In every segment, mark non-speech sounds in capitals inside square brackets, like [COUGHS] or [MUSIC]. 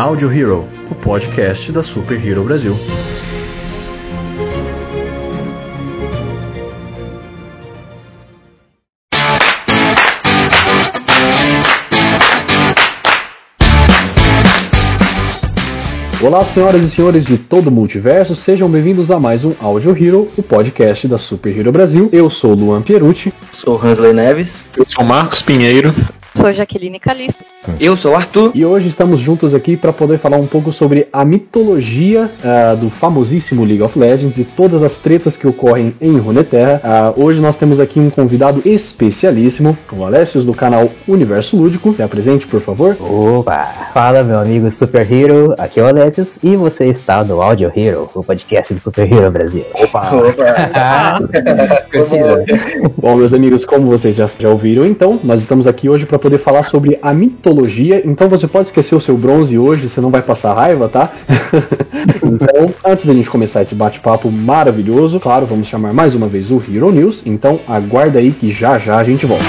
Audio Hero, o podcast da Super Hero Brasil. Olá, senhoras e senhores de todo o multiverso, sejam bem-vindos a mais um Audio Hero, o podcast da Super Hero Brasil. Eu sou o Luan Pierucci. Sou Hansley Neves. Eu sou Marcos Pinheiro. Sou Jaqueline Calisto. Eu sou o Arthur. E hoje estamos juntos aqui para poder falar um pouco sobre a mitologia uh, do famosíssimo League of Legends e todas as tretas que ocorrem em Runeterra. Uh, hoje nós temos aqui um convidado especialíssimo, o Alessios do canal Universo Lúdico. Se apresente, por favor. Opa! Fala, meu amigo Super Hero. Aqui é o Alessios e você está no Audio Hero, o podcast do Super Hero Brasil. Opa! [LAUGHS] Opa. Bom, meus amigos, como vocês já, já ouviram, então, nós estamos aqui hoje para poder falar sobre a mitologia. Então você pode esquecer o seu bronze hoje, você não vai passar raiva, tá? [LAUGHS] então, antes da gente começar esse bate-papo maravilhoso, claro, vamos chamar mais uma vez o Hero News. Então aguarda aí que já já a gente volta.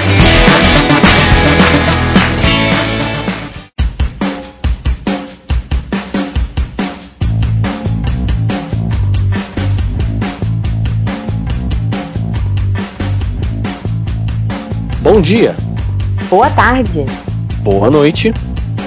Bom dia, Boa tarde. boa noite,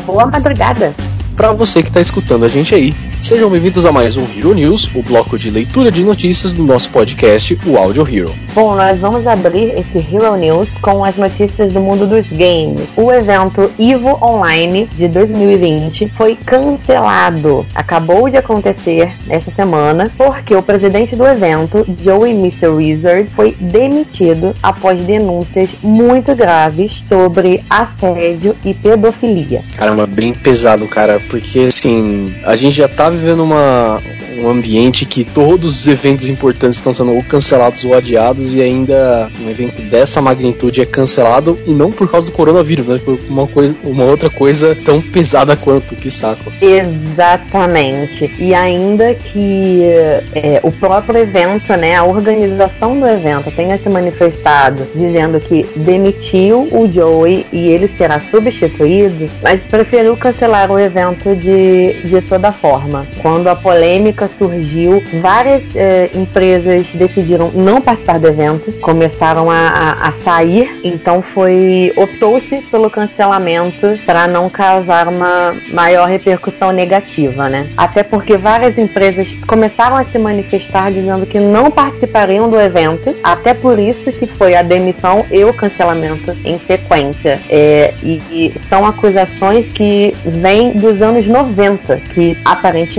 Boa madrugada. para você que está escutando a gente aí. Sejam bem-vindos a mais um Hero News, o bloco de leitura de notícias do nosso podcast, o Audio Hero. Bom, nós vamos abrir esse Hero News com as notícias do mundo dos games. O evento Evo Online de 2020 foi cancelado. Acabou de acontecer essa semana porque o presidente do evento, Joey Mr. Wizard, foi demitido após denúncias muito graves sobre assédio e pedofilia. Caramba, bem pesado, cara, porque assim, a gente já tá vivendo uma, um ambiente que todos os eventos importantes estão sendo ou cancelados ou adiados e ainda um evento dessa magnitude é cancelado e não por causa do coronavírus, né? Foi uma, coisa, uma outra coisa tão pesada quanto, que saco. Exatamente. E ainda que é, o próprio evento, né, a organização do evento tenha se manifestado dizendo que demitiu o Joey e ele será substituído, mas preferiu cancelar o evento de, de toda forma. Quando a polêmica surgiu, várias é, empresas decidiram não participar do evento, começaram a, a, a sair, então foi optou-se pelo cancelamento para não causar uma maior repercussão negativa, né? Até porque várias empresas começaram a se manifestar dizendo que não participariam do evento, até por isso que foi a demissão e o cancelamento em sequência. É, e, e são acusações que vêm dos anos 90, que aparentemente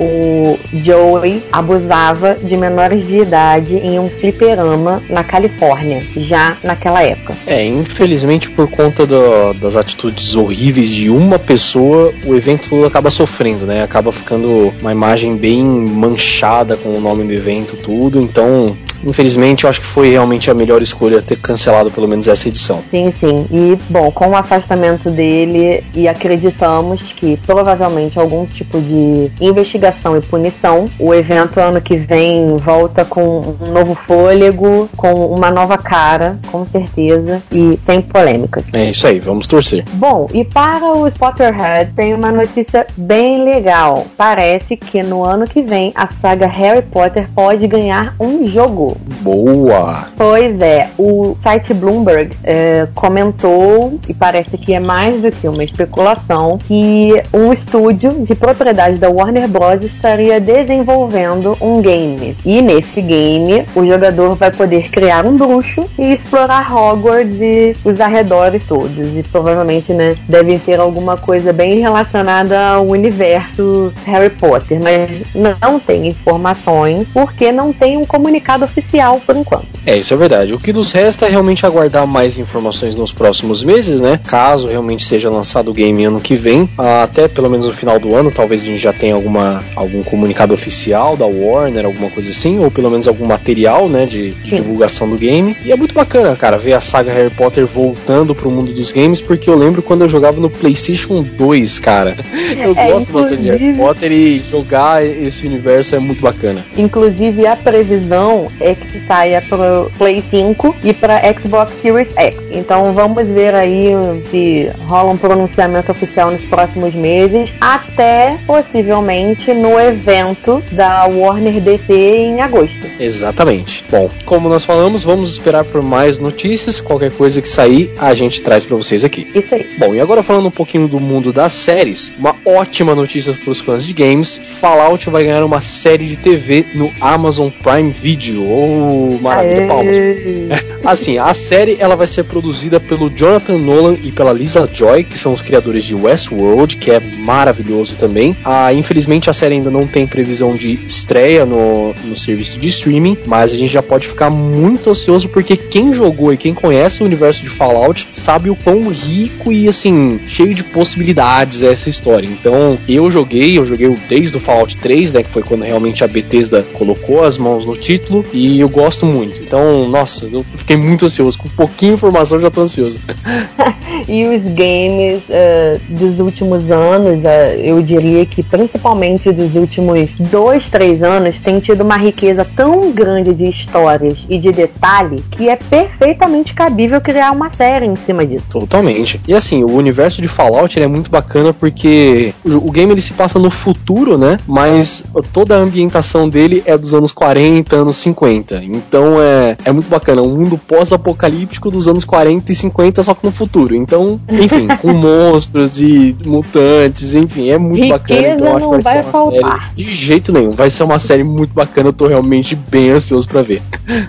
o Joey abusava de menores de idade em um fliperama na Califórnia, já naquela época. É, infelizmente por conta do- das atitudes horríveis de uma pessoa, o evento acaba sofrendo, né? Acaba ficando uma imagem bem manchada com o nome do evento, tudo. Então, infelizmente, eu acho que foi realmente a melhor escolha ter cancelado pelo menos essa edição. Sim, sim. E, bom, com o afastamento dele, e acreditamos que provavelmente algum tipo de investigação e punição, o evento ano que vem volta com um novo fôlego, com uma nova cara, com certeza, e sem polêmicas. É isso aí, vamos torcer. Bom, e para o Potterhead tem uma notícia bem legal. Parece que no ano que vem a saga Harry Potter pode ganhar um jogo. Boa! Pois é, o site Bloomberg eh, comentou, e parece que é mais do que uma especulação, que um estúdio de propriedade da Warner Bros. estaria desenvolvendo um game. E nesse game, o jogador vai poder criar um bruxo e explorar Hogwarts e os arredores todos. E provavelmente, né, devem ter alguma coisa bem relacionada ao universo Harry Potter, mas não tem informações porque não tem um comunicado oficial por enquanto. É, isso é verdade. O que nos resta é realmente aguardar mais informações nos próximos meses, né? Caso realmente seja lançado o game ano que vem, até pelo menos no final do ano, talvez em gente já tem alguma, algum comunicado oficial da Warner, alguma coisa assim, ou pelo menos algum material, né, de, de divulgação do game. E é muito bacana, cara, ver a saga Harry Potter voltando pro mundo dos games, porque eu lembro quando eu jogava no PlayStation 2, cara. [LAUGHS] Eu É, gosto bastante de Harry Potter e jogar esse universo é muito bacana. Inclusive, a previsão é que saia pro Play 5 e para Xbox Series X. Então, vamos ver aí se rola um pronunciamento oficial nos próximos meses, até possivelmente no evento da Warner DC em agosto. Exatamente. Bom, como nós falamos, vamos esperar por mais notícias. Qualquer coisa que sair, a gente traz pra vocês aqui. Isso aí. Bom, e agora falando um pouquinho do mundo das séries, uma ótima notícia para os fãs de games: Fallout vai ganhar uma série de TV no Amazon Prime Video. Oh, maravilha, palmas. Aê. [LAUGHS] Assim, a série ela vai ser produzida pelo Jonathan Nolan e pela Lisa Joy, que são os criadores de Westworld, que é maravilhoso também. Ah, infelizmente a série ainda não tem previsão de estreia no, no serviço de streaming, mas a gente já pode ficar muito ansioso porque quem jogou e quem conhece o universo de Fallout sabe o quão rico e assim cheio de possibilidades é essa história. Então eu joguei, eu joguei desde o Fallout 3, né, que foi quando realmente a Bethesda colocou as mãos no título e eu gosto muito. Então, nossa, eu fiquei muito ansioso. Com pouquinha informação já tô ansioso. [LAUGHS] E os games eh, dos últimos anos, eh, eu diria que principalmente dos últimos dois, três anos, tem tido uma riqueza tão grande de histórias e de detalhes que é perfeitamente cabível criar uma série em cima disso. Totalmente. E assim, o universo de Fallout é muito bacana porque o, game ele se passa no futuro, né? Mas toda a ambientação dele é dos anos 40, anos 50. Então é, é muito bacana. Um mundo pós-apocalíptico dos anos 40 e 50, só que no futuro. Então, enfim, [LAUGHS] com monstros e mutantes, enfim, é muito bacana. Então não vai, vai faltar. série. De jeito nenhum. Vai ser uma série muito bacana. Eu tô realmente bem ansioso pra ver.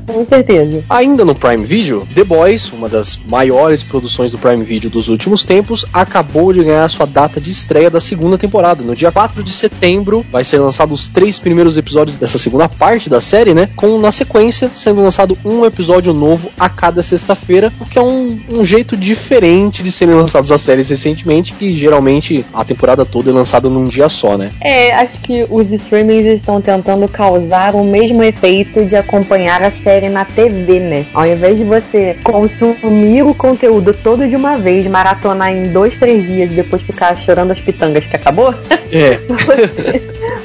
Com certeza. Ainda no Prime Video, The Boys, uma das maiores produções do Prime Video dos últimos tempos, acabou de ganhar sua data de estreia da segunda temporada. No dia 4 de setembro vai ser lançado os três primeiros episódios dessa segunda parte da série, né? Com na sequência sendo lançado um episódio novo a cada sexta-feira, o que é um, um jeito diferente de serem lançados as séries recentemente, que geralmente a temporada toda é lançada num dia só, né? É, acho que os streamings estão tentando causar o mesmo efeito de acompanhar a série na TV, né? Ao invés de você consumir o conteúdo todo de uma vez, maratonar em dois, três dias e depois ficar chorando as pitangas que acabou, [LAUGHS] É. você,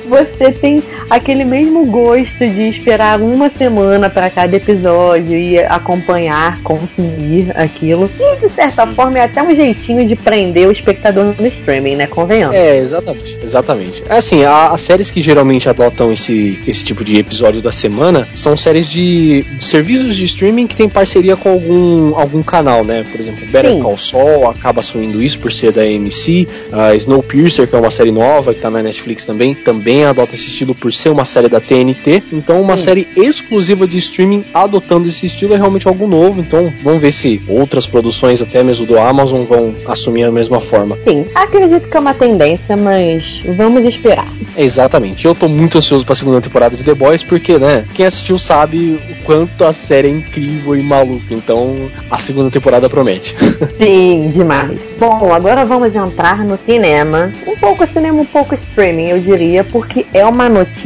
você tem aquele mesmo gosto de esperar uma semana para cada episódio e acompanhar, consumir aquilo. E de certa forma é até um jeitinho de prender o espectador no streaming, né? Convenhamos. É, exatamente, exatamente. É Assim, a- as séries que geralmente adotam esse, esse tipo de episódio da semana são séries de, de serviços de streaming que tem parceria com algum, algum canal, né? Por exemplo, Better Sim. Call Saul acaba assumindo isso por ser da AMC, a Snowpiercer, que é uma série nova que tá na Netflix também, também adota esse estilo por ser uma série da TNT. Então, uma Sim. série exclusiva de streaming adotando esse estilo é realmente algo novo. Então, vamos ver se outras produções, até mesmo do Amazon, vão assumir a mesma forma. Sim, acredito que é uma tendência, mas vamos esperar. Exatamente. Eu tô muito ansioso pra segunda temporada de The Boys, porque, né, quem assistiu sabe o quanto a série é incrível e maluca. Então, a segunda temporada promete. [LAUGHS] Sim, demais. Bom, agora vamos entrar no cinema. Um pouco cinema, um pouco streaming, eu diria, porque é uma notícia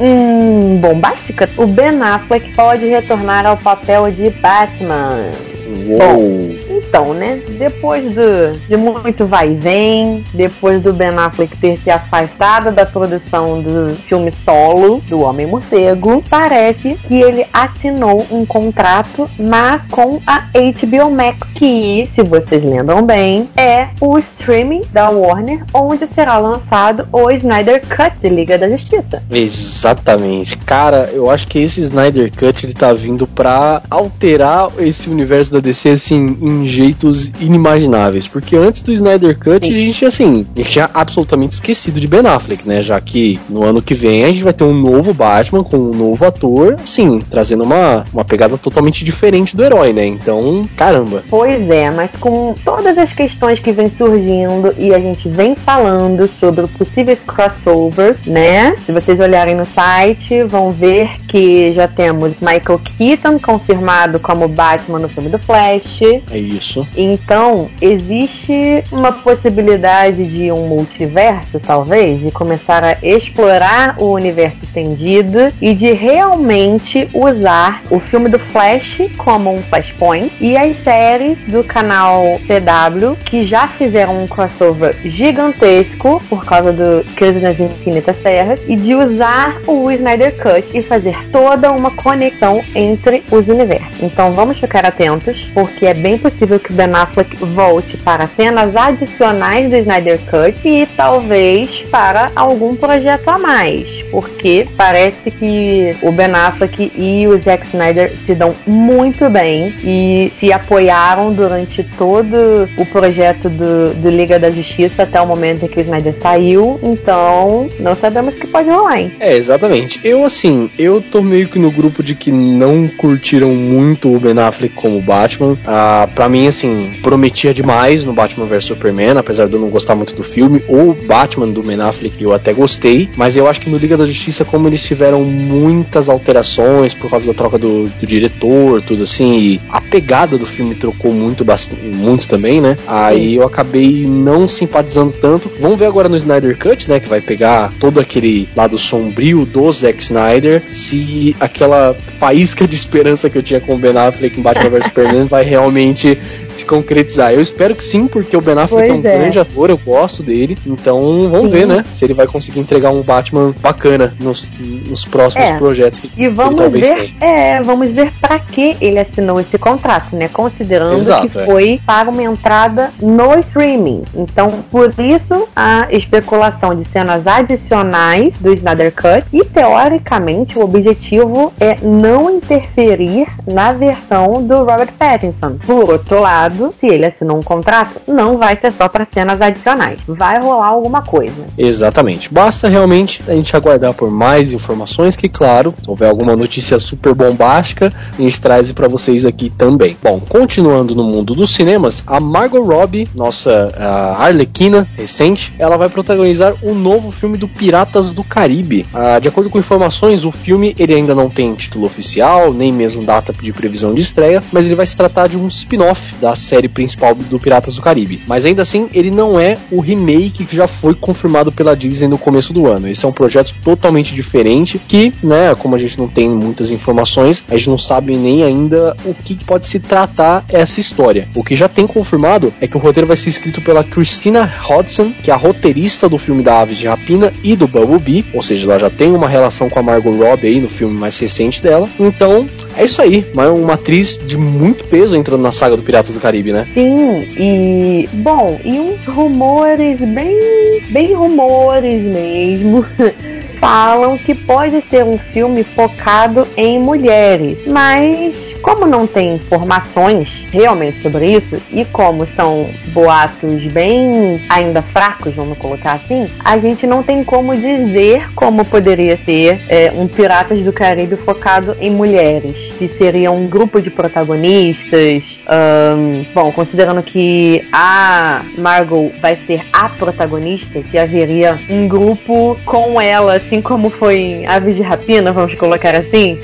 hum, bombástica. O Ben Affleck pode retornar ao papel de Batman. Uou! Então, né? Depois do, de muito vai e vem, depois do Ben Affleck ter se afastado da produção do filme solo do Homem Morcego, parece que ele assinou um contrato, mas com a HBO Max, que, se vocês lembram bem, é o streaming da Warner, onde será lançado o Snyder Cut de Liga da Justiça. Exatamente. Cara, eu acho que esse Snyder Cut ele tá vindo pra alterar esse universo da DC assim em jeitos inimagináveis, porque antes do Snyder Cut Sim. a gente assim, a gente tinha absolutamente esquecido de Ben Affleck, né? Já que no ano que vem a gente vai ter um novo Batman com um novo ator, assim, trazendo uma, uma pegada totalmente diferente do herói, né? Então, caramba. Pois é, mas com todas as questões que vem surgindo e a gente vem falando sobre possíveis crossovers, né? Se vocês olharem no site, vão ver que já temos Michael Keaton confirmado como Batman no filme do Flash. É isso. Então, existe uma possibilidade de um multiverso, talvez, de começar a explorar o universo estendido e de realmente usar o filme do Flash como um flashpoint e as séries do canal CW que já fizeram um crossover gigantesco por causa do Crise nas Infinitas Terras e de usar o Snyder Cut e fazer toda uma conexão entre os universos. Então vamos ficar atentos, porque é bem possível que o Ben Affleck volte para cenas adicionais do Snyder Cut e talvez para algum projeto a mais, porque parece que o Ben Affleck e o Zack Snyder se dão muito bem e se apoiaram durante todo o projeto do, do Liga da Justiça até o momento em que o Snyder saiu. Então, não sabemos o que pode rolar, hein? É, exatamente. Eu, assim, eu tô meio que no grupo de que não curtiram muito o Ben Affleck como Batman. Ah, pra mim, assim, prometia demais no Batman vs Superman, apesar de eu não gostar muito do filme. O Batman do Ben Affleck eu até gostei, mas eu acho que no Liga da Justiça, como eles tiveram muitas alterações por causa da troca do, do diretor, tudo assim, e a pegada do filme trocou muito, muito também, né? Aí eu acabei não simpatizando tanto. Vamos ver agora no Snyder Cut, né? Que vai pegar todo aquele lado sombrio do Zack Snyder, se aquela faísca de esperança que eu tinha com o Ben Affleck em Batman vs Superman vai realmente se concretizar. Eu espero que sim, porque o Ben Affleck é um Pois é. grande ator, eu gosto dele. Então vamos Sim. ver, né? Se ele vai conseguir entregar um Batman bacana nos, nos próximos É. projetos que E vamos ver, tenha. é, vamos ver para que ele assinou esse contrato, né? Considerando Exato, que é. foi para uma entrada no streaming. Então, por isso a especulação de cenas adicionais do Snyder Cut e teoricamente o objetivo é não interferir na versão do Robert Pattinson. Por outro lado, se ele assinou um contrato, não vai ser só para cenas adicionais. Vai rolar alguma coisa. Exatamente. Basta realmente a gente aguardar por mais informações, que claro, se houver alguma notícia super bombástica, a gente traz para vocês aqui também. Bom, continuando no mundo dos cinemas, a Margot Robbie, nossa Arlequina recente, ela vai protagonizar o novo filme do Piratas do Caribe. Ah, de acordo com informações, o filme ele ainda não tem título oficial, nem mesmo data de previsão de estreia, mas ele vai se tratar de um spin-off da série principal do Piratas do Caribe. Mas ainda assim, ele não é o remake que já foi confirmado pela Disney no começo do ano. Esse é um projeto totalmente diferente que, né, como a gente não tem muitas informações, a gente não sabe nem ainda o que pode se tratar essa história. O que já tem confirmado é que o roteiro vai ser escrito pela Christina Hodson, que é a roteirista do filme da Aves de Rapina e do Bumblebee, ou seja, ela já tem uma relação com a Margot Robbie aí no filme mais recente dela. Então, é isso aí, uma atriz de muito peso entrando na saga do Piratas do Caribe, né? Sim, e bom, e uns rumores bem, bem rumores mesmo. [LAUGHS] Falam que pode ser um filme focado em mulheres, mas como não tem informações realmente sobre isso e como são boatos bem ainda fracos, vamos colocar assim, a gente não tem como dizer como poderia ser é, um Piratas do Caribe focado em mulheres. Se seria um grupo de protagonistas, Ahn, bom, considerando que a Margot vai ser a protagonista, se haveria um grupo com ela, assim como foi em Aves de Rapina, vamos colocar assim,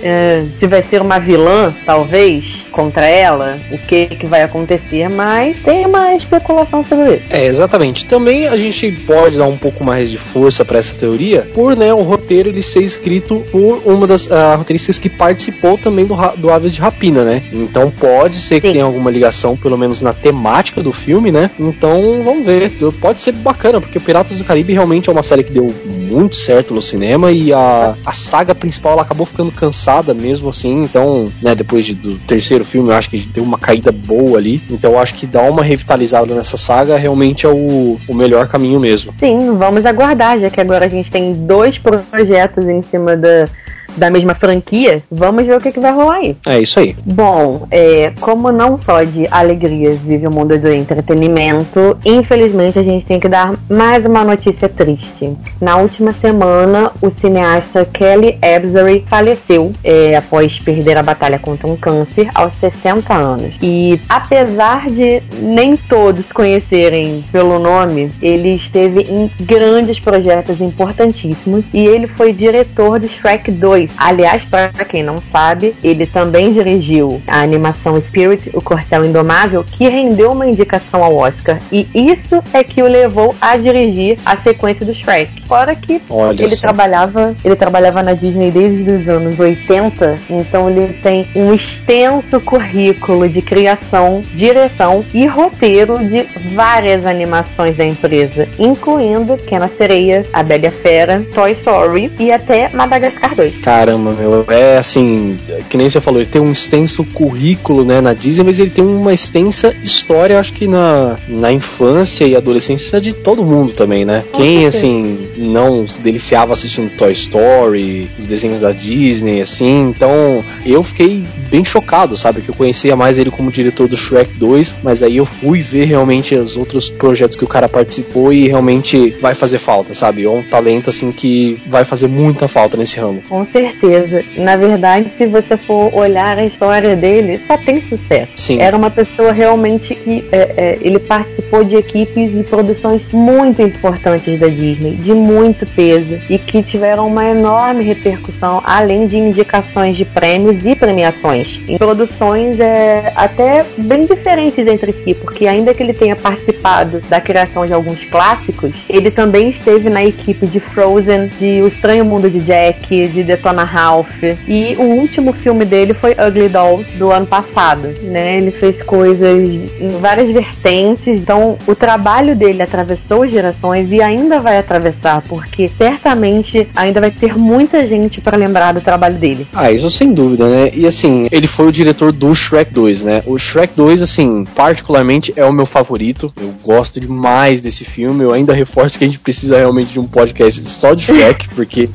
se vai ser uma vilã, talvez, contra ela, o que, que vai acontecer, mas tem uma especulação sobre isso. É, exatamente. Também a gente pode dar um pouco mais de força para essa teoria por né, o roteiro ele ser escrito por uma das ah, roteiristas que participou também do, do Aves de Rapina, né? Então pode ser que Sim. tenha alguma ligação, pelo menos na temática do filme, né? Então vamos ver. Pode ser bacana, porque o Piratas do Caribe realmente é uma série que deu muito certo no cinema e a, a saga principal ela acabou ficando cansada mesmo assim. Então, né, depois de- do terceiro filme, eu acho que deu uma caída boa ali. Então eu acho que dar uma revitalizada nessa saga realmente é o, o melhor caminho mesmo. Sim, vamos aguardar, já que agora a gente tem dois projetos em cima da, da mesma franquia, vamos ver o que, que vai rolar aí. É isso aí. Bom, é, como não só de alegrias vive o mundo do entretenimento, infelizmente a gente tem que dar mais uma notícia triste. Na última semana, o cineasta Kelly Absery faleceu é, após perder a batalha contra um câncer aos 60 anos. E apesar de nem todos conhecerem pelo nome, ele esteve em grandes projetos importantíssimos e ele foi diretor de Shrek 2 2. Aliás, para quem não sabe, ele também dirigiu a animação Spirit, o Cortel Indomável, que rendeu uma indicação ao Oscar. E isso é que o levou a dirigir a sequência do Shrek. Fora que Olha ele só. trabalhava, ele trabalhava na Disney desde os anos 80, então ele tem um extenso currículo de criação, direção e roteiro de várias animações da empresa, incluindo Pequena Sereia, A Bela Fera, Toy Story e até Madagascar 2. Caramba, meu, é assim, que nem você falou, ele tem um extenso currículo, né, na Disney, mas ele tem uma extensa história, acho que na, na infância e adolescência de todo mundo também, né? Quem, assim, não se deliciava assistindo Toy Story, os desenhos da Disney, assim, então eu fiquei bem chocado, sabe, que eu conhecia mais ele como diretor do Shrek 2, mas aí eu fui ver realmente os outros projetos que o cara participou e realmente vai fazer falta, sabe? É um talento, assim, que vai fazer muita falta nesse ramo. Com certeza. Na verdade, se você for olhar a história dele, só tem sucesso. Sim. Era uma pessoa realmente que é, é, ele participou de equipes e produções muito importantes da Disney, de muito peso e que tiveram uma enorme repercussão, além de indicações de prêmios e premiações. Em produções é, até bem diferentes entre si, porque ainda que ele tenha participado da criação de alguns clássicos, ele também esteve na equipe de Frozen, de O Estranho Mundo de Jack, de Detona Ralph. E o último filme dele foi Ugly Dolls, do ano passado. Né? Ele fez coisas em várias vertentes, então o trabalho dele atravessou gerações e ainda vai atravessar, porque certamente ainda vai ter muita gente para lembrar do trabalho dele. Ah, isso sem dúvida, né? E assim, ele foi o diretor do Shrek 2, né? O Shrek 2, assim, particularmente é o meu favorito. Eu gosto demais desse filme. Eu ainda reforço que a gente precisa realmente de um podcast só de Shrek, [LAUGHS] porque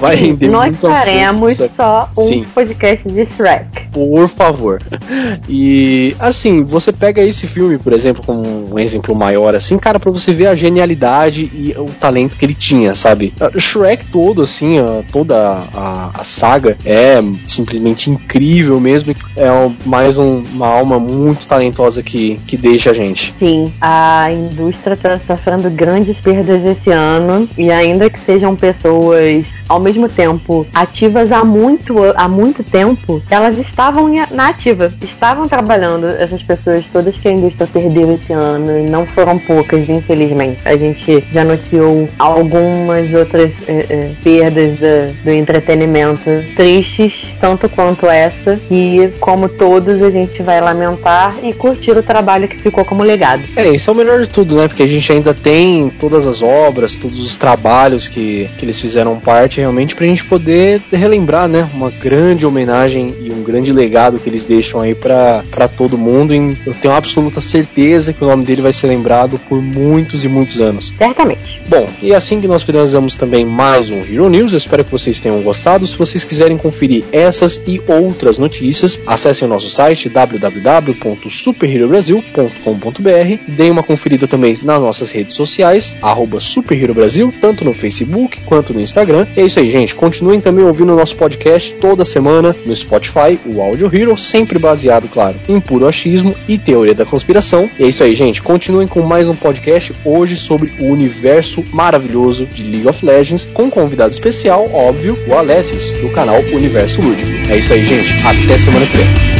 vai render Nós muito faremos sabe? só um Sim. podcast de Shrek. Por favor. [LAUGHS] E assim, você pega esse filme, por exemplo, como um exemplo maior, assim, cara, pra você ver a genialidade e o talento que ele tinha, sabe? O Shrek todo, assim, toda a, a saga é simplesmente incrível mesmo. É mais um- uma alma muito talentosa que, que deixa a gente. Sim, a indústria está sofrendo grandes perdas esse ano e ainda que sejam pessoas ao mesmo tempo ativas há muito, há muito tempo, elas estavam na ativa, estavam trabalhando essas pessoas todas que a indústria perdeu esse ano e não foram poucas, infelizmente. A gente já noticiou algumas outras eh, eh, perdas da- do entretenimento tristes, tanto quanto essa, e como todos a gente vai lamentar e curtir o trabalho que ficou como legado. É, isso é o melhor de tudo, né? Porque a gente ainda tem todas as obras, todos os trabalhos que, que eles fizeram parte realmente pra gente poder relembrar, né? Uma grande homenagem e um grande legado que eles deixam aí pra, pra todo mundo. E eu tenho absoluta certeza que o nome dele vai ser lembrado por muitos e muitos anos. Certamente. Bom, e assim que nós finalizamos também mais um Hero News, eu espero que vocês tenham gostado. Se vocês quiserem conferir essas e outras notícias, acessem o nosso site www.superherobrasil.com.br. Deem uma conferida também nas nossas redes sociais, arroba Brasil, tanto no Facebook quanto no Instagram. E é isso aí, gente. Continuem também ouvindo o nosso podcast toda semana no Spotify, o Audio Hero, sempre baseado, claro, em puro achismo e teoria da conspiração. E é isso aí, gente. Continuem com mais um podcast hoje sobre o universo maravilhoso de League of Legends, com um convidado especial, óbvio, o Alessius, do canal Universo Lúdico. É isso aí, gente. Até semana que vem.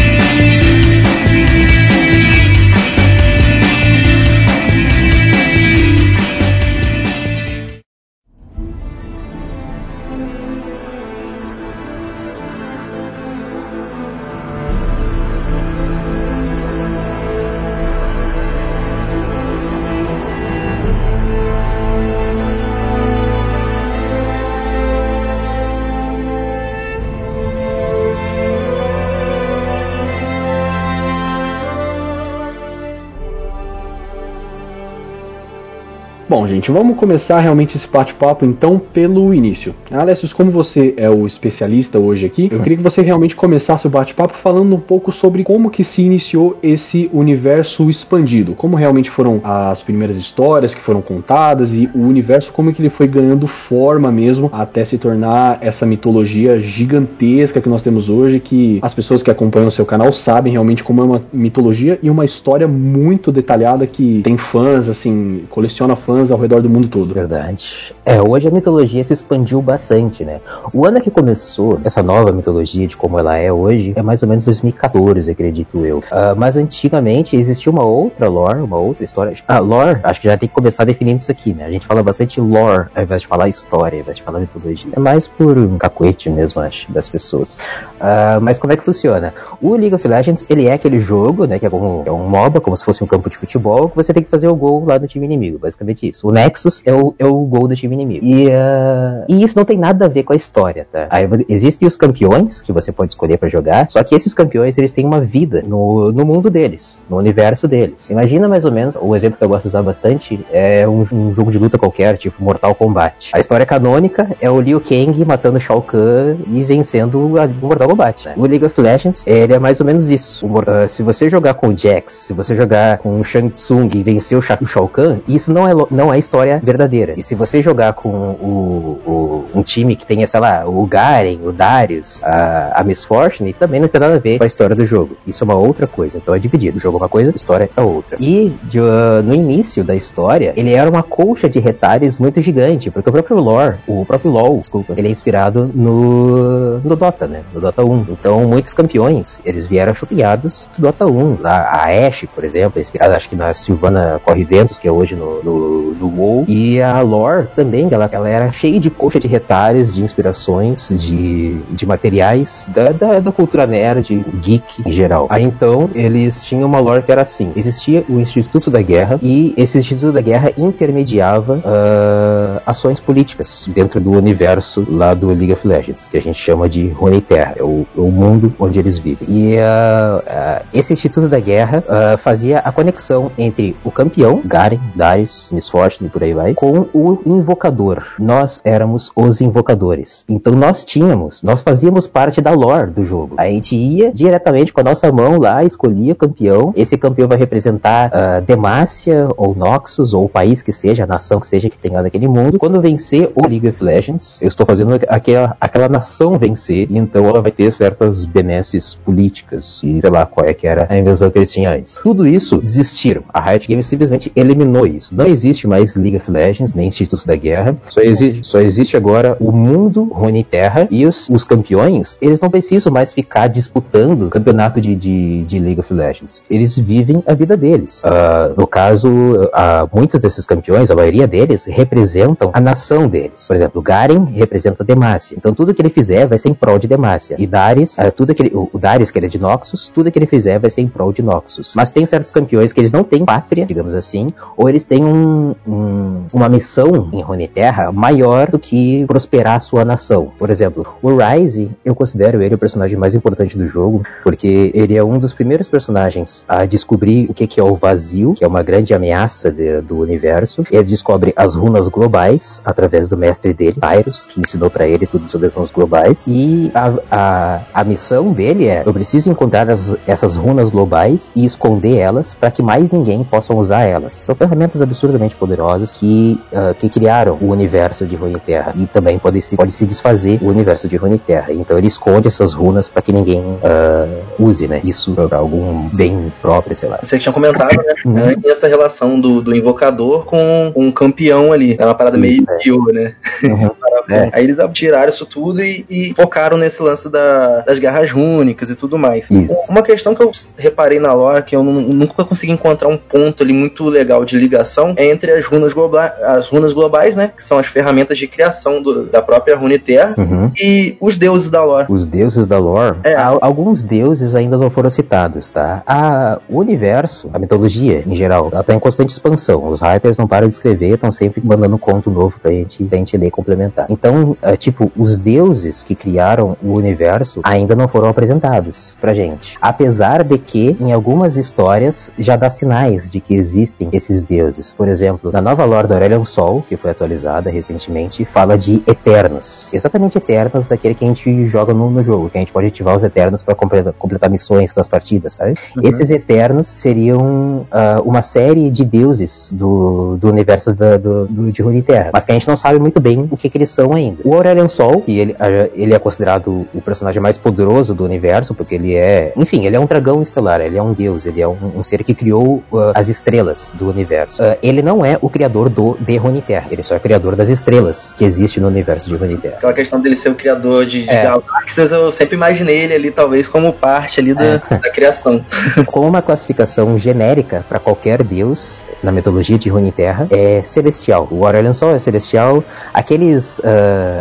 Gente, vamos começar realmente esse bate-papo então pelo início. Alessius, como você é o especialista hoje aqui, eu queria que você realmente começasse o bate-papo falando um pouco sobre como que se iniciou esse universo expandido, como realmente foram as primeiras histórias que foram contadas e o universo como que ele foi ganhando forma mesmo até se tornar essa mitologia gigantesca que nós temos hoje, que as pessoas que acompanham o seu canal sabem realmente como é uma mitologia e uma história muito detalhada que tem fãs, assim, coleciona fãs fãs ao redor do mundo todo. Verdade. É, hoje a mitologia se expandiu bastante, né? O ano que começou essa nova mitologia de como ela é hoje é mais ou menos 2014, acredito eu. Uh, mas antigamente existia uma outra lore, uma outra história. Ah, lore, acho que já tem que começar definindo isso aqui, né? A gente fala bastante lore ao invés de falar história, ao invés de falar mitologia. É mais por um cacuete mesmo, acho, das pessoas. Uh, mas como é que funciona? O League of Legends, ele é aquele jogo, né? Que é, como, é um MOBA, como se fosse um campo de futebol, que você tem que fazer o gol lá do time inimigo, basicamente isso. O Nexus é o, é o gol do time inimigo. E, uh, e isso não tem nada a ver com a história, tá? Aí, existem os campeões que você pode escolher para jogar, só que esses campeões, eles têm uma vida no, no mundo deles, no universo deles. Imagina mais ou menos, o exemplo que eu gosto de usar bastante é um, um jogo de luta qualquer, tipo Mortal Kombat. A história canônica é o Liu Kang matando Shao Kahn e vencendo o Mortal Kombat. Né? O League of Legends, ele é mais ou menos isso. O, uh, se você jogar com o Jax, se você jogar com o Shang Tsung e vencer o Shao Kahn, isso não é, não é história verdadeira. E se você jogar com o, o, um time que tenha, sei lá, o Garen, o Darius, a, a Miss Fortune, também não tem nada a ver com a história do jogo. Isso é uma outra coisa. Então é dividido. O jogo é uma coisa, a história é outra. E de, uh, no início da história, ele era uma colcha de retalhos muito gigante, porque o próprio lore, o próprio LoL, desculpa, ele é inspirado no, no Dota, né? No Dota 1. Então muitos campeões, eles vieram chupinhados do Dota 1. A, a Ashe, por exemplo, é inspirada acho que na Silvana Corre Ventos, que é hoje no, no, no E a lore também, ela, ela era cheia de coxa de retalhos, de inspirações, de, de materiais da, da, da cultura nerd, geek em geral. Aí então, eles tinham uma lore que era assim: existia o Instituto da Guerra, e esse Instituto da Guerra intermediava uh, ações políticas dentro do universo lá do League of Legends, que a gente chama de Runeterra, é o, o mundo onde eles vivem. E uh, uh, esse Instituto da Guerra fazia a conexão entre o campeão, Garen, Darius, Miss Fortune e por aí vai, com o invocador. Nós éramos os invocadores. Então nós tínhamos, nós fazíamos parte da lore do jogo. A gente ia diretamente com a nossa mão lá, escolhia campeão. Esse campeão vai representar uh, Demacia ou Noxus ou o país que seja, a nação que seja que tenha naquele mundo. Quando vencer o League of Legends, eu estou fazendo aquela, aquela nação vencer, e então ela vai ter certas benesses políticas e sei lá qual é que era a invenção que eles tinham antes. Tudo isso desistiram. A Riot Games simplesmente eliminou isso. Não existe mais League of Legends, nem Instituto da Guerra. Só, exi só existe agora o mundo Runeterra e os, os campeões, eles não precisam mais ficar disputando campeonato de, de, de League of Legends. Eles vivem a vida deles. Uh, no caso, uh, muitos desses campeões, a maioria deles, representam a nação deles. Por exemplo, Garen representa Demacia. Então tudo que ele fizer vai ser em prol de Demacia. E Darius, uh, tudo que ele, o, o Darius, que ele é de Noxus, tudo que ele fizer vai ser em prol de Noxus. Mas tem certos campeões que eles não têm pátria, digamos assim, ou eles têm um, um, uma missão em Runeterra maior do que prosperar a sua nação. Por exemplo, o Ryze, eu considero ele o personagem mais importante do jogo, porque ele é um dos primeiros personagens a descobrir o que é o vazio, que é uma grande ameaça de, do universo. Ele descobre as runas globais através do mestre dele, Tyrus, que ensinou para ele tudo sobre as runas globais. E a, a, a missão dele é: eu preciso encontrar as, essas runas globais e esconder elas para que mais ninguém possa usar elas. São ferramentas absurdamente poderosas que, uh, que criaram o universo de Runeterra e também pode se, pode se desfazer o universo de Runeterra. Então ele esconde essas runas para que ninguém uh, use, né? Isso para algum bem próprio, sei lá. Você tinha comentado, né? Uhum. Essa relação do, do invocador com um campeão ali. É uma parada meio Isso, é. né? Uhum. [LAUGHS] É. Aí eles tiraram isso tudo e, e focaram nesse lance da, das guerras rúnicas e tudo mais. Isso. Uma questão que eu reparei na lore, que eu nunca consegui encontrar um ponto ali muito legal de ligação, é entre as runas, globa as runas globais, né? Que são as ferramentas de criação do- da própria Runeterra, Uhum. e os deuses da lore. Os deuses da lore, É. al- alguns deuses ainda não foram citados, tá? A, o universo, a mitologia em geral, ela tá em constante expansão. Os writers não param de escrever, estão sempre mandando conto novo pra gente, pra gente ler e complementar. Então, é, tipo, os deuses que criaram o universo ainda não foram apresentados pra gente. Apesar de que, em algumas histórias, já dá sinais de que existem esses deuses. Por exemplo, na nova lore da Aurelion Sol, que foi atualizada recentemente, fala de Eternos. Exatamente Eternos daquele que a gente joga no, no jogo, que a gente pode ativar os Eternos para completar, completar missões das partidas, sabe? Esses Eternos seriam ah, uma série de deuses do, do universo da, do, do, de Runeterra, mas que a gente não sabe muito bem o que, que eles são ainda. O Aurelion Sol, que ele, ele é considerado o personagem mais poderoso do universo, porque ele é, enfim, ele é um dragão estelar, ele é um deus, ele é um, um ser que criou uh, as estrelas do universo. Uh, ele não é o criador do de Runeterra, ele só é o criador das estrelas que existe no universo de Runeterra. Aquela questão dele ser o criador de, de é. galáxias, eu sempre imaginei ele ali talvez como parte ali da, é. [LAUGHS] da criação. [LAUGHS] Como uma classificação genérica para qualquer deus na mitologia de Runeterra é celestial. O Aurelion Sol é celestial. Aqueles uh,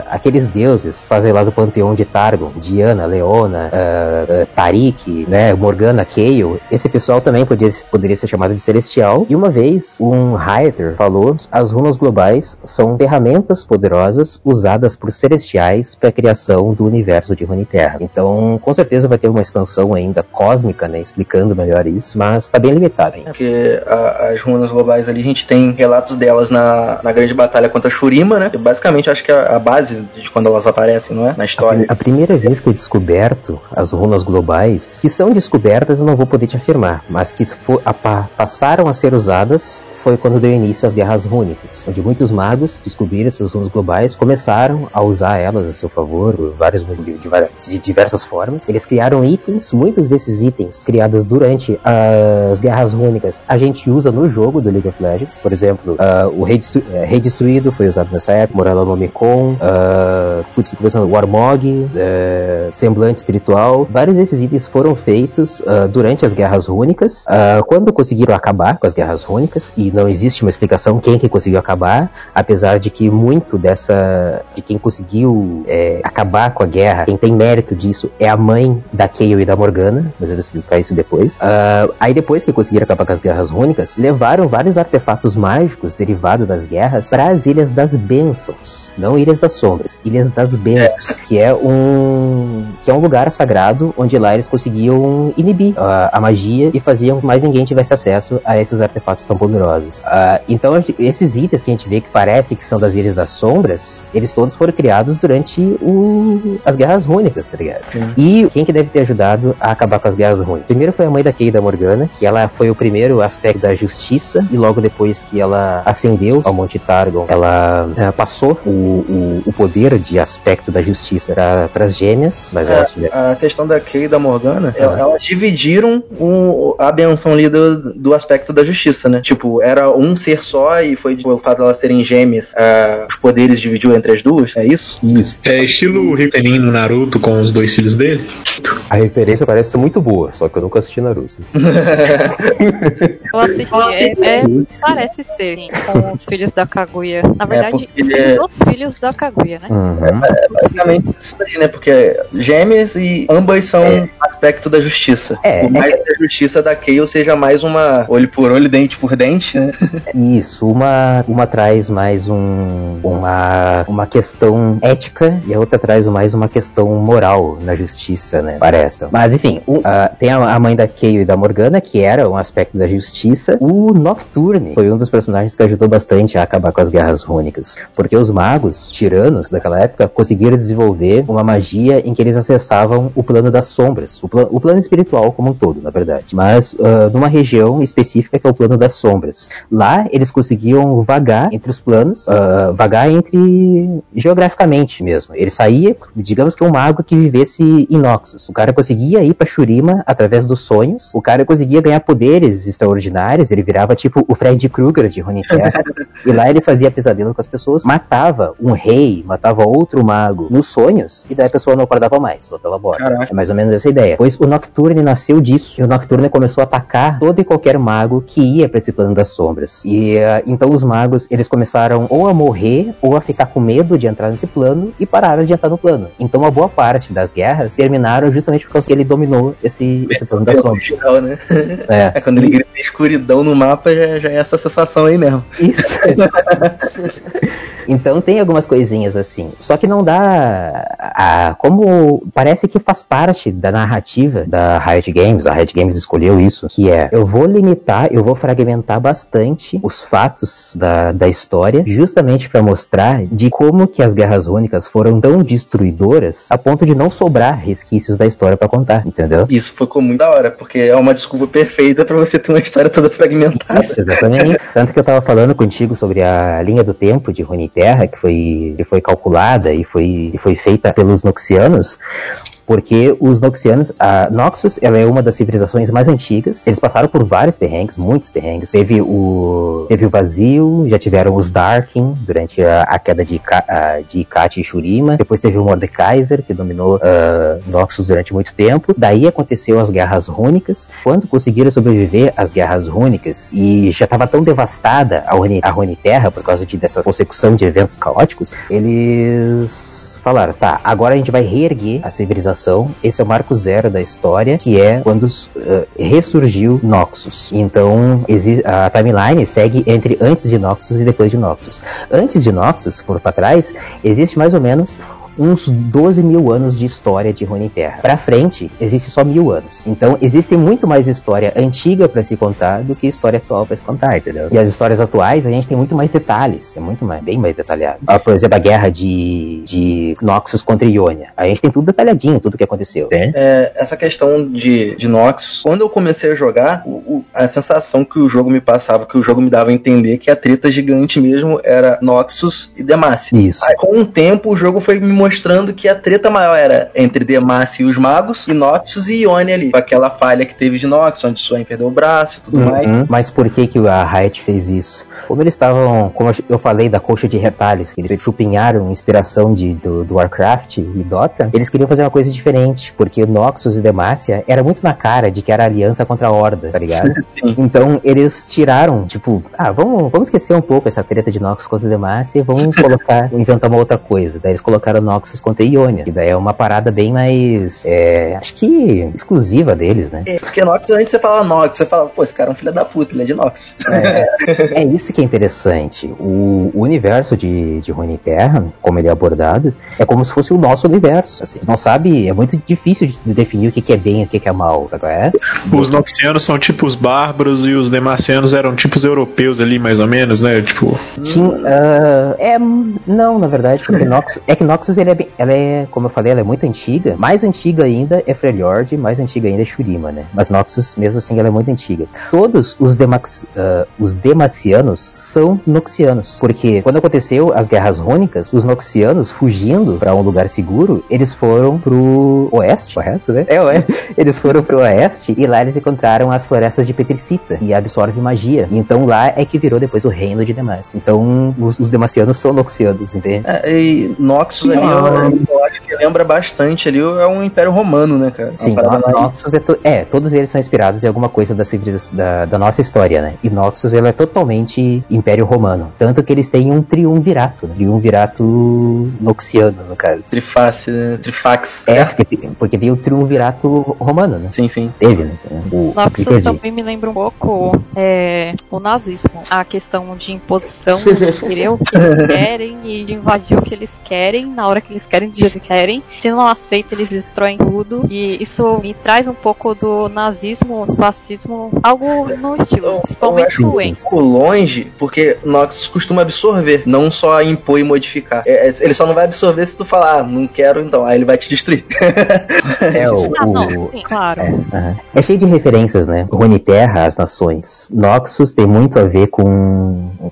aqueles deuses fazem lá do panteão de Targon, Diana, Leona, uh, uh, Tarik, né, Morgana, Kayle. Esse pessoal também poderia, poderia ser chamado de celestial. E uma vez um Hyether falou as runas globais são ferramentas poderosas usadas por celestiais para a criação do universo de Runeterra. Então, com certeza vai ter uma expansão ainda cósmica, né, explicando melhor isso, mas está bem limitado ainda. Porque a, as runas globais ali, a gente tem relatos delas na, na grande batalha contra Shurima, né? Que basicamente acho que é a base de quando elas aparecem, não é? Na história. A, a primeira vez que é descoberto as runas globais, que são descobertas, eu não vou poder te afirmar, mas que for, a, passaram a ser usadas foi quando deu início às guerras rúnicas, onde muitos magos descobriram essas runas globais, começaram a usar elas a seu favor, várias, de, diversas formas. Eles criaram itens, muitos desses itens criados durante as guerras rúnicas, a gente usa no jogo do League of Legends. Por exemplo, uh, o Rei, Destru uh, Rei, Destruído foi usado nessa época, Morella no Mekon, uh, Warmog, uh, Semblante Espiritual. Vários desses itens foram feitos uh, durante as guerras rúnicas, quando conseguiram acabar com as guerras rúnicas e não existe uma explicação quem que conseguiu acabar, apesar de que muito dessa de quem conseguiu é, acabar com a guerra, quem tem mérito disso é a mãe da Kayle e da Morgana, mas eu vou explicar isso depois. Uh, aí depois que conseguiram acabar com as guerras rúnicas, levaram vários artefatos mágicos derivados das guerras para as Ilhas das Bênçãos, não Ilhas das Sombras, Ilhas das Bênçãos, que é um que é um lugar sagrado onde lá eles conseguiam inibir uh, a magia e faziam que mais ninguém tivesse acesso a esses artefatos tão poderosos. Uh, então, esses itens que a gente vê que parecem que são das Ilhas das Sombras, eles todos foram criados durante o... as Guerras Rúnicas, tá ligado? Sim. E quem que deve ter ajudado a acabar com as Guerras Rúnicas? Primeiro foi a mãe da Keida Morgana, que ela foi o primeiro aspecto da justiça, e logo depois que ela ascendeu ao Monte Targon, ela uh, passou o, o, o, poder de aspecto da justiça para as gêmeas, mas é, A questão da Keida Morgana, ah. elas dividiram o, a benção ali do, do aspecto da justiça, né? Tipo, era um ser só e foi pelo fato de elas serem gêmeas, uh, os poderes dividiu entre as duas, é isso? Isso. É estilo Ritenin no Naruto com os dois filhos dele? A referência parece ser muito boa, só que eu nunca assisti Naruto. [LAUGHS] eu assisti, é, é, parece ser, com os filhos da Kaguya. Na é, verdade, é os filhos da Kaguya, né? Uhum. É, basicamente isso daí, né? Porque gêmeas e ambas são é. aspecto da justiça. É, Por mais que a justiça da Kayle seja mais uma olho por olho, dente por dente, né? [LAUGHS] Isso, uma, uma traz mais um, uma, uma questão ética e a outra traz mais uma questão moral na justiça, né? Parece. Mas enfim, o, uh, tem a, a, mãe da Kayle e da Morgana, que era um aspecto da justiça. O Nocturne foi um dos personagens que ajudou bastante a acabar com as guerras rúnicas. Porque os magos, tiranos daquela época, conseguiram desenvolver uma magia em que eles acessavam o plano das sombras, o, pl o plano espiritual como um todo, na verdade. Mas uh, numa região específica que é o plano das sombras. Lá eles conseguiam vagar entre os planos, uh, vagar entre geograficamente mesmo. Ele saía, digamos que um mago que vivesse em Noxus. O cara conseguia ir para Shurima através dos sonhos. O cara conseguia ganhar poderes extraordinários. Ele virava tipo o Fred Krueger de Runeterra. [LAUGHS] e lá ele fazia pesadelo com as pessoas, matava um rei, matava outro mago nos sonhos e daí a pessoa não acordava mais, só pela borda. Caraca. É mais ou menos essa ideia. Pois o Nocturne nasceu disso. E o Nocturne começou a atacar todo e qualquer mago que ia para esse plano das sombras. E uh, então os magos, eles começaram ou a morrer ou a ficar com medo de entrar nesse plano e pararam de entrar no plano. Então uma boa parte das guerras terminaram justamente por causa que ele dominou esse, esse plano das sombras. Original, né? É. [LAUGHS] é. Quando ele grita escuridão no mapa, já, já é essa sensação aí mesmo. Isso. [LAUGHS] Então tem algumas coisinhas assim. Só que não dá. A, como parece que faz parte da narrativa da Riot Games, a Riot Games escolheu isso, que é eu vou limitar, eu vou fragmentar bastante os fatos da, da história, justamente para mostrar de como que as guerras rúnicas foram tão destruidoras a ponto de não sobrar resquícios da história para contar, entendeu? Isso ficou muito da hora, porque é uma desculpa perfeita para você ter uma história toda fragmentada. Isso, exatamente. [LAUGHS] Tanto que eu tava falando contigo sobre a linha do tempo de Runic Terra, que foi, que foi calculada e foi, e foi feita pelos Noxianos, porque os Noxianos, a Noxus, ela é uma das civilizações mais antigas. Eles passaram por vários perrengues, muitos perrengues. Teve o, teve o vazio, já tiveram os Darkin durante a, a queda de, a, de Kat e Shurima. Depois teve o Mordekaiser, que dominou uh, Noxus durante muito tempo. Daí aconteceu as guerras rúnicas. Quando conseguiram sobreviver às guerras rúnicas e já estava tão devastada a, Runi, a Runiterra por causa de, dessa consecução de eventos caóticos, eles falaram, tá, agora a gente vai reerguer a civilização. Esse é o marco zero da história, que é quando uh, ressurgiu Noxus. Então, a timeline segue entre antes de Noxus e depois de Noxus. Antes de Noxus, for para trás, existe mais ou menos uns 12 mil anos de história de Runeterra. Para frente, existe só mil anos. Então, existe muito mais história antiga para se contar do que história atual para se contar, entendeu? E as histórias atuais, a gente tem muito mais detalhes, é muito mais, bem mais detalhado. Ah, por exemplo, a guerra de, de Noxus contra Ionia. A gente tem tudo detalhadinho, tudo que aconteceu. É, essa questão de, de Noxus, quando eu comecei a jogar, o, o, a sensação que o jogo me passava, que o jogo me dava a entender que a treta gigante mesmo era Noxus e Demacia. Isso. Aí, com o tempo, o jogo foi me mostrando que a treta maior era entre Demacia e os magos, e Noxus e Ione ali. Aquela falha que teve de Noxus, onde Swain perdeu o braço e tudo Uhum. mais. Mas por que, que a Riot fez isso? Como eles estavam, como eu falei da coxa de retalhos, que eles chupinharam inspiração de, do, do Warcraft e Dota, eles queriam fazer uma coisa diferente, porque Noxus e Demacia era muito na cara de que era aliança contra a Horda, tá ligado? [LAUGHS] então eles tiraram, tipo, ah, vamos, vamos esquecer um pouco essa treta de Noxus contra Demacia e vamos [LAUGHS] colocar, inventar uma outra coisa. Daí eles colocaram Noxus contra Ionia, que daí é uma parada bem mais, é, acho que exclusiva deles, né? É, porque Noxus, antes você falava Nox, você fala, pô, esse cara é um filho da puta, ele é de Nox. É, [LAUGHS] é isso que é interessante. O, o universo de, de Runeterra, como ele é abordado, é como se fosse o nosso universo. Assim, não sabe, é muito difícil de definir o que, que é bem e o que, que é mal, sabe qual é? Os Noxianos são tipo os bárbaros e os Demacianos eram tipo os europeus ali, mais ou menos, né? Tipo. Tinha, ah, é, não, na verdade, porque [LAUGHS] Noxus, é que Noxus ele é, bem- ela é, como eu falei, ela é muito antiga. Mais antiga ainda é Freljord, mais antiga ainda é Shurima, né? Mas Noxus, mesmo assim, ela é muito antiga. Todos os, Demax, ah, os Demacianos são Noxianos, porque quando aconteceu as guerras rônicas, os Noxianos fugindo pra um lugar seguro, eles foram pro oeste, correto, né? É, oeste. [LAUGHS] Eles foram pro oeste e lá eles encontraram as florestas de Petricita, que absorve magia. E então lá é que virou depois o reino de Demacia. Então os, os Demacianos são Noxianos, entende? É, e Noxus ali, eu, eu acho que lembra bastante ali, é um Império Romano, né, cara? Sim, Noxus é, to- é, todos eles são inspirados em alguma coisa da civilização da, da nossa história, né? E Noxus ele é totalmente Império Romano, tanto que eles têm um triunvirato, né? triunvirato noxiano no caso. Triface, né? Trifax. É, porque, tem- porque tem o triunvirato romano, né? Sim, sim. Teve, né? O, me Noxus perdi. também me lembra um pouco é, o nazismo. A questão de imposição, [LAUGHS] de querer o que eles querem e de invadir o que eles querem, na hora que eles querem, do jeito que querem. Se não aceita, eles destroem tudo. E isso me traz um pouco do nazismo, do fascismo, algo no estilo, Eu principalmente acho o Enzo. um pouco longe, porque Noxus costuma absorver, não só impor e modificar. É, é, ele só não vai absorver se tu falar, ah, não quero então, aí ele vai te destruir. É, [LAUGHS] o, Ah, não, o- sim, claro. É. É cheio de referências, né? Runeterra, as nações. Noxus tem muito a ver com,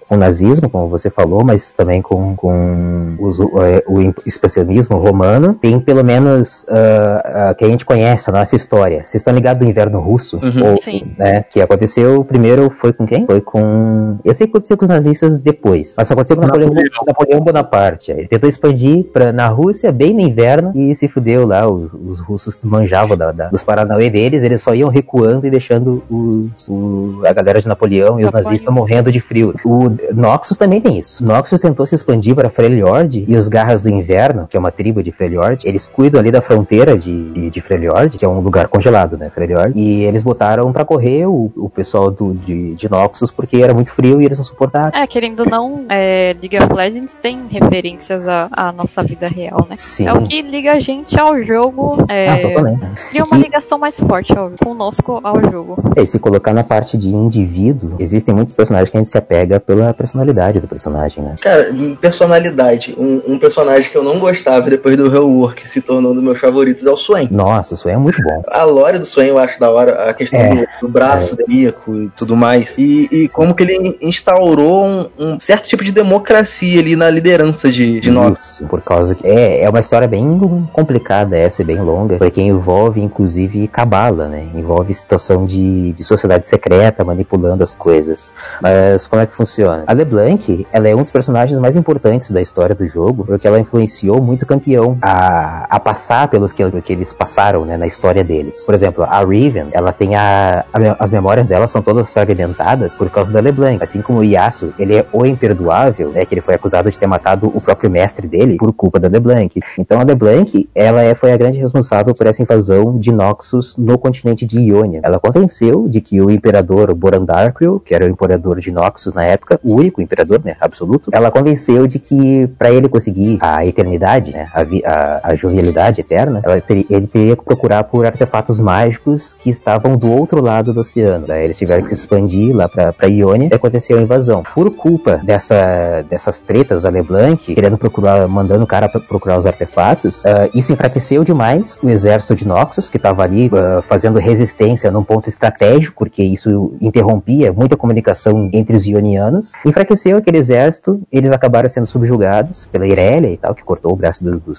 com o nazismo, como você falou, mas também com, com os- o, é, o expansionismo romano. Tem pelo menos ah, ah, que a gente conhece a nossa história. Vocês estão ligados do inverno russo? Uhum. Ou, Sim. né, que aconteceu primeiro foi com quem? Foi com. Eu sei que aconteceu com os nazistas depois, mas aconteceu com Napoleão, Napoleão Bonaparte. Ele tentou expandir pra, na Rússia bem no inverno e se fudeu lá. Os, os russos manjavam da, da- dos Paranauê deles, eles só iam recuando e deixando os, o- a galera de Napoleão e os Napoleão. nazistas morrendo de frio. O Noxus também tem isso. Noxus tentou se expandir para Freljord e os Garras do Inverno, que é uma tribo de Freljord, eles cuidam ali da fronteira de, de, de Freljord, que é um lugar congelado, né, Freljord, e eles botaram pra correr o, o pessoal do, de, de Noxus porque era muito frio e eles não suportaram. É, querendo ou não, é, League of Legends tem referências à, à nossa vida real, né? Sim. É o que liga a gente ao jogo, é, Ah, totalmente. cria uma E- ligação mais forte ao, conosco ao jogo. É, e se colocar na parte de indivíduo, existem muitos personagens que a gente se apega pelo pela personalidade do personagem, né? Cara, personalidade, um, um personagem que eu não gostava depois do Rework se tornou um dos meus favoritos é o Swain. Nossa, o Swain é muito bom. A lore do Swain eu acho da hora, a questão É, do, do braço demoníaco e tudo mais. E, e como que ele instaurou um, um certo tipo de democracia ali na liderança de, de Nox. Por causa que é, é uma história bem complicada essa, e bem longa, porque envolve inclusive cabala, né? Envolve situação de, de sociedade secreta manipulando as coisas. Mas como é que funciona? A LeBlanc, ela é um dos personagens mais importantes da história do jogo, porque ela influenciou muito o campeão a, a passar pelos que, que eles passaram, né, na história deles. Por exemplo, a Riven, ela tem a, a- as memórias dela são todas fragmentadas por causa da LeBlanc, assim como o Yasuo, ele é o imperdoável, né, que ele foi acusado de ter matado o próprio mestre dele por culpa da LeBlanc. Então a LeBlanc, ela é, foi a grande responsável por essa invasão de Noxus no continente de Ionia. Ela convenceu de que o imperador Borandarkriel, que era o imperador de Noxus na época, o único imperador, né, absoluto, ela convenceu de que para ele conseguir a eternidade, né, a, a, a jovialidade eterna, teria- ele teria que procurar por artefatos mágicos que estavam do outro lado do oceano. Daí eles tiveram que se expandir lá pra Ionia e aconteceu a invasão. Por culpa dessa, dessas tretas da LeBlanc, querendo procurar, mandando o cara procurar os artefatos, ah, isso enfraqueceu demais o exército de Noxus, que estava ali ah, fazendo resistência num ponto estratégico, porque isso interrompia muita comunicação entre os ionianos. Enfraqueceu aquele exército, eles acabaram sendo subjugados pela Irelia e tal, que cortou o braço do, do.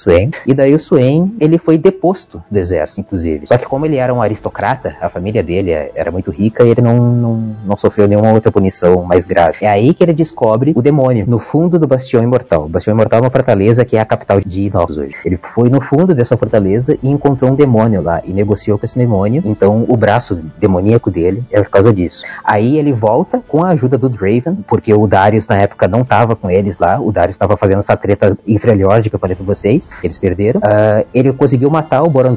E daí o Swain, ele foi deposto do exército, inclusive. Só que como ele era um aristocrata, a família dele era muito rica ele não, não, não sofreu nenhuma outra punição mais grave. É aí que ele descobre o demônio, no fundo do Bastião Imortal. O Bastião Imortal é uma fortaleza que é a capital de Noxus hoje. Ele foi no fundo dessa fortaleza e encontrou um demônio lá e negociou com esse demônio. Então o braço demoníaco dele é por causa disso. Aí ele volta com a ajuda do Draven, porque o Darius na época não tava com eles lá. O Darius estava fazendo essa treta em Freljord que eu falei pra vocês. Eles perderam. Ah, ele conseguiu matar o Boron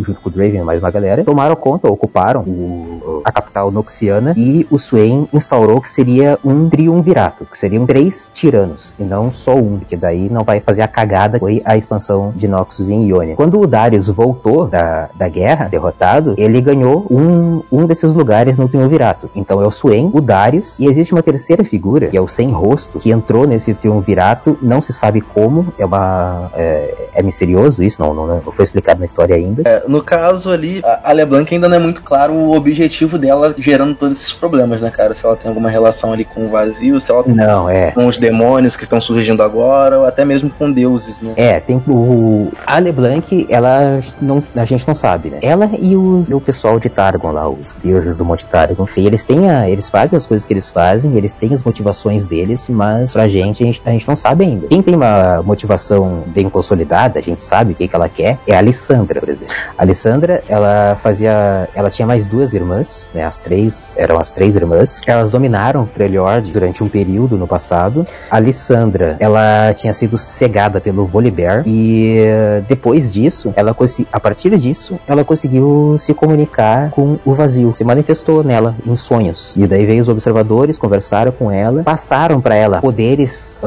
junto com o Draven e mais uma galera. Tomaram conta, ocuparam o- a capital noxiana e o Swain instaurou que seria um triunvirato, que seriam três tiranos e não só um, porque daí não vai fazer a cagada que foi a expansão de Noxus em Ionia. Quando o Darius voltou da, da guerra, derrotado, ele ganhou um, um desses lugares no triunvirato. Então é o Swain, o Darius e existe uma terceira figura, que é o Sem Rosto, que entrou nesse triunvirato, não se sabe como, é uma é, é misterioso isso, não, não, não foi explicado na história ainda. É, no caso ali, a LeBlanc ainda não é muito claro o objetivo dela gerando todos esses problemas, né, cara? Se ela tem alguma relação ali com o vazio, se ela tem Não, é. com os demônios que estão surgindo agora, ou até mesmo com deuses, né? É, tem o. A LeBlanc, ela não, a gente não sabe, né? Ela e o, o pessoal de Targon lá, os deuses do Monte Targon. E eles têm a, eles fazem as coisas que eles fazem, eles têm as motivações deles, mas pra gente, a gente, a gente não sabe ainda. Quem tem uma motivação bem consolidada, a gente sabe o que, que ela quer, é a Alessandra, por exemplo. A Alessandra, ela fazia. Ela tinha mais duas irmãs, né? As três, eram as três irmãs. Elas dominaram Freljord durante um período no passado. A Alessandra, ela tinha sido cegada pelo Volibear e eh, depois disso, ela a partir disso, ela conseguiu se comunicar com o vazio, se manifestou nela em sonhos. E daí veio os observadores, conversaram com ela, passaram para ela poderes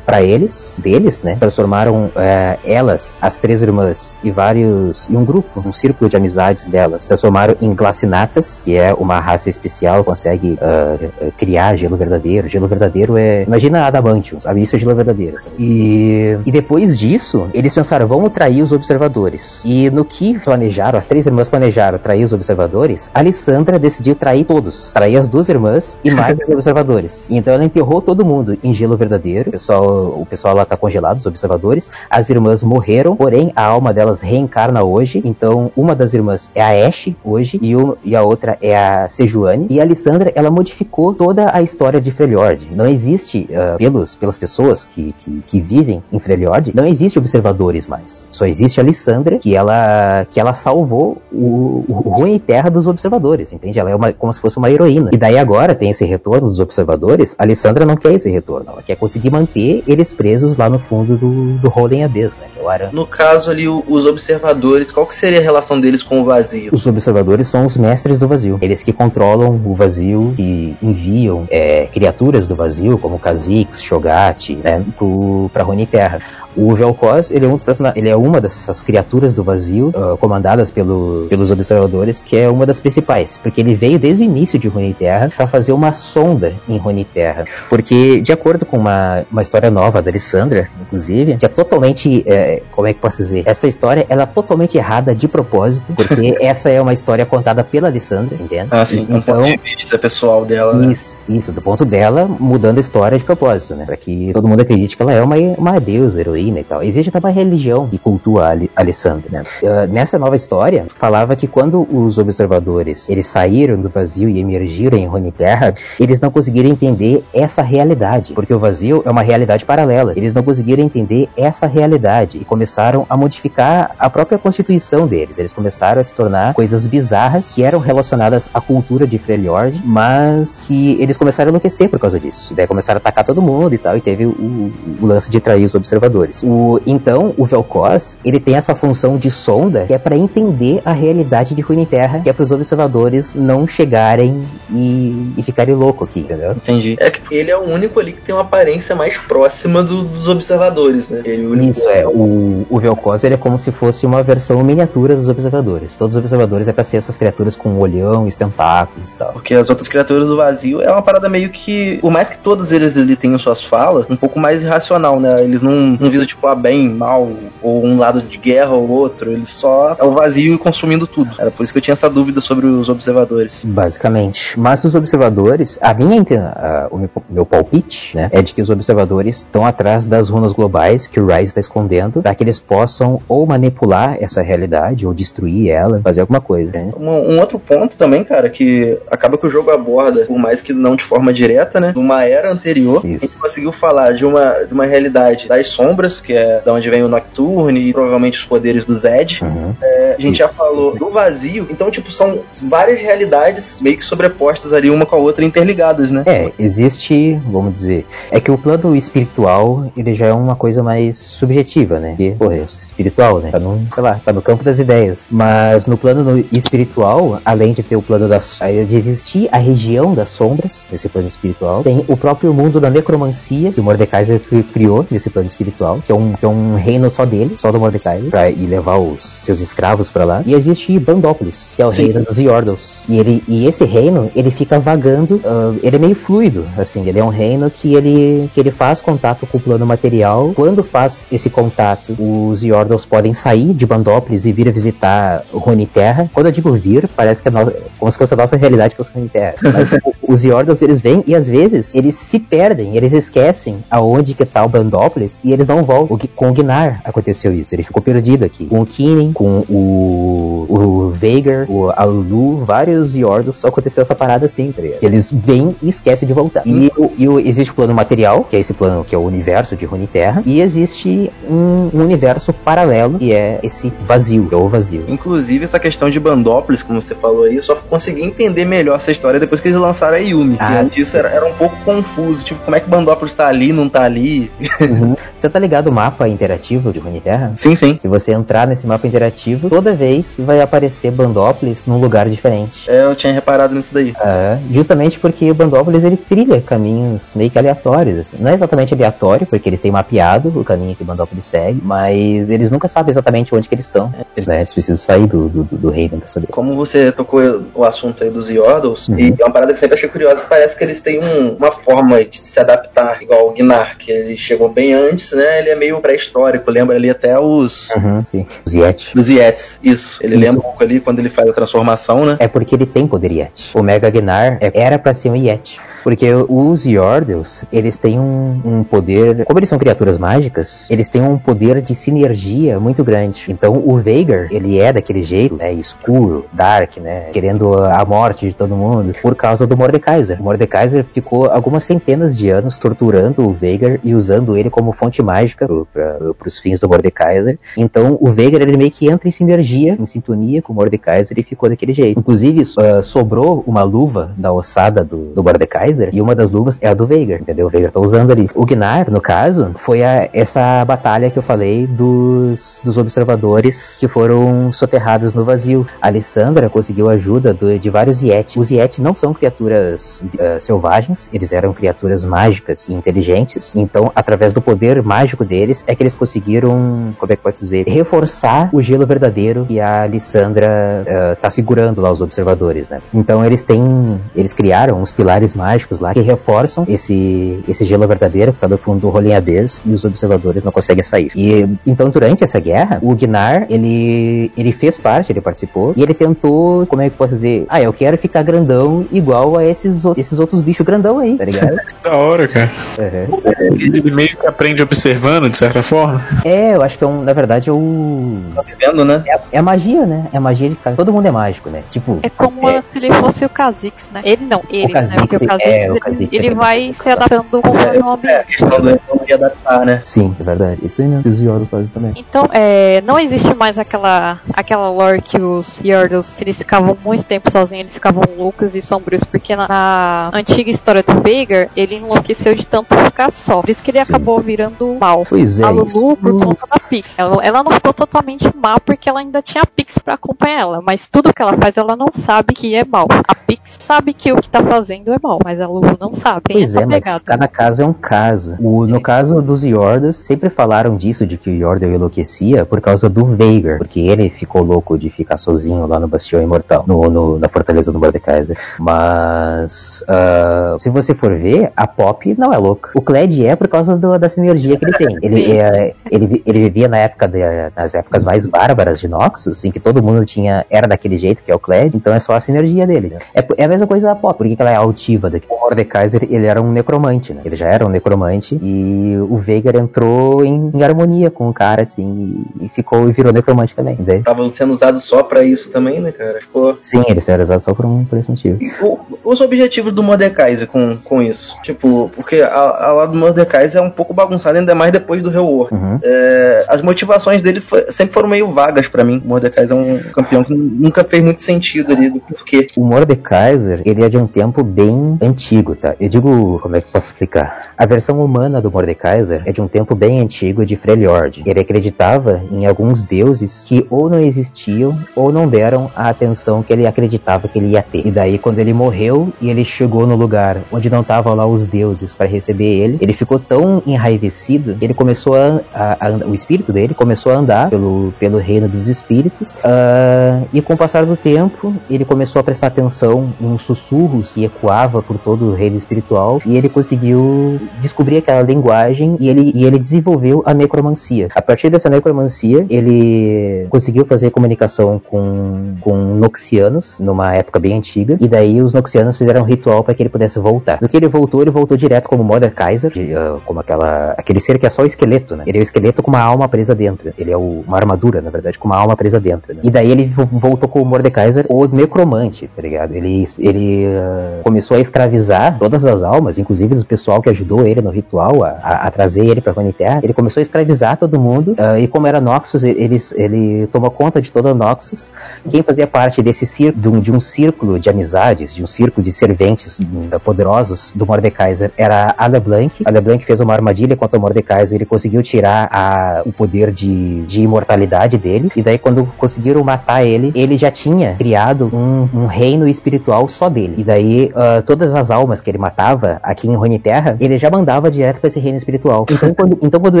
para eles, deles, né? Transformaram eh, elas, as três irmãs e vários e um grupo, um círculo de amizades delas, transformaram em glacinatas, que é uma raça especial, consegue ah, eh, criar gelo verdadeiro. Gelo verdadeiro é, imagina Adamantium, sabe? Isso é gelo verdadeiro. sabe? E, e depois disso, eles pensaram, vamos trair os observadores. E no que planejaram, as três irmãs planejaram trair os observadores, Alessandra decidiu trair todos. Trair as duas irmãs e mais os observadores. Então ela enterrou todo mundo em gelo verdadeiro. O pessoal, o pessoal lá tá congelado, os observadores. As irmãs morreram, porém a alma delas reencarna hoje. Então uma das irmãs é a Ashe hoje e, uma- e a outra é a Sejuani. E a Alessandra, ela modificou toda a história de Freljord. Não existe, ah, pelos, pelas pessoas que, que, que vivem em Freljord, não existe observadores mais. Só existe a Alessandra, que ela, que ela salvou o, o ruim e terra dos observadores, entende? Ela é uma, como se fosse uma heroína. E daí agora tem esse retorno dos observadores, a Alessandra não quer esse retorno, ela quer conseguir manter eles presos lá no fundo do, do Holding Abyss, né? Que é o Aran. No caso ali, os observadores, qual que seria a relação deles com o vazio? Os observadores são os mestres do vazio. Eles que controlam o vazio e enviam é, criaturas do vazio, como Kha'Zix, Shogat, né, pro, pra Runeterra. O Vel'Koz, ele é um dos personagens, ele é uma dessas criaturas do vazio, uh, comandadas pelo, pelos observadores, que é uma das principais, porque ele veio desde o início de Runeterra para fazer uma sonda em Runeterra, porque de acordo com uma, uma história nova da Alessandra, inclusive, que é totalmente, é, como é que posso dizer, essa história ela é totalmente errada de propósito, porque [LAUGHS] essa é uma história contada pela Alessandra, entende? Ah, sim, então, ponto de vista pessoal dela, né? Isso, isso, do ponto dela, mudando a história de propósito, né? Para que todo mundo acredite que ela é uma, uma deusa, heroína e tal. Existe até uma religião que cultua a Alessandra, né? Uh, nessa nova história, falava que quando os observadores eles saíram do vazio e emergiram em Runeterra, eles não conseguiram entender essa realidade, porque o vazio é uma realidade paralela. Eles não conseguiram entender essa realidade e começaram a modificar a própria constituição deles. Eles começaram a se tornar coisas bizarras que eram relacionadas à cultura de Freljord, mas que eles começaram a enlouquecer por causa disso. E daí começaram a atacar todo mundo e tal, e teve o, o lance de trair os observadores. O, então, o Vel'Koz, ele tem essa função de sonda que é para entender a realidade de Runeterra, que é para os observadores não chegarem e, e ficarem loucos aqui, entendeu? Entendi. É que ele é o único ali que tem uma aparência mais próxima do, dos observadores, né? Ele, o Isso, é. O, o Vel'Koz, ele é como se fosse uma versão miniatura dos observadores. Todos os observadores é pra ser essas criaturas com um olhão e tentáculos e tal. Porque as outras criaturas do vazio é uma parada meio que, por mais que todos eles ali tenham suas falas, um pouco mais irracional, né? Eles não, não tipo, a bem, mal, ou um lado de guerra ou outro. Eles só é o vazio e consumindo tudo. Era por isso que eu tinha essa dúvida sobre os observadores. Basicamente. Mas os observadores, a minha a, o meu, meu palpite, né, é de que os observadores estão atrás das runas globais que o Rise está escondendo, para que eles possam ou manipular essa realidade, ou destruir ela, fazer alguma coisa. Né? Um, um, outro ponto também, cara, que acaba que o jogo aborda, por mais que não de forma direta, né? Numa era anterior, Isso. a gente conseguiu falar de uma, de uma realidade das sombras, que é da onde vem o Nocturne e provavelmente os poderes do Zed. Uhum. É, a gente já falou do vazio, então, tipo, são várias realidades meio que sobrepostas ali uma com a outra interligadas, né? É, existe, vamos dizer, é que o plano espiritual, ele já é uma coisa mais subjetiva, né? Porque, porra, é espiritual, né? Tá no, sei lá, tá no campo das ideias. Mas no plano espiritual, além de ter o plano das. de existir a região das sombras, nesse plano espiritual, tem o próprio mundo da necromancia, que o Mordecai criou nesse plano espiritual, que é um, que é um reino só dele, só do Mordecai, pra ir levar os seus escravos para lá. E existe Bandópolis, que é o Sim. reino dos Yordles. E, ele, e esse reino, ele fica vagando, uh, ele é meio fluido, assim, ele é um reino que ele, que ele faz contato com o plano material. Quando faz esse contato, os Yordles podem sair de Bandópolis e vir a visitar Terra. Quando eu digo vir, parece que é no... como se fosse a nossa realidade fosse Terra. [LAUGHS] Mas os Yordles, eles vêm e às vezes eles se perdem, eles esquecem aonde que tá o Bandópolis e eles não voltam. Com o Gnar aconteceu isso, ele ficou perdido aqui. Com o Keenan, com o, o Veigar, o Alulu, vários Yordles só aconteceu essa parada assim, tá Eles vêm e esquecem de voltar. E, e, existe o plano material, que é esse plano que é o universo de Terra, e existe um, um, universo paralelo que é esse vazio, que é o vazio. Inclusive, essa questão de Bandópolis, como você falou aí, eu só consegui entender melhor essa história depois que eles lançaram a Yumi. Ah, antes disso era, era, um pouco confuso, tipo, como é que Bandópolis tá ali, não tá ali. Uhum. [LAUGHS] Você tá ligado o mapa interativo de Terra? Sim, sim. Se você entrar nesse mapa interativo, toda vez vai aparecer Bandópolis num lugar diferente. É, eu tinha reparado nisso daí. É, justamente porque o Bandópolis ele trilha caminhos meio que aleatórios. Assim. Não é exatamente aleatório, porque eles têm mapeado o caminho que o Bandópolis segue, mas eles nunca sabem exatamente onde que eles estão. Eles, né, eles precisam sair do, do, do reino pra saber. Como você tocou o assunto aí dos Yordles, uhum. e é uma parada que sempre achei curiosa, que parece que eles têm um, uma forma de se adaptar, igual o Gnar, que ele chegou bem antes, né? Ele é meio pré-histórico, lembra ali até os... Uhum, sim. Os Yeti. Os Yetis, isso. Ele isso. lembra um pouco ali quando ele faz a transformação, né? É porque ele tem poder Yeti. O Mega Gnar é, era para ser um Yeti. Porque os Yordles, eles têm um, um, poder. Como eles são criaturas mágicas, eles têm um poder de sinergia muito grande. Então o Veigar, ele é daquele jeito, né? Escuro, dark, né? Querendo a morte de todo mundo, por causa do Mordekaiser. O Mordekaiser ficou algumas centenas de anos torturando o Veigar e usando ele como fonte mágica para os fins do Mordekaiser. Então o Veigar, ele meio que entra em sinergia, em sintonia com o Mordekaiser e ficou daquele jeito. Inclusive, uh, sobrou uma luva da ossada do, do Mordekaiser E uma das luvas é a do Veigar, entendeu? O Veigar tá usando ali. O Gnar, no caso, foi a, essa batalha que eu falei dos, dos observadores que foram soterrados no vazio. A Alessandra conseguiu ajuda do, de vários Yeti. Os Yeti não são criaturas uh, selvagens, eles eram criaturas mágicas e inteligentes. Então, através do poder mágico deles, é que eles conseguiram, como é que pode dizer, reforçar o gelo verdadeiro que a Alessandra uh, tá segurando lá os observadores, né? Então eles têm, eles criaram uns pilares mágicos lá que reforçam esse esse gelo verdadeiro que tá no fundo do Abyss e os observadores não conseguem sair. E então durante essa guerra, o Gnar, ele ele fez parte, ele participou e ele tentou, como é que posso dizer, ah, eu quero ficar grandão igual a esses esses outros bichos grandão aí, tá ligado? [LAUGHS] da hora, cara. Uhum. Ele meio que aprende observando, de certa forma. É, eu acho que é um, na verdade é o Tá vivendo, né? é, é a magia, né? É magia de todo mundo é mágico, né? Tipo, É como É. se ele fosse o Kha'Zix, né? Ele não, eles, né? Porque o Kha'Zix, Kha'Zix, é, ele, ele é vai se adaptando conforme o É, a ambiente. questão do não se adaptar, né? sim, é verdade. Isso aí mesmo. E os Yoros fazem também. Então, é, não existe mais aquela, aquela lore que os Yordles, eles ficavam muito tempo sozinhos, eles ficavam loucos e sombrios, porque na, na antiga história do Veigar, ele enlouqueceu de tanto ficar só. Por isso que ele Sim. acabou virando mal. Pois é. a isso. Lulu por conta da Pix. Ela, ela não ficou totalmente má porque ela ainda tinha a Pix pra acompanhar ela, mas tudo que ela faz ela não sabe que é mal. A Pix sabe que o que tá fazendo é mal, mas a Lulu não sabe. Tem Pois essa é, mas pegada. cada caso é um caso. O, no caso dos Yordles, sempre falaram disso, de que o Yordle enlouquecia por causa do Veigar, porque ele ficou louco de ficar sozinho lá no Bastião Imortal, no, no- na Fortaleza do Mordekaiser. Mas, ah, se você for ver, a Pop não é louca. O Kled é por causa do- da sinergia que ele tem. [LAUGHS] Ele, é, ele, ele vivia na época de- nas épocas mais bárbaras de Noxus, em que todo mundo tinha era daquele jeito, que é o Kled, então é só a sinergia dele. É, é a mesma coisa da Pop, por que que ela é altiva daqui? O Mordekaiser, ele era um necromante, né? Ele já era um necromante e o Veigar entrou em, em harmonia com o cara, assim, e, e ficou e virou necromante também? Estavam sendo usados só pra isso também, né, cara? Ficou. Sim, eles eram usados só por, um, por esse motivo. E o- os objetivos do Mordekaiser com, com isso? Tipo, porque a, a lá do Mordekaiser é um pouco bagunçada, ainda mais depois do Rework. Uhum. É, as motivações dele foi- sempre foram meio vagas pra mim. O Mordekaiser é um campeão que nunca fez muito sentido ali do porquê. O Mordekaiser, ele é de um tempo bem antigo, tá? Eu digo, como é que posso explicar? A versão humana do Mordekaiser é de um tempo bem antigo de Freljord. Ele acreditava em alguns deuses que ou não existiam ou não deram a atenção que ele acreditava que ele ia ter. E daí, quando ele morreu e ele chegou no lugar onde não estavam lá os deuses para receber ele, ele ficou tão enraivecido que ele começou a, a- a o espírito dele começou a andar pelo, pelo reino dos espíritos ah, e com o passar do tempo ele começou a prestar atenção num sussurro se ecoava por todo o reino espiritual e ele conseguiu descobrir aquela linguagem e ele, e ele desenvolveu a necromancia. A partir dessa necromancia ele conseguiu fazer comunicação com, com noxianos numa época bem antiga e daí os noxianos fizeram um ritual para que ele pudesse voltar. Do que ele voltou, ele voltou direto como Mordekaiser, de, ah, como aquela, aquele ser que é só esqueleto, né? Ele é o esqueleto com uma alma presa dentro. Ele é o- uma armadura, na verdade, com uma alma presa dentro. né? E daí ele vo- voltou com o Mordekaiser, o necromante, tá ligado? Ele, ele ah, começou a escravizar todas as almas, inclusive o pessoal que ajudou ele no ritual a, a- a trazer ele pra Runeterra. Ele começou a escravizar todo mundo, ah, e como era Noxus, ele, ele tomou conta de toda Noxus. Quem fazia parte desse círculo, de um, de um círculo de amizades, de um círculo de serventes hum, poderosos do Mordekaiser, era a LeBlanc. A LeBlanc fez uma armadilha contra o Mordekaiser, ele conseguiu tirar a- o poder de, de imortalidade dele, e daí quando conseguiram matar ele, ele já tinha criado um, um reino espiritual só dele. E daí ah, todas as almas que ele matava aqui em Runeterra, ele já mandava direto para esse reino espiritual. Então quando, então quando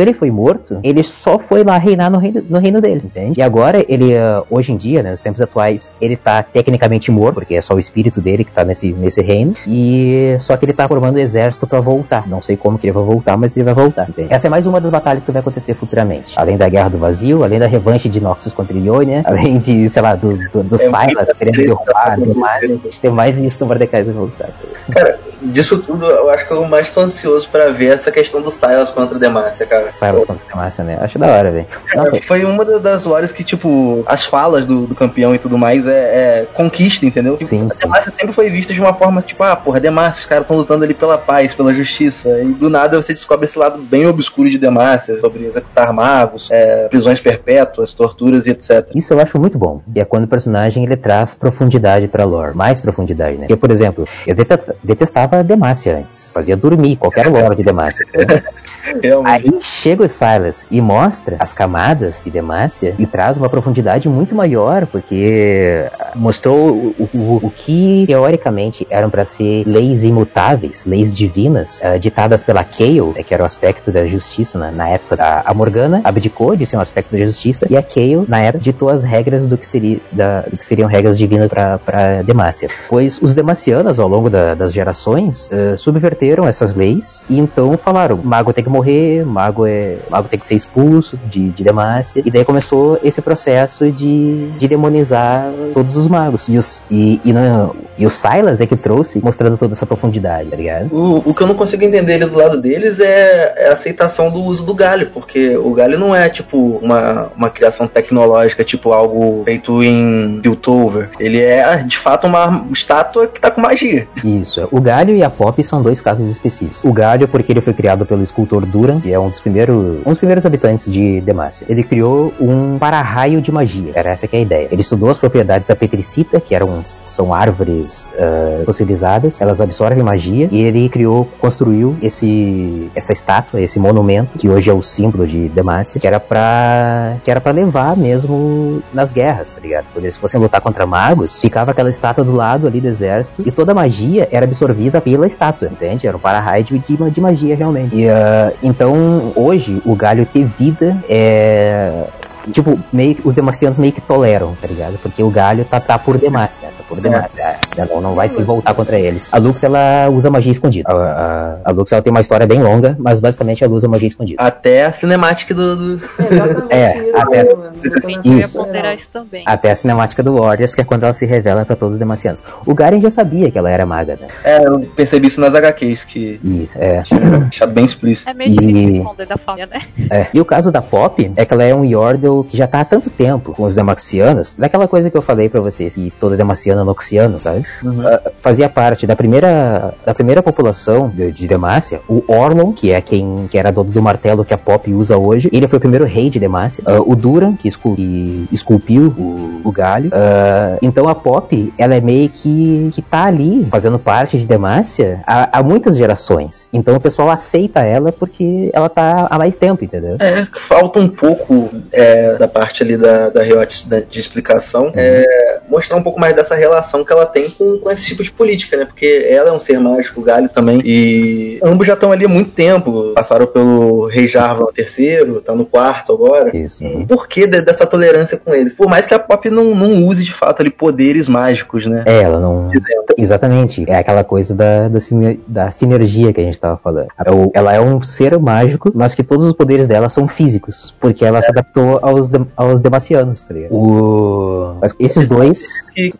ele foi morto, ele só foi lá reinar no reino, no reino dele, entende? E agora ele, ah, hoje em dia, né, nos tempos atuais, ele tá tecnicamente morto, porque é só o espírito dele que tá nesse, nesse reino, e só que ele tá formando o exército para voltar. Não sei como que ele vai voltar, mas ele vai voltar, entende? Essa é mais uma das batalhas que vai acontecer futuramente. Além da Guerra do Vazio, além da revanche de Noxus contra Ionia, além de, sei lá, do, do, do É Silas querendo derrubar, tem mais, tem mais isso do Mordekaiser voltar. Cara, disso tudo, eu acho que eu mais tô ansioso pra ver essa questão do Silas contra o Demacia, cara. Silas contra Demacia, né? Acho da hora, velho. Foi uma da- das lores que, tipo, as falas do, do campeão e tudo mais é, é conquista, entendeu? Tipo, Sim, a sim. Demacia sempre foi vista de uma forma, tipo, ah, porra, Demacia, os caras estão lutando ali pela paz, pela justiça. E do nada você descobre esse lado bem obscuro de Demacia, sobre executar magos, é, prisões perpétuas, torturas e etc. Isso eu acho muito bom. E é quando o personagem ele traz profundidade pra lore, mais profundidade, né? Porque, por exemplo, eu detesta- detestava Demacia antes. Fazia dormir qualquer hora de Demacia. [LAUGHS] Né? Aí chega o Silas e mostra as camadas de Demacia e traz uma profundidade muito maior, porque mostrou o, o, o que teoricamente eram para ser leis imutáveis, leis divinas, uh, ditadas pela Kayle, né, que era o aspecto da justiça na, na época. A, a, Morgana abdicou de ser um aspecto da justiça e a Kayle, na época, ditou as regras do que, seria, da, do que seriam regras divinas para Demacia. Pois os Demacianos, ao longo da, das gerações, uh, subverteram essas leis e então falaram: mago tem que morrer, mago, é, mago tem que ser expulso de, de Demacia. E daí começou esse processo de, de demonizar todos os magos. E, os, e, e, no, e o Silas é que trouxe, mostrando toda essa profundidade, tá ligado? O, o que eu não consigo entender do lado deles é, é, a aceitação do uso do galho, porque o galho não é tipo uma, uma criação tecnológica, tipo algo feito em Piltover. Ele é de fato uma estátua que tá com magia. Isso. O galho e a pop são dois casos específicos. O galho, porque ele foi criado pelo escultor Duran, que é um dos primeiros, um dos primeiros habitantes de Demacia. Ele criou um para-raio de magia. Era essa que é a ideia. Ele estudou as propriedades da petricita, que eram, são árvores uh, fossilizadas, elas absorvem magia, e ele criou, construiu esse, essa estátua, esse monumento, que hoje é o símbolo de Demacia, que era para que era para levar mesmo nas guerras, tá ligado? Quando eles fossem lutar contra magos, ficava aquela estátua do lado ali do exército, e toda a magia era absorvida pela estátua, entende? Era um para-raio de, de, magia realmente. E, uh, então, hoje, o galho ter vida é tipo, meio que os demacianos meio que toleram, tá ligado? Porque o galho tá, tá por Demacia, tá por Demacia. É. Não, não vai se voltar contra eles. A Lux, ela usa magia escondida. A, a, a, Lux, ela tem uma história bem longa, mas basicamente ela usa magia escondida. Até a cinemática do... do... É, até... Isso. isso. isso também. Até a cinemática do Warriors, que é quando ela se revela para todos os demacianos. O Garen já sabia que ela era maga, né? É, eu percebi isso nas HQs, que... Isso, é. Deixado bem explícito. É mesmo e... da família, né? É. E o caso da Pop é que ela é um Yordle que já tá há tanto tempo com os Demaxianos, daquela coisa que eu falei para vocês, que todo Demaciano é Noxiano, sabe? Uhum. Uh, fazia parte da primeira, da primeira população de, de Demacia, o Orlon, que é quem que era dono do martelo que a Pop usa hoje, ele foi o primeiro rei de Demacia. Uh, o Duran, que, escul que esculpiu o, o galho. Uh, então a Pop, ela é meio que, que tá ali, fazendo parte de Demacia há, há muitas gerações. Então o pessoal aceita ela porque ela tá há mais tempo, entendeu? É, falta um pouco é, da parte ali da, da de explicação é mostrar um pouco mais dessa relação que ela tem com, com esse tipo de política, né? Porque ela é um ser mágico, o Galho também, e ambos já estão ali há muito tempo. Passaram pelo Rei Jarvan III, tá no quarto agora. Isso. E por que de, dessa tolerância com eles? Por mais que a Pop não, não use de fato ali poderes mágicos, né? É, ela não. Exatamente. É aquela coisa da, da, da sinergia que a gente tava falando. Ela é um ser mágico, mas que todos os poderes dela são físicos, porque ela é. se adaptou aos, de, aos demacianos, tá ligado? O... Esses dois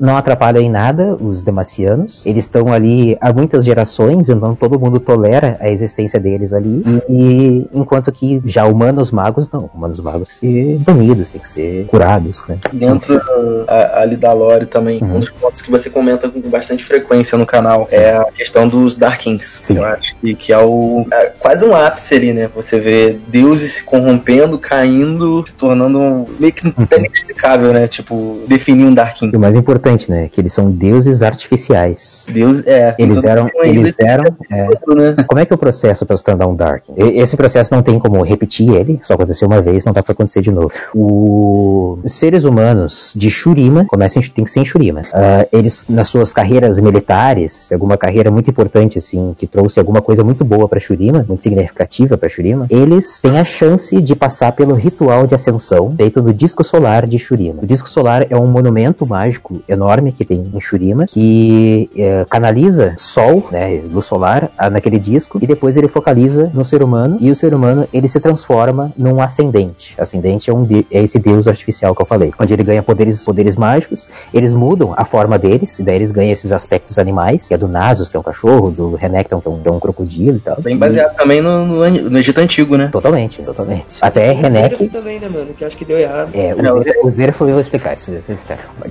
não atrapalham em nada os demacianos. Eles estão ali há muitas gerações, então todo mundo tolera a existência deles ali. E, e enquanto que já humanos magos, não. Humanos magos se banidos, tem que ser curados, né? Dentro a, ali da lore também, uhum. um dos pontos que você comenta com bastante frequência no canal Sim. é a questão dos Darkins, Sim. eu acho. E que é o é quase um ápice ali, né? Você vê deuses se corrompendo, caindo, se tornando um, meio que uhum. inexplicável, né? Tipo, definir um Darkin. E o mais importante, né? Que eles são deuses artificiais. Deus, é. Eles eram. Eles eram é, né? Como é que é o processo para se tornar um Darkin? Esse processo não tem como repetir ele, só aconteceu uma vez, não dá pra acontecer de novo. Os seres humanos de Shurima, começam, tem que ser em Shurima. Uh, eles, nas suas carreiras militares, alguma carreira muito importante, assim, que trouxe alguma coisa muito boa para Shurima, muito significativa para Shurima, eles têm a chance de passar pelo ritual de ascensão feito no disco solar de Shurima. O disco solar é um monumento mágico enorme que tem em Shurima, que é, canaliza sol, né, luz solar, naquele disco, e depois ele focaliza no ser humano, e o ser humano ele se transforma num ascendente. Ascendente é, um de, é esse deus artificial que eu falei, onde ele ganha poderes, poderes mágicos, eles mudam a forma deles, e daí eles ganham esses aspectos animais, que é do Nasus, que é um cachorro, do Renekton, que é um, que é um crocodilo e tal. Bem baseado e... também no, no, no, Egito Antigo, né? Totalmente, totalmente. Até Renek... também, né, mano? Que acho que deu errado. É, o Zera, o Zera foi, eu vou explicar isso.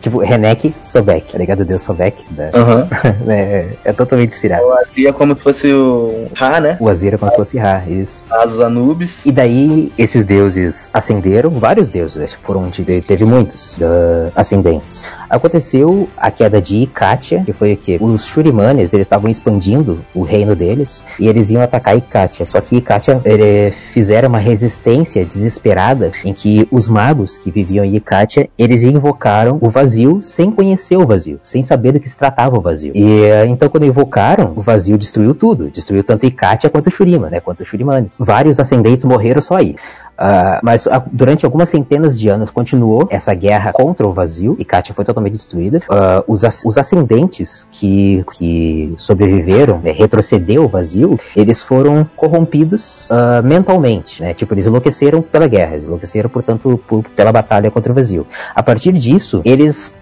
Tipo, Renek Sobek, tá ligado? Deus Sobek. Né? Uhum. [LAUGHS] é, é, totalmente inspirado. O Azir é como se fosse o Ra, né? O Azir é como se fosse Ra, isso. Os Anubis. E daí, esses deuses ascenderam, vários deuses, foram, teve muitos uh, ascendentes. Aconteceu a queda de Ikatia, que foi o que? Os Shurimanes, eles estavam expandindo o reino deles e eles iam atacar Ikatia. Só que Ikatia ele, fizeram uma resistência desesperada em que os magos que viviam em Ikatia, eles invocaram o vazio sem conhecer o vazio, sem saber do que se tratava o vazio. E então quando invocaram, o vazio destruiu tudo, destruiu tanto Ikatia quanto Shurima, né, quanto Shurimanes. Vários ascendentes morreram só aí. Uh, mas uh, durante algumas centenas de anos continuou essa guerra contra o vazio e Katia foi totalmente destruída. Uh, os, os, ascendentes que, que sobreviveram, né, retrocedeu o vazio, eles foram corrompidos mentalmente, né? Tipo, eles enlouqueceram pela guerra, eles enlouqueceram, portanto, por, pela batalha contra o vazio. A partir disso, eles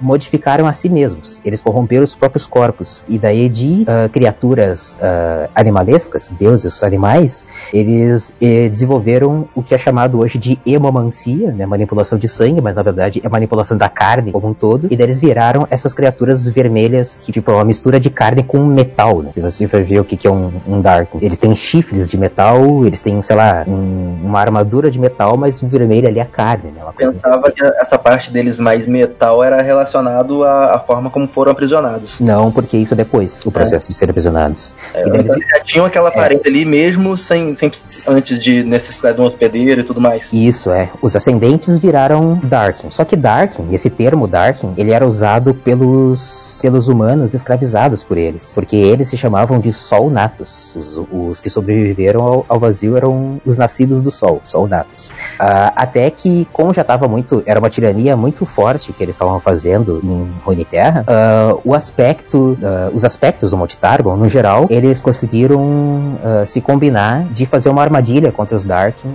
modificaram a si mesmos, eles corromperam os próprios corpos e daí de criaturas animalescas, deuses animais, eles eh, desenvolveram desenvolveram o que é chamado hoje de hemomancia, né, manipulação de sangue, mas na verdade é manipulação da carne como um todo, e daí eles viraram essas criaturas vermelhas que, tipo, é uma mistura de carne com metal, né? Se você for ver o que, que é um, um Dark, eles têm chifres de metal, eles têm, sei lá, um, uma armadura de metal, mas o vermelho ali é carne, né? Uma coisa Pensava assim. que essa parte deles mais metal era relacionado à, à, forma como foram aprisionados. Não, porque isso é depois, o processo é. de ser aprisionados. É, então eles... já tinham aquela é. parede ali mesmo sem, sem antes de necessidade necessidade de um hospedeiro e tudo mais. Isso, é. Os ascendentes viraram Darkin. Só que Darkin, esse termo Darkin, ele era usado pelos, pelos humanos escravizados por eles. Porque eles se chamavam de Sol Natos. Os, os que sobreviveram ao, ao, vazio eram os nascidos do Sol, Sol Natos. Uh, até que, como já estava muito. Era uma tirania muito forte que eles estavam fazendo em Runeterra, uh, o aspecto. Uh, os aspectos do Monte Targon, no geral, eles conseguiram se combinar de fazer uma armadilha contra os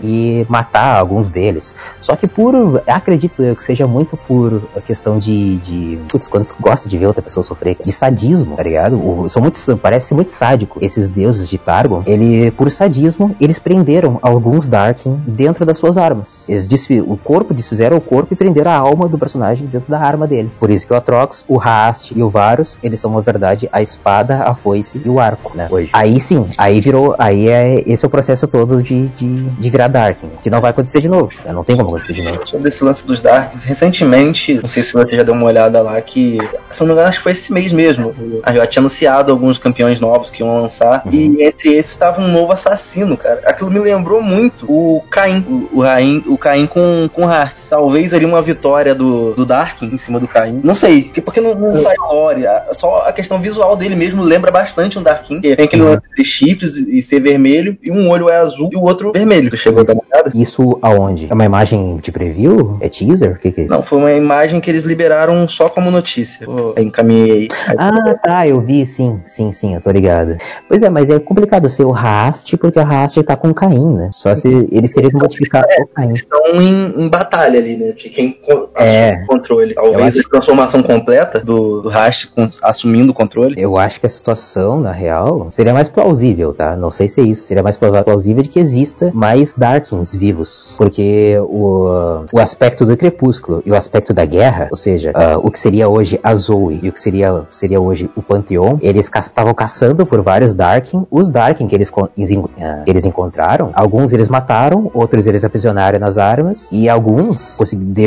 E matar alguns deles. Só que por, acredito eu que seja muito por questão de, de putz, quando tu gosta de ver outra pessoa sofrer, de sadismo, tá ligado? O, são muito, parece muito sádico. Esses deuses de Targon, ele, por sadismo, eles prenderam alguns Darkin dentro das suas armas. Eles desfi o corpo, desfizeram o corpo e prenderam a alma do personagem dentro da arma deles. Por isso que o Atrox, o Rast e o Varus, eles são, na verdade, a espada, a foice e o arco, né? Hoje. Aí sim, aí virou, aí é, esse é o processo todo de, de de virar Dark, que não vai acontecer de novo. Né? Não tem como acontecer de novo. Sobre esse lance dos Darks, recentemente, não sei se você já deu uma olhada lá, que, se não me engano, acho que foi esse mês mesmo. A já tinha anunciado alguns campeões novos que iam lançar, uhum. e entre esses estava um novo assassino, cara. Aquilo me lembrou muito o Caim, o, o, Caim com, com Hearts. Talvez ali uma vitória do, do Dark em cima do Caim. Não sei, porque não, não sai lore. Só a questão visual dele mesmo lembra bastante um Darkin. Tem aquele uhum. lance de chifres e ser vermelho, e um olho é azul e o outro vermelho. Tu chegou a dar uma olhada? Isso aonde? É uma imagem de preview? É teaser? Que, que é? Não, foi uma imagem que eles liberaram só como notícia. Eu encaminhei aí. Ah, tá, eu vi, sim, sim, sim, eu tô ligado. Pois é, mas é complicado ser o Rast, porque o Rast tá com o Caim, né? Só se eles teriam modificado é, o Caim. Estão em, em, batalha ali, né? De quem é, o controle. Talvez acho... a transformação completa do, do Rast assumindo o controle. Eu acho que a situação, na real, seria mais plausível, tá? Não sei se é isso. Seria mais plausível de que exista mais Darkins vivos, porque o, o aspecto do crepúsculo e o aspecto da guerra, ou seja, uh, o que seria hoje a Zoe e o que seria, seria hoje o Pantheon, eles estavam ca caçando por vários Darkin, os Darkin que eles, uh, eles encontraram, alguns eles mataram, outros eles aprisionaram nas armas, e alguns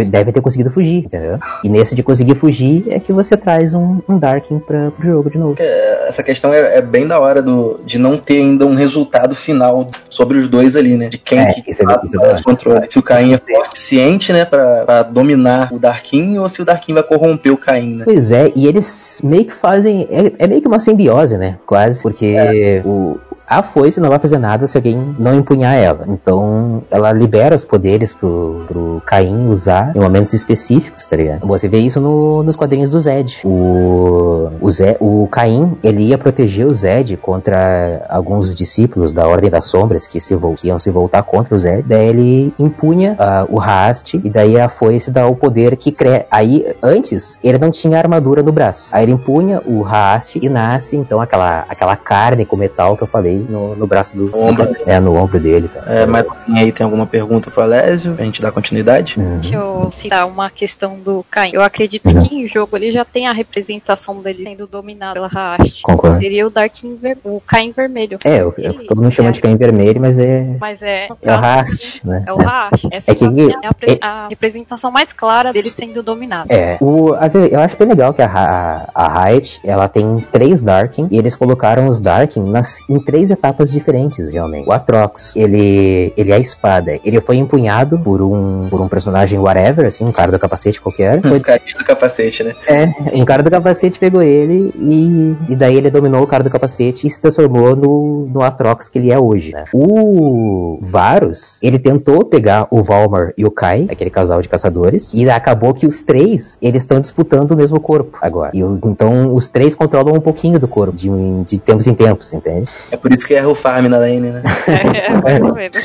devem ter conseguido fugir, entendeu? E nesse de conseguir fugir é que você traz um, um Darkin para pro jogo de novo. É, essa questão é, é, bem da hora do, de não ter ainda um resultado final sobre os dois ali, né? De quem é, que isso é, isso é controle. Se o Caim é forte ciente, né, pra, pra, dominar o Darkin, ou se o Darkin vai corromper o Caim, né? Pois é, e eles meio que fazem. É, é meio que uma simbiose, né? Quase. Porque é. o, a foice não vai fazer nada se alguém não empunhar ela. Então, ela libera os poderes pro, pro Caim usar em momentos específicos, tá ligado? Você vê isso no, nos quadrinhos do Zed. O, o, Zed, o Caim, ele ia proteger o Zed contra alguns discípulos da Ordem das Sombras que, se, que iam se voltar contra o Zed. Daí ele empunha uh, o Rast e daí a foice dá o poder que cresce. Aí, antes, ele não tinha armadura no braço. Aí ele empunha o Rast e nasce, então, aquela, aquela carne com metal que eu falei acertei no, no braço do. No ombro. É, no ombro dele. Tá? É, mas alguém aí tem alguma pergunta pro Alésio? Pra gente dar continuidade? Uhum. Deixa eu citar uma questão do Caim. Eu acredito Uhum. que em jogo ele já tem a representação dele sendo dominado pela Raast. Concordo. Seria o Darkin ver... o Caim vermelho. É, o- Ele- todo mundo chama é. de Caim vermelho, mas é. Mas é. É o caso, Rast, né? É o Raast. Essa É que- é a, pre- a representação mais clara dele sendo dominado. É, o, eu acho bem legal que a, a Riot, ela tem três Darkin, e eles colocaram os Darkin nas, em três etapas diferentes, realmente. O Atrox, ele, ele é a espada, ele foi empunhado por um, por um personagem whatever, assim, um cara do capacete qualquer. Foi, Os carinhos do capacete, né? é, um cara do capacete pegou ele e, e daí ele dominou o cara do capacete e se transformou no, no Atrox que ele é hoje, né? O Varus, ele tentou pegar o Valmar e o Kai, aquele casal de caçadores, e acabou que os três, eles estão disputando o mesmo corpo agora. E então os três controlam um pouquinho do corpo, de, de tempos em tempos, entende? É por isso que erra o farm na lane, né? É, mais ou menos. [LAUGHS]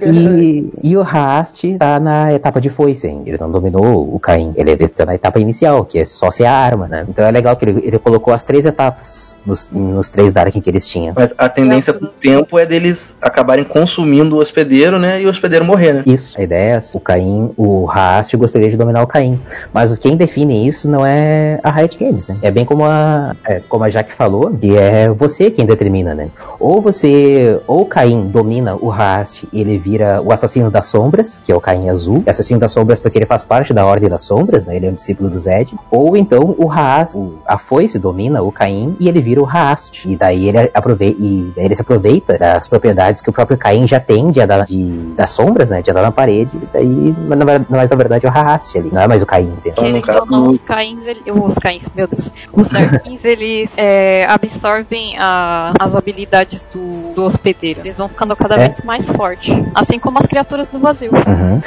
E, e o Rast tá na etapa de foice ainda. Ele não dominou o Caim. Ele tá na etapa inicial, que é só ser a arma, né? Então é legal que ele, ele colocou as três etapas nos, nos três Darkin que eles tinham. Mas a tendência pro tempo é deles acabarem consumindo o hospedeiro, né? E o hospedeiro morrer, né? Isso, a ideia é essa. O Caim, o Rast gostaria de dominar o Caim. Mas quem define isso não é a Riot Games, né? É bem como a, é, como a Jaque falou, que é você quem determina, né? Ou você, ou o Caim domina o Rast e ele vira o assassino das sombras, que é o Caim azul. Assassino das sombras porque ele faz parte da Ordem das Sombras, né? Ele é um discípulo do Zed. Ou então o o- a foice domina o Caim e ele vira o Rast. E daí ele aproveita, e ele se aproveita das propriedades que o próprio Caim já tem de, andar- de das sombras, né? De andar na parede. E daí, mas na, verdade é o Rast ali, não é mais o Caim, entende? Então, não, os Caíns, ele- os Caíns, meu Deus, os Darkins, [LAUGHS] eles é, absorvem a- as habilidades do, do hospedeiro. Eles vão ficando cada É. vez mais fortes. Assim como as criaturas do vazio. Uhum.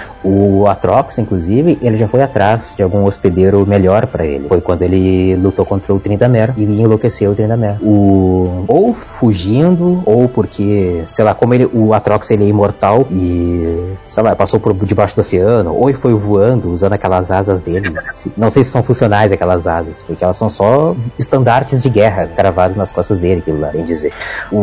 O Atrox, inclusive, ele já foi atrás de algum hospedeiro melhor pra ele. Foi quando ele lutou contra o Trindamer e enlouqueceu o Trindamer. O ou fugindo ou porque, sei lá, como ele, o Atrox ele é imortal e, sei lá, passou por debaixo do oceano, ou ele foi voando usando aquelas asas dele. Não sei se são funcionais aquelas asas, porque elas são só estandartes de guerra gravados nas costas dele, aquilo lá, bem dizer. O...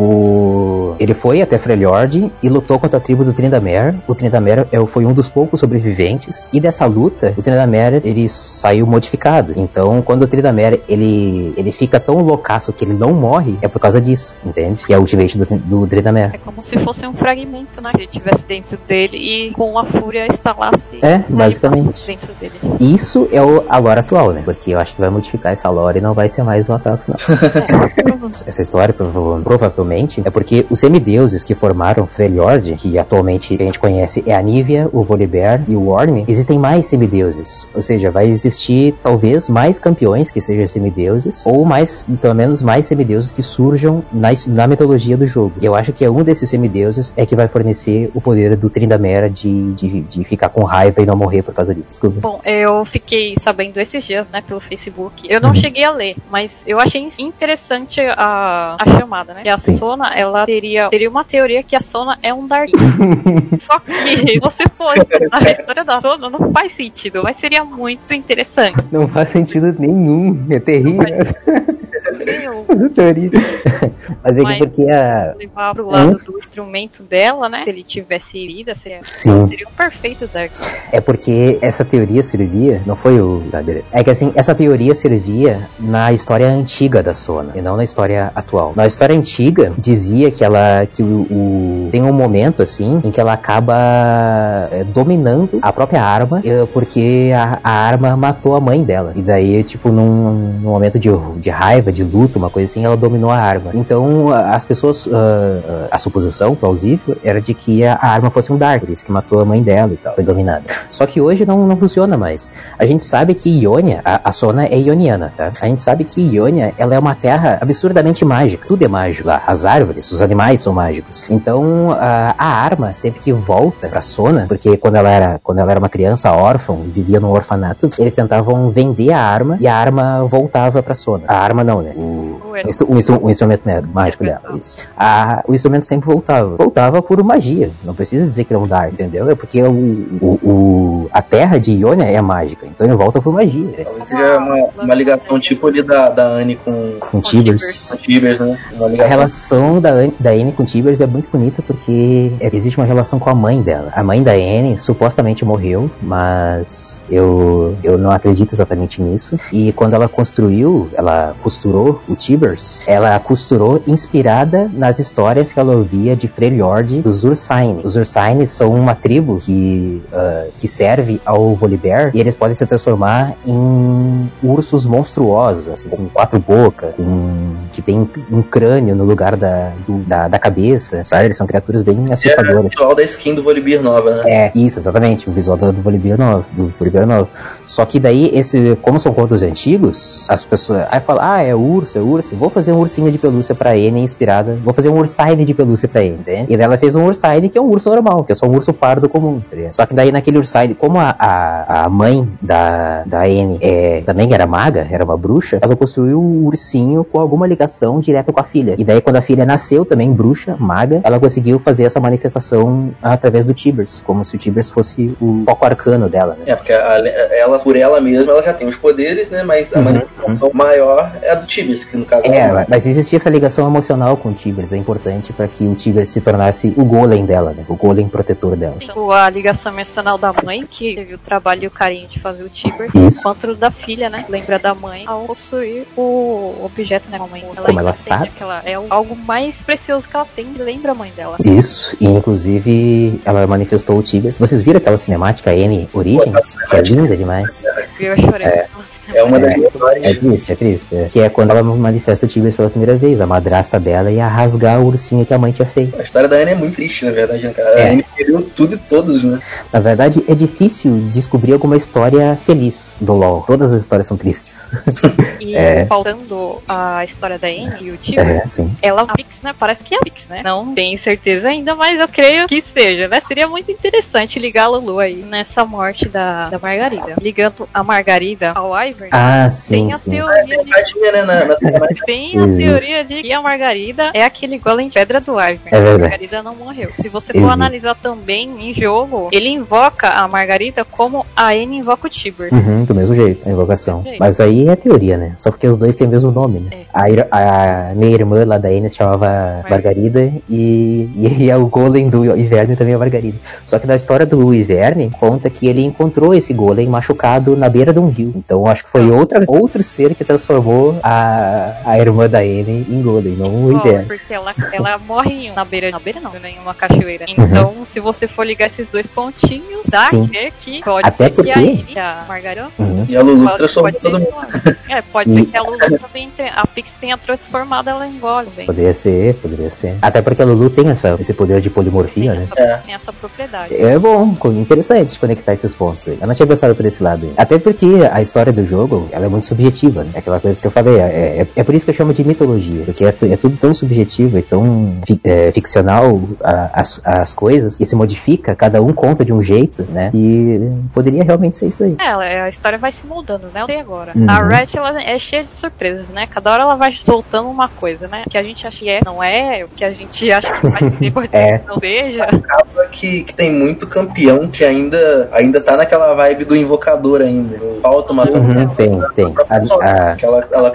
Ele foi até Freljord e lutou contra a tribo do Trindamer. O Trindamer é, foi um dos poucos sobreviventes. E dessa luta, o Trindamer ele saiu modificado. Então, quando o Trindamer ele, ele fica tão loucaço que ele não morre, é por causa disso, entende? Que é o ultimate do, do Trindamer. É como se fosse um fragmento, né? Que ele tivesse dentro dele e com a fúria instalasse É, basicamente. dentro dele. Isso é o, a lore atual, né? Porque eu acho que vai modificar essa lore e não vai ser mais o Atrox, não. [LAUGHS] Essa história prova- provavelmente é porque os semideuses que formaram Freljord, que atualmente a gente conhece é a Nívia, o Volibear e o Orne, existem mais semideuses. Ou seja, vai existir talvez mais campeões que sejam semideuses, ou mais, pelo menos mais semideuses que surjam na, na mitologia do jogo. Eu acho que é um desses semideuses é que vai fornecer o poder do Trindamera de, de, de ficar com raiva e não morrer por causa disso. Desculpa. Bom, eu fiquei sabendo esses dias, né, pelo Facebook. Eu não cheguei a ler, mas eu achei interessante a, a chamada, né? Que a Sim. Sona, ela teria, teria uma teoria que a Sona é um Darkin. [LAUGHS] Só que se você for estudar a história da Sona, não faz sentido, mas seria muito interessante. Não faz sentido nenhum. É terrível Teoria. [LAUGHS] Mas é que Mas- porque a. levar pro lado do instrumento dela, né? Se ele tivesse vida, seria, Sim. seria um perfeito Dark. É porque essa teoria servia. Não foi o. Ah, beleza. É que assim, essa teoria servia na história antiga da Sona e não na história atual. Na história antiga, dizia que ela. que o. o- tem um momento assim em que ela acaba é, dominando a própria arma é, porque a, a arma matou a mãe dela. E daí, tipo, num, num momento de, de raiva, de luto, uma coisa assim, ela dominou a arma. Então, as pessoas. ah, a suposição plausível era de que a, a arma fosse um Dark, por isso que matou a mãe dela e tal, foi dominada. Só que hoje não, não funciona mais. A gente sabe que Ionia, a, a Sona é ioniana, tá? A gente sabe que Ionia, ela é uma terra absurdamente mágica. Tudo é mágico lá. As árvores, os animais são mágicos. Então, a, a arma, sempre que volta pra Sona, porque quando ela era, quando ela era uma criança órfã, vivia num orfanato, eles tentavam vender a arma e a arma voltava pra Sona. A arma não, né? O, O era. O, instru- o instrumento mágico dela, isso. A- o instrumento sempre voltava. Voltava por magia. Não precisa dizer que é um dar, entendeu? É porque o, o- o- a terra de Ionia é mágica. Então ele volta por magia. Talvez seja uma, uma ligação tipo ali da, da Anne com, Com Tibers. com Tibers, né? Uma A relação da, Anne- da Anne com Tibers é muito bonita porque é- existe uma relação com a mãe dela. A mãe da Anne supostamente morreu, mas eu, eu não acredito exatamente nisso. E quando ela construiu, ela costurou o Tibers, ela costurou inspirada nas histórias que ela ouvia de Freljord dos Ursaine. Os Ursaine são uma tribo que, ah, que serve ao Volibear e eles podem se transformar em ursos monstruosos, assim, com quatro bocas, com, que tem um crânio no lugar da, do- da, da cabeça, sabe? Eles são criaturas bem É o assustadoras. visual da skin do Volibear nova, né? É, isso, exatamente, o visual do, do Volibear novo, do Volibear. Só que daí, esse, como são contos antigos, as pessoas, aí falam, ah, é urso, é urso, vou fazer um ursinho de pelúcia pra N inspirada, vou fazer um Ursaine de pelúcia pra N, entende? E daí ela fez um Ursaine que é um urso normal, que é só um urso pardo comum, tá? Só que daí naquele Ursaine, como a, a, a mãe da, da N é, também era maga, era uma bruxa, ela construiu o ursinho com alguma ligação direta com a filha. E daí quando a filha nasceu também bruxa, maga, ela conseguiu fazer essa manifestação através do Tibers, como se o Tibers fosse o foco arcano dela, né? É, porque a- ela, por ela mesma, ela já tem os poderes, né? Mas a Uhum, manifestação maior é a do Tibers, que no caso É, mas existia essa ligação emocional com o Tibers, é importante para que o Tibers se tornasse o golem dela, né? O golem protetor dela. Tanto a ligação emocional da mãe, que teve o trabalho e o carinho de fazer o Tiber, Isso. quanto da filha, né? Lembra da mãe ao possuir o objeto, né? A mãe. Como ela sabe. que ela é o- algo mais precioso que ela tem, lembra a mãe dela. Isso, e inclusive ela manifestou o Tibers. Vocês viram aquela cinemática N Origins? Que é linda demais. Eu chorei. É uma das É. É triste, é triste. é. Que é quando ela manifesta o Tibers pela primeira vez. A madrasta dela ia rasgar o ursinho que a mãe tinha feito. A história da Anne é muito triste, na verdade, né, cara? É. A Anne perdeu tudo e todos, né? Na verdade, é difícil descobrir alguma história feliz do LoL. Todas as histórias são tristes. E [LAUGHS] É. faltando a história da Anne e o Tiber, É, ela a Pix, né? Parece que é a Pix, né? Não tenho certeza ainda, mas eu creio que seja, né? Seria muito interessante ligar a Lulu aí nessa morte da, da Margarida. Ligando a Margarida ao Ivern. Ah, sim, tem a sim. teoria de Tadinha, né? Na, na cinemática. tem a Existe. teoria de que a Margarida é aquele golem de pedra do Ivern. É verdade. A Margarida não morreu. Se você for Existe. analisar também em jogo, ele invoca a Margarida como a N invoca o Tiber. Uhum, do mesmo jeito, a invocação. jeito. Mas aí é teoria, né? Só porque os dois têm o mesmo nome, né? É. A, a minha irmã lá da Enes chamava Margarida e, e é o golem do Iverne também é Margarida. Só que na história do Iverne, conta que ele encontrou esse golem machucado na beira de um rio. Então acho que foi outra, outro ser que transformou a, a irmã da Ene em golem, não Ó, Iverne. porque ela, ela morre em- na beira, na beira não, né, em uma cachoeira. Então, se você for ligar esses dois pontinhos, dá Uhum. Sim. que pode Até ser que a porque- Amy, a Uhum. E a Lulu pode, transformou pode ser todo mundo. É, pode E- ser que a Lulu também tenha, a Pix tenha transformado ela em golem. Poderia ser, poderia ser. Até porque a Lulu tem essa, esse poder de polimorfia, Tem né? essa, É. tem essa propriedade. É bom, interessante conectar esses pontos aí. Eu não tinha pensado por esse lado aí. Até porque a história do jogo, ela é muito subjetiva, né? É aquela coisa que eu falei, é, é, é por isso que eu chamo de mitologia, porque é, é tudo tão subjetivo e tão fi- é, ficcional a- as, as coisas, e se modifica, cada um conta de um jeito, né? E poderia realmente ser isso aí. É, a história vai se moldando, né? Até agora. Uhum. A Red, ela é cheia de surpresas, né? Cada hora ela vai soltando uma coisa, né? O que a gente acha que é, não é. O que a gente [LAUGHS] acha que vai ser, pode É. não seja. [LAUGHS] Acaba que, que tem muito campeão que ainda, ainda tá naquela vibe do invocador ainda. Falta uma Uhum, tem, tem. A, a, que ela, ela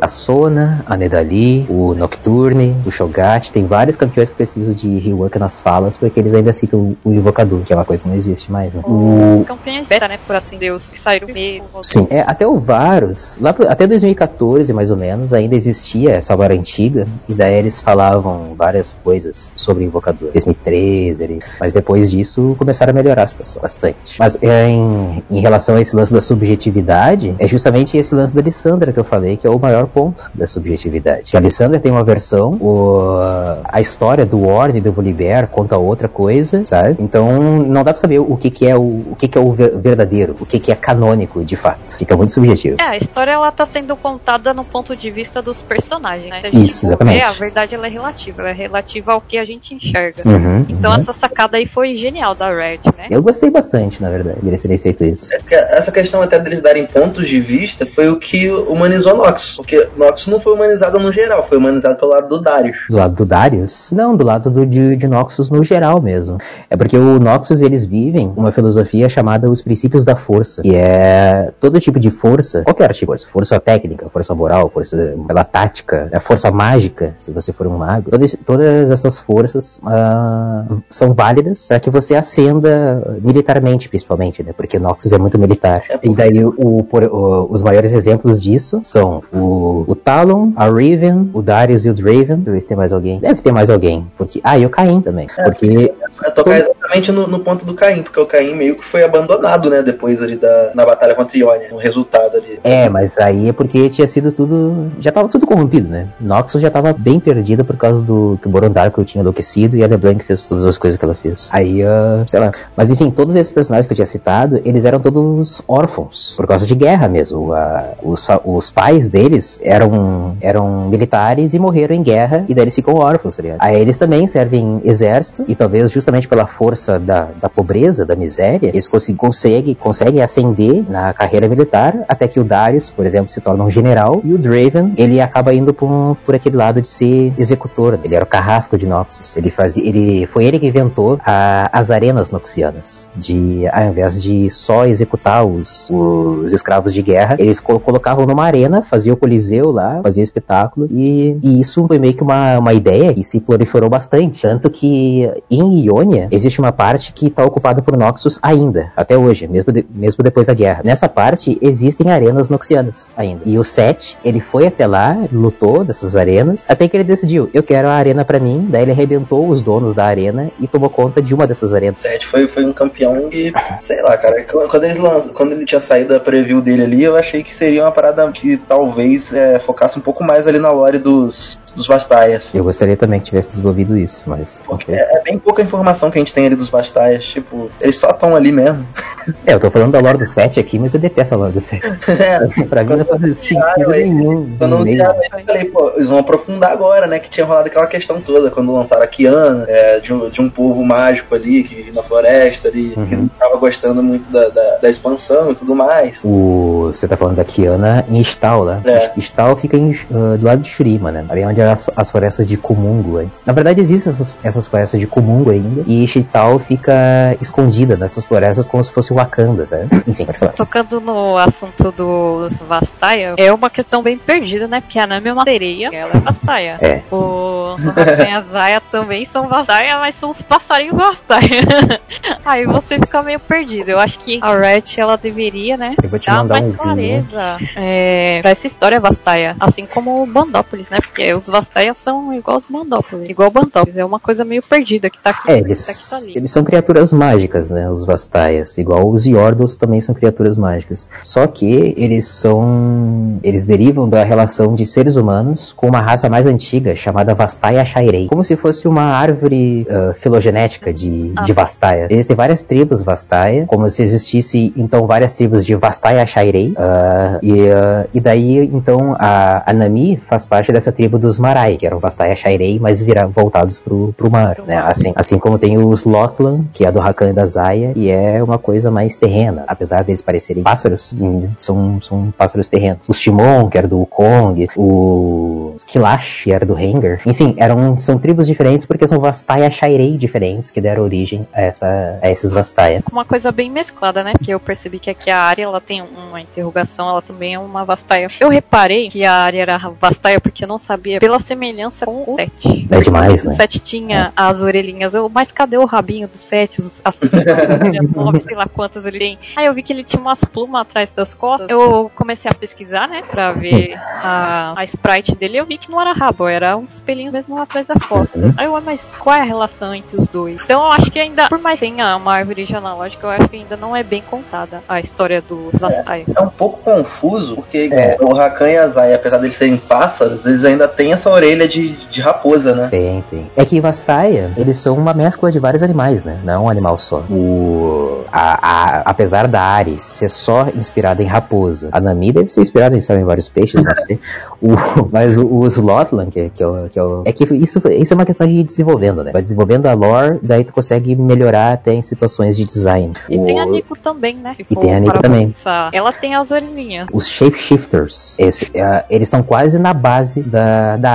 a Sona, a Nedali, o Nocturne, o Shogat, tem vários campeões que precisam de rework nas falas porque eles ainda citam o Invocador, que é uma coisa que não existe mais. Né? O, Campeões beta, né? Por assim Deus, que saíram primeiro. Sim, é, até o Varus, lá pro- até 2014 mais ou menos, ainda existia essa lore antiga, e daí eles falavam várias coisas sobre o Invocador. 2013, ali, mas depois disso começaram a melhorar a situação bastante. Mas é, em, em relação a esse lance da subjetividade, é justamente esse lance da Lissandra que eu falei, que é o maior ponto da subjetividade. Que a Lissandra tem uma versão, o, a história do Orne e do Volibear conta outra coisa, sabe? Então não dá pra saber o que, que é o, o que, que é o ver- verdadeiro, o que, que é canônico de fato. Fica muito subjetivo. É, a história ela tá sendo contada no ponto de vista dos personagens, né? Se a gente Isso, exatamente. ver, a verdade ela é relativa, ela é relativa ao que a gente enxerga. Uhum, Então uhum. essa sacada aí foi genial da Red, né? Eu gostei bastante, na verdade, de terem feito isso. É essa questão até deles darem pontos de vista foi o que humanizou Noxus. Porque Noxus não foi humanizada no geral, foi humanizada pelo lado do Darius. Do lado do Darius? Não, do lado do, de, de Noxus no geral mesmo. É porque o Noxus, eles vivem uma filosofia chamada os princípios da força, que é todo tipo de força, qualquer tipo de força, força técnica, força moral, força pela tática, força mágica, se você for um mago. Todas, todas essas forças uh, são válidas para que você ascenda militarmente, principalmente, né? Porque Noxus é muito militar. É E daí o, por- o- os maiores exemplos disso são o, o Talon, a Riven, o Darius e o Draven. Deixa eu ver se tem mais alguém. Deve ter mais alguém. Porque, ah, e o Caim também. Porque É tocar exatamente no, no ponto do Caim, porque o Caim meio que foi abandonado, né? Depois ali da, na batalha contra Ionia, no resultado ali. É, mas aí é porque tinha sido tudo. Já tava tudo corrompido, né? Noxus já tava bem perdida por causa do que o Borondarko tinha enlouquecido e a LeBlanc fez todas as coisas que ela fez. Aí, ah, sei lá. Mas enfim, todos esses personagens que eu tinha citado, eles eram todos órfãos, por causa de guerra mesmo. Ah, os, os pais deles eram, eram militares e morreram em guerra, e daí eles ficam órfãos, tá ligado? Aí eles também servem exército, e talvez justamente pela força da, da pobreza, da miséria, eles conseguem, conseguem ascender na carreira militar, até que o Darius, por exemplo, se torna um general, e o Draven, ele acaba indo por, por aquele lado de ser executor. Ele era o carrasco de Noxus. Ele fazia, ele foi ele que inventou a- as arenas noxianas, de ao invés de só executar os, os escravos de guerra, eles col- colocavam numa arena, fazia o coliseu lá, fazia espetáculo, e, e isso foi meio que uma, uma ideia que se proliferou bastante, tanto que em Ionia existe uma parte que está ocupada por Noxus ainda, até hoje, mesmo, de- mesmo depois da guerra. Nessa parte existem arenas noxianas ainda. E o Set, ele foi até lá, lutou dessas arenas, até que ele decidiu, eu quero a arena pra mim, daí ele arrebentou os donos da arena e tomou conta de uma dessas arenas. Seth foi, foi um campeão que, sei lá, cara, quando, lançam, quando ele tinha saído da preview dele ali, eu achei que seria uma parada que talvez é, focasse um pouco mais ali na lore dos, dos Vastaias. Eu gostaria também que tivesse desenvolvido isso, mas. Porque é, é bem pouca informação que a gente tem ali dos Vastaias, tipo, eles só estão ali mesmo. [LAUGHS] É, eu tô falando da lore do 7 aqui, mas eu detesto a lore do 7. É, [LAUGHS] pra mim não faz sentido nenhum. Quando anunciaram, eu falei, pô, eles vão aprofundar agora, né? Que tinha rolado aquela questão toda, quando lançaram a Kiana, é, de, um, de um povo mágico ali, que vive na floresta ali, que Uhum. não tava gostando muito da, da, da expansão e tudo mais. O, você tá falando da Kiana em Stal, né? É. Stal fica em, uh, do lado de Shurima, né? Ali onde as, as florestas de Kumungo antes. Na verdade, existem essas, essas florestas de Kumungo ainda, e Stal fica escondida nessas florestas como se fosse Wakanda, sabe? [COUGHS] Enfim, pode falar. Tocando no assunto dos Vastaia, é uma questão bem perdida, né? Porque a Nami é uma sereia, ela é Vastaia. É. O Raven e a Zaya também são Vastaia, mas são os passarinhos Vastaia. [LAUGHS] Aí você fica meio perdido. Eu acho que a Red, ela deveria, né? Eu vou te Dar mais um vídeo. clareza é, pra essa história Vastaia. Assim como o Bandópolis, né? Porque os Vastaia são igual os Bandópolis. Igual o Bandópolis. É uma coisa meio perdida que tá aqui. É, tá eles, ali. eles são criaturas mágicas, né? Os Vastaias. Igual os Yordles também são criaturas mágicas. Só que eles são. Eles derivam da relação de seres humanos com uma raça mais antiga chamada Vastaia Shairei. Como se fosse uma árvore ah, filogenética de, Ah. de Vastaia. Existem várias tribos Vastaia, como se existisse então várias tribos de Vastaia Shairei. ah, e, ah, e daí então a, a Nami faz parte dessa tribo dos Marai, que eram Vastaia Shairei, mas vira, voltados pro, pro mar. Né? Assim, assim como tem os Lotlan, que é do Rakan e da Zaya, e é uma coisa mais terrena. Apesar deles parecerem pássaros, hum, são, são pássaros terrenos. Os Shimon, que era do Kong, o Skilash, que era do Hanger. Enfim, eram, são tribos diferentes porque são Vastaia Shairei diferentes que deram origem a, essa, a esses Vastaia. uma coisa bem mesclada, né? Porque eu percebi que aqui a área ela tem uma interrogação, ela também é uma vastaia. Eu reparei que a área era vastaia porque eu não sabia pela semelhança com o Sete. É demais, O né? Sete tinha as orelhinhas, eu, mas cadê o rabinho do Sete? Os- As, as [LAUGHS] nove, sei lá quantas ele tem. Aí eu vi que ele tinha umas plumas atrás das costas. Eu comecei a pesquisar, né? Pra ver a, a sprite dele. Eu vi que não era rabo, era uns pelinhos mesmo lá atrás das costas. Uhum. Aí eu, mas qual é a relação entre os dois? Então eu acho que ainda, por mais que tenha uma árvore genealógica, eu acho que ainda não é bem contada a história dos Vastaia. É um pouco confuso, porque É. o Rakan e a Zaya, apesar de eles serem pássaros, eles ainda têm essa orelha de, de raposa, né? Tem, tem. É que Vastaia, eles são uma mescla de vários animais, né? Não é um animal só. O... a, a- apesar da Ares ser só inspirada em raposa, a Nami deve ser inspirada em, lá, em vários peixes, não sei. [LAUGHS] O, mas o, o Slotland, que, que, é o, que é o. É que isso, isso é uma questão de ir desenvolvendo, né? Vai desenvolvendo a lore, daí tu consegue melhorar até em situações de design. E tem a O- Nico também, né? Se E for tem a Nico pra também. pensar. Ela tem as orelhinhas. Os shapeshifters, esse, é, eles estão quase na base da, da,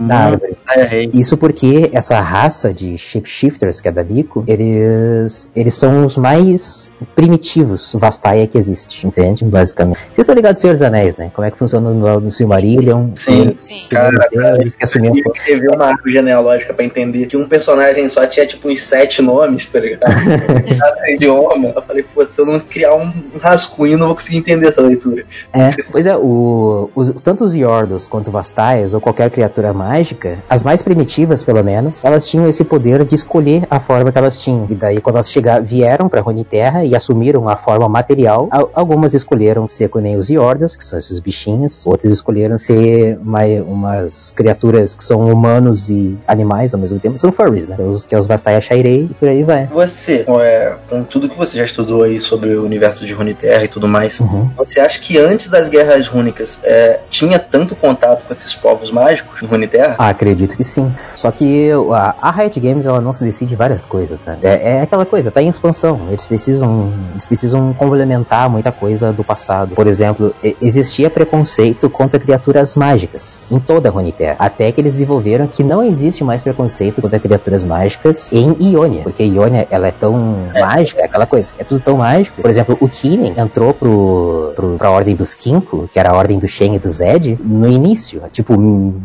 da árvore. É, é. Isso porque essa raça de shapeshifters, que é da Nico, eles, eles são os mais primitivos Vastaia que existe, entende? Basicamente. Vocês estão ligados, Senhor dos Anéis, né? Como é que funciona no, no Silmarillion? Sim, sim. Cara, deuses que escrevi uma árvore genealógica pra entender que um personagem só tinha tipo uns sete nomes, tá ligado? [LAUGHS] Cada idioma. Eu falei, pô, se eu não criar um rascunho, não vou conseguir entender essa leitura. É, pois é, o, os- tanto os Yordos quanto Vastaias, ou qualquer criatura mágica, as mais primitivas, pelo menos, elas tinham esse poder de escolher a forma que elas tinham. E daí, quando elas chegar, vieram pra Runeterra e assumiram a forma material, al- algumas escolheram ser que nem os Yordos, que são esses bichinhos, outras escolheram ser mai- umas criaturas que são humanos e animais ao mesmo tempo, são furries, né? Os, que é os Vastaia Shairei e por aí vai. Você, é, com tudo que você já estudou aí sobre o universo de Runeterra e tudo mais, Uhum. você acha que antes das guerras rúnicas é, tinha tanto contato com esses povos mágicos em Runeterra? Ah, acredito que sim. Só que a, a Riot Games ela não se decide várias coisas, né? É, é aquela coisa, tá em expansão. Eles precisam, eles precisam complementar muita coisa do passado. Por exemplo, existia preconceito contra criaturas mágicas em toda a Runeterra. Até que eles desenvolveram que não existe mais preconceito contra criaturas mágicas em Ionia. Porque Ionia, ela é tão mágica, é aquela coisa. É tudo tão mágico. Por exemplo, o Kinen entrou pro, pro, pra Ordem dos Kinko, que era a Ordem do Shen e do Zed, no início, tipo,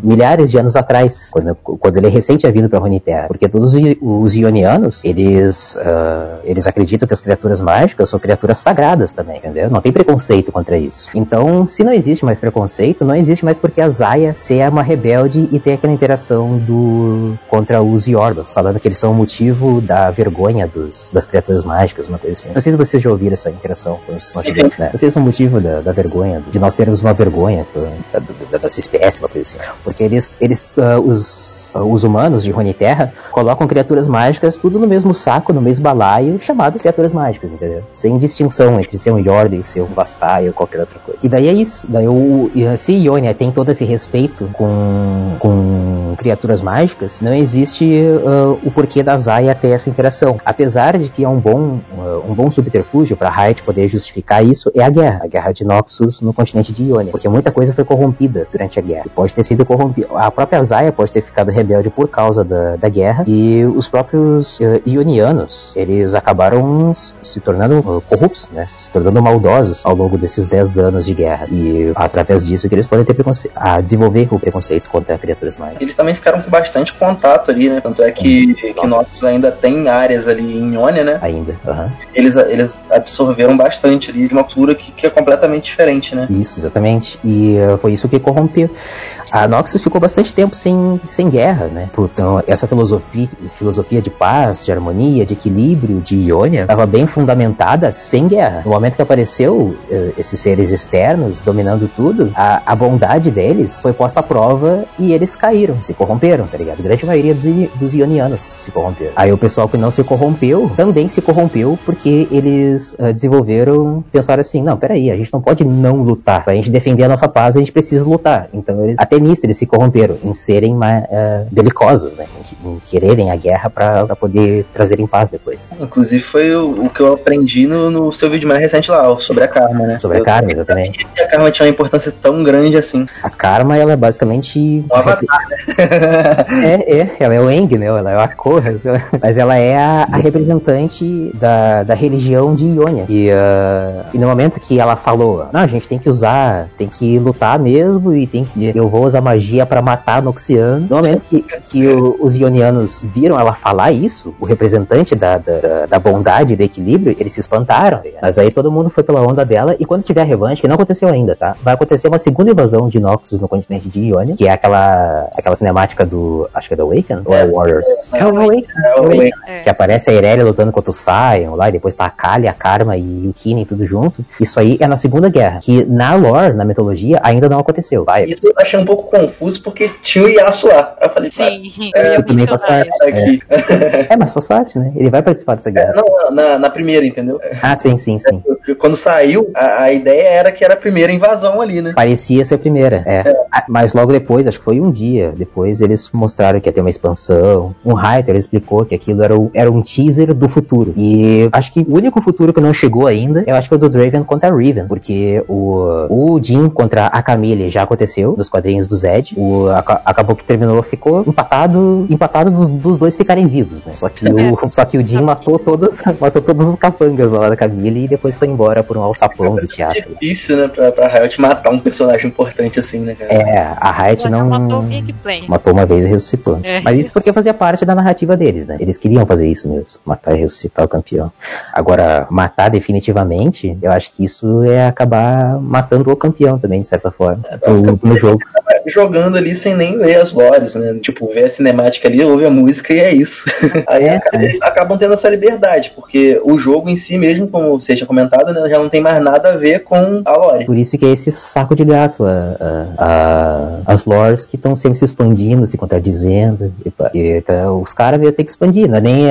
milhares de anos atrás, quando, quando ele recém tinha vindo pra Runeterra. Porque todos os, Ionianos, eles, ah, eles acreditam que as criaturas mágicas são criaturas sagradas também, entendeu? Não tem preconceito contra isso. Então, se não existe mais preconceito, não existe mais porque a Zaya ser uma rebelde e ter aquela interação do contra os Yordos, falando que eles são o motivo da vergonha dos, das criaturas mágicas, uma coisa assim. Não sei se vocês já ouviram essa interação com os né? Vocês são o motivo da, da vergonha, de nós sermos uma vergonha da, da, dessa espécie, uma coisa assim. Porque eles, eles ah, os, ah, os humanos de Runeterra colocam criaturas mágicas tudo no mesmo saco, no mesmo balaio, chamado criaturas mágicas, entendeu? Sem distinção entre ser um Yord e ser um Bastai ou qualquer outra coisa. E daí é isso. Daí o, se Ionia tem todo esse respeito com, com criaturas mágicas, não existe ah, o porquê da Zaya ter essa interação. Apesar de que é um bom, um bom subterfúgio para Riot poder justificar isso, é a guerra. A guerra de Noxus no continente de Ionia. Porque muita coisa foi corrompida durante a guerra. E pode ter sido corrompida. A própria Zaya pode ter ficado rebelde por causa da, da guerra. E os próprios eh, Ionianos, eles acabaram se tornando uh, corruptos, né? Se tornando maldosos ao longo desses 10 anos de guerra. E através disso que eles podem ter a desenvolver o preconceito contra criaturas mágicas. Eles também ficaram com bastante contato ali, né? Tanto é que, que Noxus ainda tem áreas ali em Ionia, né? Ainda. aham. Eles, eles absorveram bastante ali de uma cultura que, que é completamente diferente, né? Isso, exatamente. E uh, foi isso que corrompeu. A Noxus ficou bastante tempo sem, sem guerra, né? Então, essa filosofia, filosofia de paz, de harmonia, de equilíbrio, de Ionia, estava bem fundamentada sem guerra. No momento que apareceu uh, esses seres externos dominando tudo, a, a bondade deles foi posta à prova e eles caíram, se corromperam, tá ligado? A grande maioria dos, dos ionianos se corromperam. Aí o pessoal que não se corrompeu também se corrompeu porque eles uh, desenvolveram, pensaram assim, não, peraí, a gente não pode não lutar. Pra gente defender a nossa paz, a gente precisa lutar. Então, eles, até nisso, eles se corromperam, em serem uh, belicosos, né? Em, em quererem a guerra pra poder trazerem paz depois. Inclusive foi o, o que eu aprendi no, no seu vídeo mais recente lá, sobre a Karma, né? Sobre a Eu Karma, exatamente. a Karma tinha uma importância tão grande assim. A Karma, ela é basicamente... Um avatar, [LAUGHS] É, é, ela é o Eng, né? Ela é a Korra, [LAUGHS] mas ela é a, a representante da, da religião de Ionia. E, ah, e no momento que ela falou, não, a gente tem que usar, tem que lutar mesmo e tem que, eu vou usar magia pra matar Noxiano. No momento que, que o- os ionianos viram ela falar isso, o representante da, da, da bondade e do equilíbrio, eles se espantaram. Mas aí todo mundo foi pela onda dela e quando tiver a revanche, que não aconteceu ainda, tá? Vai acontecer uma segunda invasão de Noxus no continente de Ionia, que é aquela, aquela cinemática do, acho que é do Awaken? Ou é Warriors? É o Awaken. É, o Awaken. É. Que aparece a Irelia lutando contra o Sion lá, e depois tá a Kali, a Karma e o Kinen tudo junto. Isso aí é na Segunda Guerra, que na lore, na mitologia, ainda não aconteceu. Vai. Isso eu achei um pouco confuso porque tinha o Yasuo lá. Aí Eu falei, Sim, É, eu ia também faz parte. isso. "Ah, aqui. É, mas faz parte, né? Ele vai participar dessa guerra. Não, na, na primeira, entendeu? Ah, sim, sim, sim. Porque Quando saiu, a, a ideia era que era a primeira invasão ali, né? Parecia ser a primeira, é. Ah, Mas logo depois, acho que foi um dia depois, eles mostraram que ia ter uma expansão. Um writer explicou que aquilo era, o- era um teaser do futuro. E acho que o único futuro que não chegou ainda, eu acho que é o do Draven contra a Riven. Porque o, o Jin contra a Camille já aconteceu, nos quadrinhos do Zed. O, aca- acabou que terminou, ficou empatado, empatado dos, dos dois ficarem vivos, né? Só que o, [LAUGHS] só que o Jin matou todos, [LAUGHS] matou todos os capangas lá da Camille e depois foi embora por um alçapão do teatro. Difícil, né, pra, pra Riot matar um personagem importante assim, né, cara? É, a Riot não. matou. Matou uma vez e ressuscitou. É. Mas isso porque fazia parte da narrativa deles, né? Eles queriam fazer isso mesmo, matar e ressuscitar o campeão. Agora, matar definitivamente, eu acho que isso é acabar matando o campeão também, de certa forma, no, no jogo. Jogando ali sem nem ler as lores, né? Tipo, ver a cinemática ali, ouve a música e é isso. [LAUGHS] Aí É, acaba- eles acabam tendo essa liberdade, porque o jogo em si mesmo, como você tinha comentado, né, já não tem mais nada a ver com a lore. Por isso que é esse saco de gato, a- a- a- as lores que estão sempre se expandindo, se contradizendo. E, e, tá, os caras mesmo têm que expandir, não é nem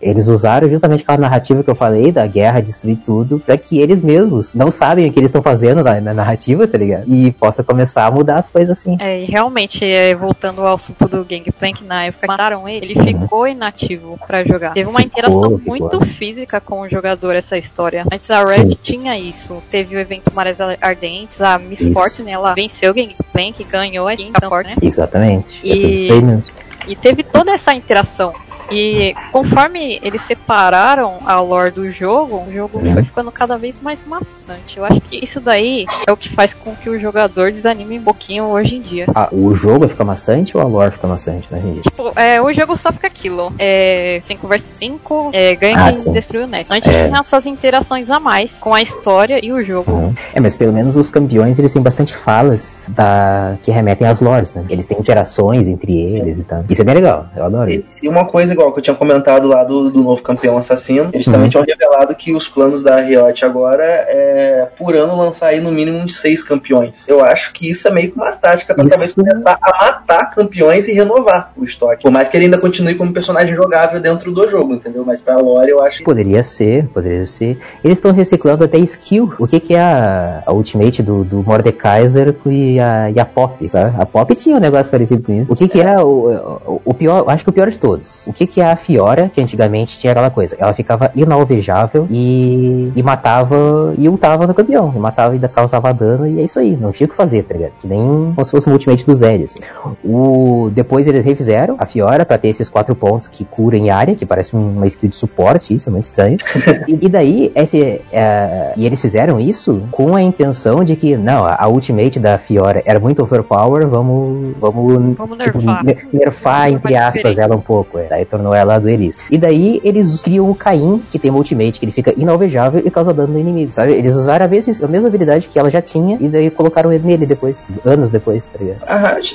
eles usaram justamente aquela narrativa que eu falei da guerra destruir tudo, pra que eles mesmos não sabem o que eles estão fazendo na, na narrativa, tá ligado? E possa começar a mudar as coisas assim. É, e realmente, é, voltando ao assunto do Gangplank, na época que mataram ele, ele ficou inativo pra jogar. Teve uma Ficou, interação ficou. muito física com o jogador, essa história. Antes a Red tinha isso. Teve o evento Marés Ardentes, a Miss Isso. Fortune, ela venceu o Gangplank, ganhou a Fortune, né? Exatamente. E-. E teve toda essa interação. E conforme eles separaram a lore do jogo, o jogo Uhum. foi ficando cada vez mais maçante. Eu acho que isso daí é o que faz com que o jogador desanime um pouquinho hoje em dia. Ah, o jogo fica maçante ou a lore fica maçante, né, gente? Tipo, é, o jogo só fica aquilo. É 5 vs 5, é, ganha Ah, quem destruiu o Nest. Antes É. tinha essas interações a mais com a história e o jogo. Uhum. É, mas pelo menos os campeões eles têm bastante falas da... que remetem às lores, né? Eles têm interações entre eles e tal. Isso é bem legal, eu adoro isso. E uma coisa igual que eu tinha comentado lá do, do novo campeão assassino, eles também Uhum. tinham revelado que os planos da Riot agora é por ano lançar aí no mínimo uns seis campeões. Eu acho que isso é meio que uma tática pra Isso- talvez começar a matar campeões e renovar o estoque. Por mais que ele ainda continue como personagem jogável dentro do jogo, entendeu? Mas pra lore eu acho que Poderia ser, poderia ser. Eles estão reciclando até skill. O que que é a, a ultimate do, do Mordekaiser e a, e a Pop, sabe? A Pop tinha um negócio parecido com isso. O que que é o, o, o pior, acho que o pior de todos. O que que a Fiora, que antigamente tinha aquela coisa. Ela ficava inalvejável e, e matava e ultava no campeão. E matava e ainda causava dano e é isso aí. Não tinha o que fazer, tá ligado? Que nem como se fosse uma ultimate do Zed, assim. O, depois eles refizeram a Fiora pra ter esses quatro pontos que cura em área, que parece uma skill de suporte, isso é muito estranho. [LAUGHS] e, e daí, esse, é, e eles fizeram isso com a intenção de que, não, a, a ultimate da Fiora era muito overpower, vamos, vamos, Vamos tipo, nerfar. ne- nerfar, entre aspas, ela um pouco. É. Daí tornou ela duelista. E daí eles criam o Caim, que tem uma ultimate que ele fica inalvejável e causa dano no inimigo, sabe? Eles usaram a mesma, a mesma habilidade que ela já tinha e daí colocaram ele nele depois, anos depois, tá ligado?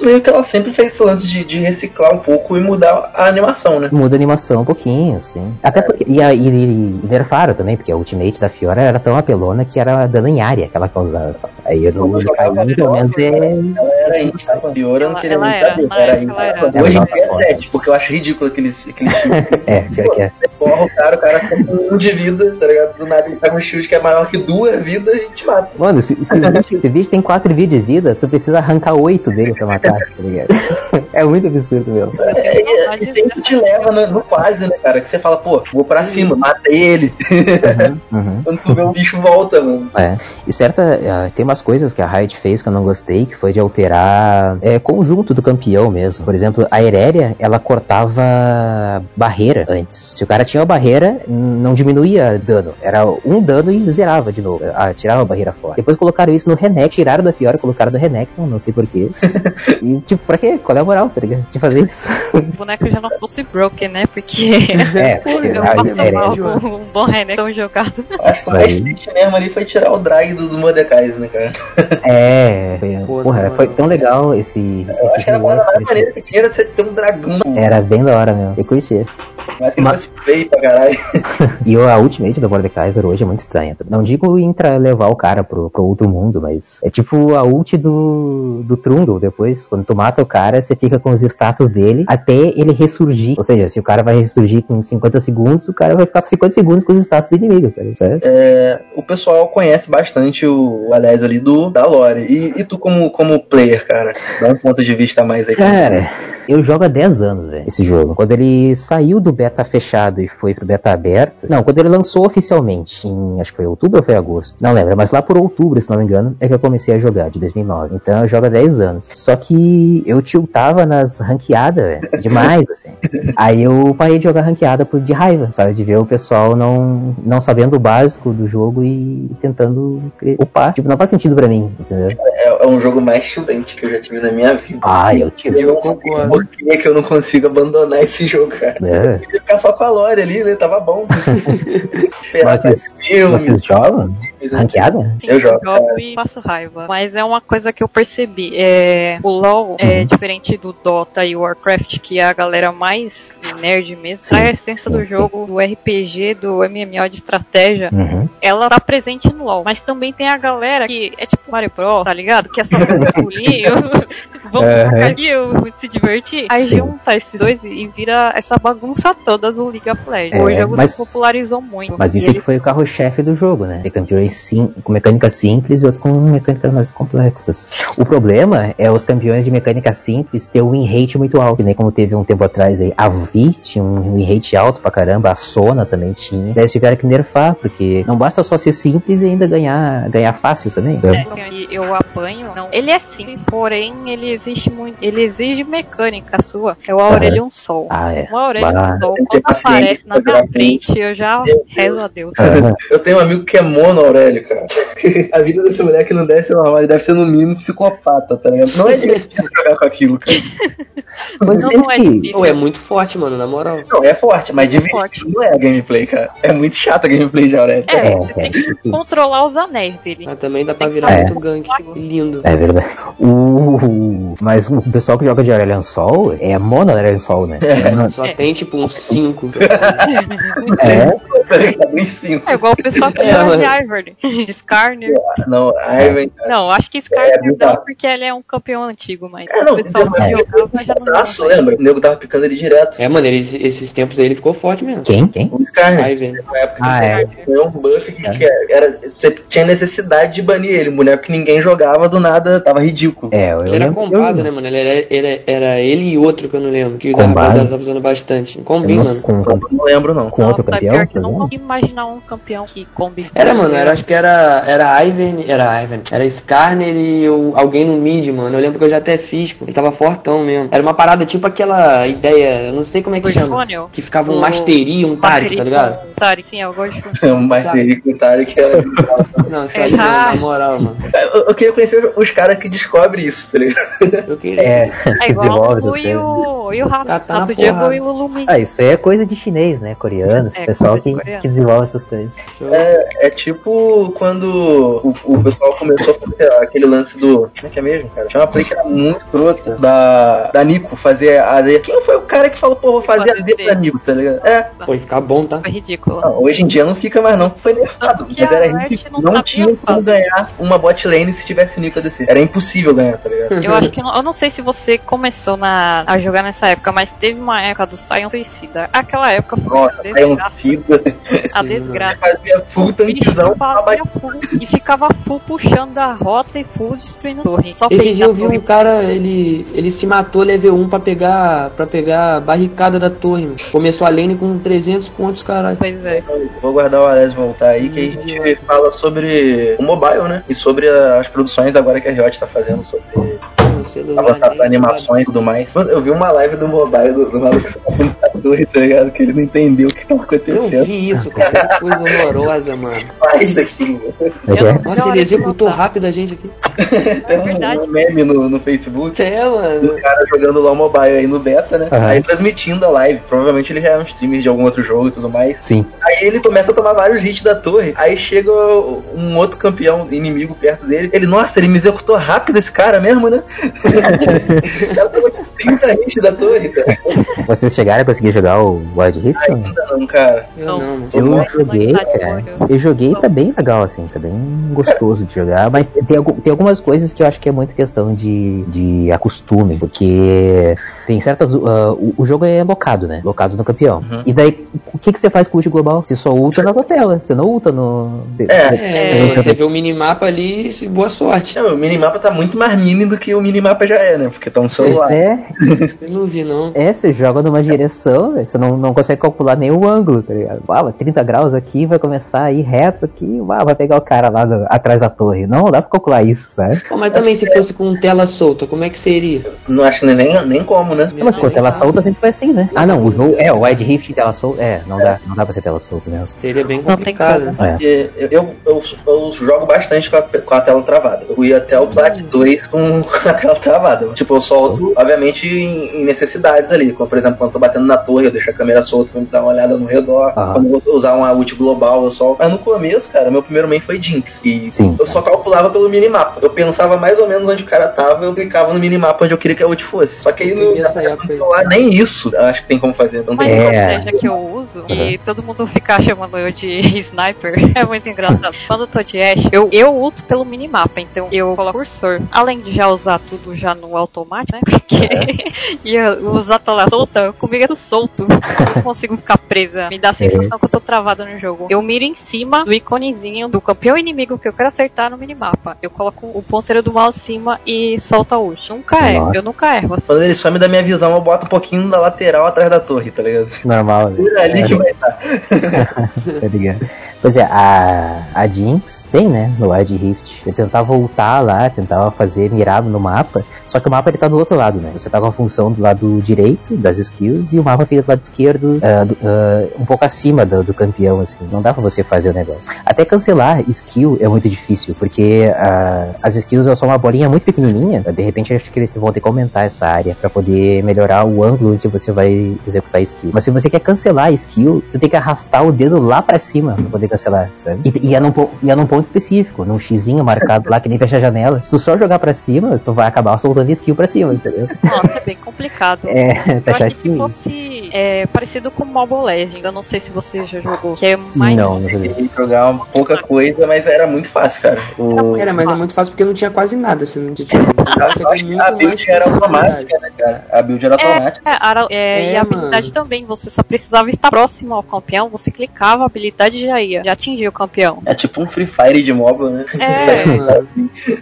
meio que ela sempre fez esse lance de, de reciclar um pouco e mudar a animação, né? Muda a animação um pouquinho, assim. Até porque. E, a- e, e- e nerfaram também, porque a ultimate da Fiora era tão apelona que era dano em área que ela causava. Aí Eu do jogava Caim, pelo menos é. Ela era Pior eu não queria nem era, saber. Era. Hoje em dia é era 7, porque eu acho ridículo aqueles, [LAUGHS] É, pior que é. Porra, o cara, o cara fica com um de vida, tá ligado? Do nada ele pega um shield que é maior que duas vidas e te mata. Mano, se, se, o bicho, se o bicho tem 4 vidas de vida, tu precisa arrancar 8 dele pra matar, tá ligado? [LAUGHS] É muito absurdo mesmo. É, e- e sempre te leva no, no quase, né, cara? Que você fala, pô, vou pra cima, matei ele. [LAUGHS] Uhum. Quando tu vê o bicho volta, mano. É. E certa. ah, tem umas coisas que a Riot fez que eu não gostei, que foi de alterar é, conjunto do campeão mesmo. Por exemplo, a Eréria, ela cortava barreira antes. Se o cara tinha uma barreira, não diminuía dano. Era um dano e zerava de novo. Ah, tirava a barreira fora. Depois colocaram isso no Renek, tiraram da Fiora, colocaram no Renekton, não sei porquê. [LAUGHS] e, tipo, pra quê? Qual é a moral, tá ligado? De fazer isso. O boneco já não fosse broken, né? Porque [LAUGHS] é, [LAUGHS] porque eu a Eréria. com um bom Renekton jogado. Acho que o aí. mais triste mesmo ali foi tirar o drag do, do Mordekaiser, né, cara? É, foi, Pô, porra, não, foi tão legal esse. Eu esse acho que era a esse- maneira que tinha era você ter um dragão. Era bem da hora mesmo. Eu curti. Mas que Mas- feio pra caralho. [LAUGHS] E a Ultimate do Mordekaiser hoje é muito estranha. Não digo entra levar o cara pro, pro outro mundo, mas é tipo a ult do, do Trundle depois. Quando tu mata o cara, você fica com os status dele até ele ressurgir. Ou seja, se o cara vai ressurgir com 50 segundos, o cara vai ficar com 50 segundos com os status do inimigo, sabe? Sabe? É, o pessoal conhece bastante o, o aliás ali do da lore. E, e tu como, como player, cara? Dá um ponto de vista mais aí. Cara, eu jogo há 10 anos, velho, esse jogo. Quando ele saiu do beta fechado e foi pro beta aberto. Não, quando ele lançou oficialmente, em acho que foi outubro ou foi agosto. Não lembro, mas lá por outubro, se não me engano, é que eu comecei a jogar, de 2009. Então eu jogo há 10 anos. Só que eu tiltava nas ranqueadas, velho. Demais, assim. Aí eu parei de jogar ranqueada por de raiva, sabe? De ver o pessoal não, não sabendo o básico do jogo e tentando upar. Tipo, não faz sentido pra mim, entendeu? É, é um jogo mais chudente que eu já tive na minha vida. Ah, eu tive. Eu sei por que, que eu não consigo abandonar esse jogo, cara. É. Eu ia ficar só com a lore ali, né? Tava bom. [LAUGHS] Vocês, vocês jogam? Ranqueada? Sim, Eu jogo, e passo raiva. Mas é uma coisa que eu percebi. É, o LoL é Uhum. diferente do Dota e Warcraft, que é a galera mais nerd mesmo. Sim, a essência do sim, sim. jogo, do RPG, do MMO de estratégia, Uhum. ela tá presente no LoL. Mas também tem a galera que é tipo Mario Bros, tá ligado? Que é só um pulinho. [LAUGHS] Vamos Uhum. ficar ali, eu se divertir. Aí Sim. junta esses dois e vira essa bagunça toda do League of Legends. É, o jogo mas- se popularizou muito. Mas isso é ele que foi o carro-chefe do jogo, né? Campeões sim, com mecânicas simples e outros com mecânicas mais complexas. O problema é os campeões de mecânica simples ter um win rate muito alto, que nem como teve um tempo atrás aí. A Vit tinha um win rate alto pra caramba, a Sona também tinha. Daí eles tiveram que nerfar, porque não basta só ser simples e ainda ganhar, ganhar fácil também. É, que eu apanho, não. Ele é simples, porém ele exige muito. Ele exige mecânica sua. É o Aurelion Sol. Ah, é. O Aurelion Bah. Sol, quando aparece na minha frente, eu já rezo a Deus. Aham. [LAUGHS] Eu tenho um amigo que é mono, Aurélio, cara. [LAUGHS] A vida desse moleque não deve ser normal, ele deve ser no mínimo psicopata, tá ligado? Não é divertido [LAUGHS] jogar com aquilo, cara. Mas Não, sempre não é que- difícil. Pô, é muito forte, mano, na moral. Não, é forte, mas Muito divertido não é a gameplay, cara. É muito chata a gameplay de Aurélio. É, É, você tem é que controlar os anéis dele. Mas também dá pra virar muito gank. Lindo. É verdade. O... Mas o pessoal que joga de Aurelion Sol é mono Aurelion Sol, né? Só tem tipo uns 5. É, [LAUGHS] É igual o pessoal que É, mano. de Ivern, de Skarner. Não, Ivan. Não, acho que É, Skarner não, porque ele é um campeão antigo, mas É, não, o pessoal que é. jogava já não Braço, joga. lembra? O nego tava picando ele direto. É, mano, ele, esses tempos aí ele ficou forte mesmo. quem? Quem? O velho. Na época Ah, que é. foi um buff que, que era. Você tinha necessidade de banir ele. Mulher que ninguém jogava, do nada tava ridículo. É, eu Ele era combado, né, mano? Ele era, era, era ele e outro que eu não lembro. Que o rapaziada tava usando bastante. eu Combin, não- mano. com, com, Não lembro, não. com outro Nossa, é campeão? Eu não tá consigo imaginar um campeão que combi. Era, mano, era, acho que era, era Ivan, era Ivan, era Skarner e o- alguém no mid, mano. Eu lembro que eu já até fiz, pô. Ele tava fortão mesmo. Era uma parada tipo aquela ideia, eu não sei como é que chama. Que ficava um O- Mastery e um Tarik, tá ligado? Tari, sim, eu gosto de É um Mastery com o Tarek que era. Não, isso aí não, [LAUGHS] na moral, mano. Eu, eu queria conhecer os caras que descobrem isso, tá ligado? Eu queria. É, [LAUGHS] É igual o e o, e o Rato. Tá- tá Rato Diego e o Lumen. Ah, isso aí é coisa de chinês, né? Coreano, esse É, pessoal que. Que desenvolve essas coisas. É, é tipo quando o, o pessoal começou a fazer aquele lance do. Como é que é mesmo, cara? Tinha uma play que era muito crota da, da Nico fazer a AD. Quem foi o cara que falou, pô, vou fazer Fazer AD pra. Nico, tá ligado? É. Pô, ia ficar bom, tá? Foi ridículo. Não, hoje em dia não fica mais, não. Foi nerfado. Mas a era ridículo. não Não, tinha como ganhar uma bot lane se tivesse Nico ADC. Era impossível ganhar, tá ligado? Eu acho que não- eu não sei se você começou na, a jogar nessa época, mas teve uma época do Sion Suicida. Aquela época foi Nossa, a saiu um desgraça. Cida, A desgraça. fazia full tankzão. fazia full e ficava full puxando a rota e full destruindo a torre. Só Esse dia eu vi um cara, ele, ele se matou level 1 pra pegar, pra pegar a barricada da torre, mano. Começou a lane com 300 pontos, caralho. Pois é. Vou guardar o Alex voltar aí, que a gente fala sobre o mobile, né? E sobre a- as produções agora que a Riot tá fazendo sobre Celular avançar pra animações e tudo mais. Mano, eu vi uma live do mobile do, do maluco saindo da torre, tá ligado? Que ele não entendeu o que tava Eu acontecendo. vi isso, cara. Que coisa horrorosa, mano. [LAUGHS] Faz daquilo. Como é é? Nossa, ele executou rápido a gente aqui. Tem um, verdade. um meme no, no Facebook. É, mano. do cara jogando lá o mobile aí no beta, né? Aham. Aí transmitindo a live. Provavelmente ele já é um streamer de algum outro jogo e tudo mais. Sim. Aí Aí ele começa a tomar vários hits da torre. Aí chega um outro campeão inimigo perto dele. Ele, nossa, ele me executou rápido esse cara mesmo, né? [LAUGHS] Ela tomou 30 hits da torre, cara. Vocês chegaram a conseguir jogar o Wild Rift? Ainda não, cara. Eu não. Eu joguei, cara. Eu joguei e tá bem legal, assim, tá bem gostoso de jogar, mas tem, tem algumas coisas que eu acho que é muito questão de, de acostume, porque tem certas. ah, o, o jogo é locado, né? Locado no campeão. Uhum. E daí, que, que você faz com o ult global? Você só ulta na tua tela, você não ulta no. É. É, você vê o minimapa ali, e boa sorte. Não, o minimapa tá muito mais mini do que o minimapa já é, né? Porque tá um celular. É, Eu não vi, não. é, você joga numa direção, você não, não consegue calcular nem o ângulo, tá ligado? Mas 30 graus aqui, vai começar a ir reto aqui, ah, vai pegar o cara lá do- atrás da torre. Não, dá pra calcular isso, sabe? Pô, mas também se fosse com tela solta, como é que seria? Não acho nem, nem como, né? Mas com tela solta sempre foi assim, né? Ah, não, o jogo. É, o Wide Rift tela solta. É, não dá, não dá pra ser tela solta mesmo. Seria bem Não tem complicado. como. É. Porque eu, eu, eu, eu jogo bastante com a, com a tela travada. Eu fui até o Plat 2 [LAUGHS] com a tela travada. Tipo, eu solto, obviamente, em, em necessidades ali. Como, por exemplo, quando eu tô batendo na torre, eu deixo a câmera solta pra me dar uma olhada no redor. Aham. Quando eu vou usar uma ult global, eu solto. Mas no começo, cara, meu primeiro main foi Jinx. E Sim. eu só calculava pelo minimapa. Eu pensava mais ou menos onde o cara tava, eu clicava no minimapa onde eu queria que a ult fosse. Só que aí no, época aí. celular, nem isso eu acho que tem como fazer. Então Mas tem uma É. estratégia que eu uso, e todo mundo fica chamando eu de [LAUGHS] sniper, [LAUGHS] é muito engraçado. Quando eu tô de Ash, eu, eu luto pelo minimapa, então eu coloco cursor. Além de já usar tudo já no automático, né? [LAUGHS] Porque e eu usar a tela solta, comigo é tudo solto. Eu não consigo ficar presa. Me dá a sensação que eu tô travada no jogo. Eu miro em cima do iconezinho do campeão inimigo que eu quero acertar no minimapa. Eu coloco o ponteiro do mouse em cima e solto a ult. Nunca erro, Nossa. eu nunca erro. Assim. Quando ele some da minha visão, eu boto um pouquinho da lateral atrás da torre, tá ligado? Normal, né? Por ali que vai estar. tá ligado? Pois é, a, a Jinx tem, né, no Wide Rift. Eu tentava voltar lá, tentava fazer mirado no mapa, só que o mapa ele tá do outro lado, né? Você tá com a função do lado direito das skills e o mapa fica do lado esquerdo, ah, do- ah, um pouco acima do, do campeão, assim. Não dá pra você fazer o negócio. Até cancelar skill é muito difícil, porque ah, as skills são uma bolinha muito pequenininha. De repente acho que eles vão ter que aumentar essa área pra poder melhorar o ângulo em que você vai executar a skill. Mas se você quer cancelar a skill, tu tem que arrastar o dedo lá pra cima pra poder cancelar, sabe? E, e é, num, e é num ponto específico, num xizinho marcado lá que nem fecha a janela. Se tu só jogar pra cima, tu vai acabar soltando skill pra cima, entendeu? Nossa, é bem complicado. É, [LAUGHS] tá achei que chatinho. fosse é, parecido com Mobile Legends. Eu não sei se você já jogou. Que é mais. Não, não joguei. Jogar uma pouca coisa, mas era muito fácil, cara. O... Era, mas é muito fácil porque não tinha quase nada, assim, não tinha tipo, acho que a build era automática, né, cara? A build era automática. É, ara- é, É, e a habilidade mano. também, você só precisava estar próximo ao campeão, você clicava, a habilidade já ia, já atingia o campeão. É tipo um Free Fire de mobile, né? É. [LAUGHS] mano.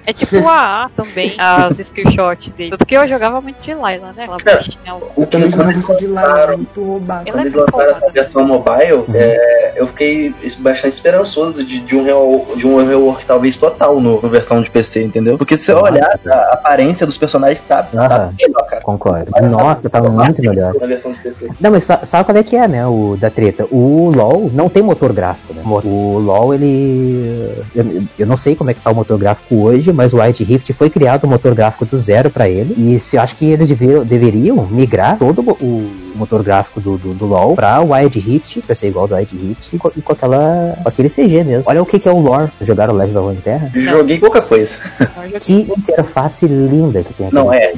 É tipo o AA também, [LAUGHS] as screenshots dele. Tudo que eu jogava muito de Layla, né? Aquela É. bichinha louca. O Eu também que jogava quando lá, lançaram- muito roubado. Eu Quando eles lançaram essa versão mobile, é, eu fiquei bastante esperançoso de, de um, real- de um rework talvez total no, no versão de PC, entendeu? Porque se você Nossa, olhar, a aparência dos personagens tá, tá Aham. melhor, cara. Concordo. Nossa, tá muito melhor. Na versão de PC. Não, mas sa- sabe qual é que é, né, o da treta? O LoL não tem motor gráfico, né? O LoL, ele... Eu, eu não sei como é que tá o motor gráfico hoje, mas o White Rift foi criado um motor gráfico do zero pra ele, e se eu acho que eles deveriam, deveriam migrar todo o motor gráfico do, do, do LoL pra Wild Rift, pra ser igual do Wild Rift, e com, e com aquela, com aquele CG mesmo. Olha o que que é o lore, vocês jogaram Legends of Runeterra? Joguei pouca coisa. [LAUGHS] Que interface linda que tem aqui. Não, é.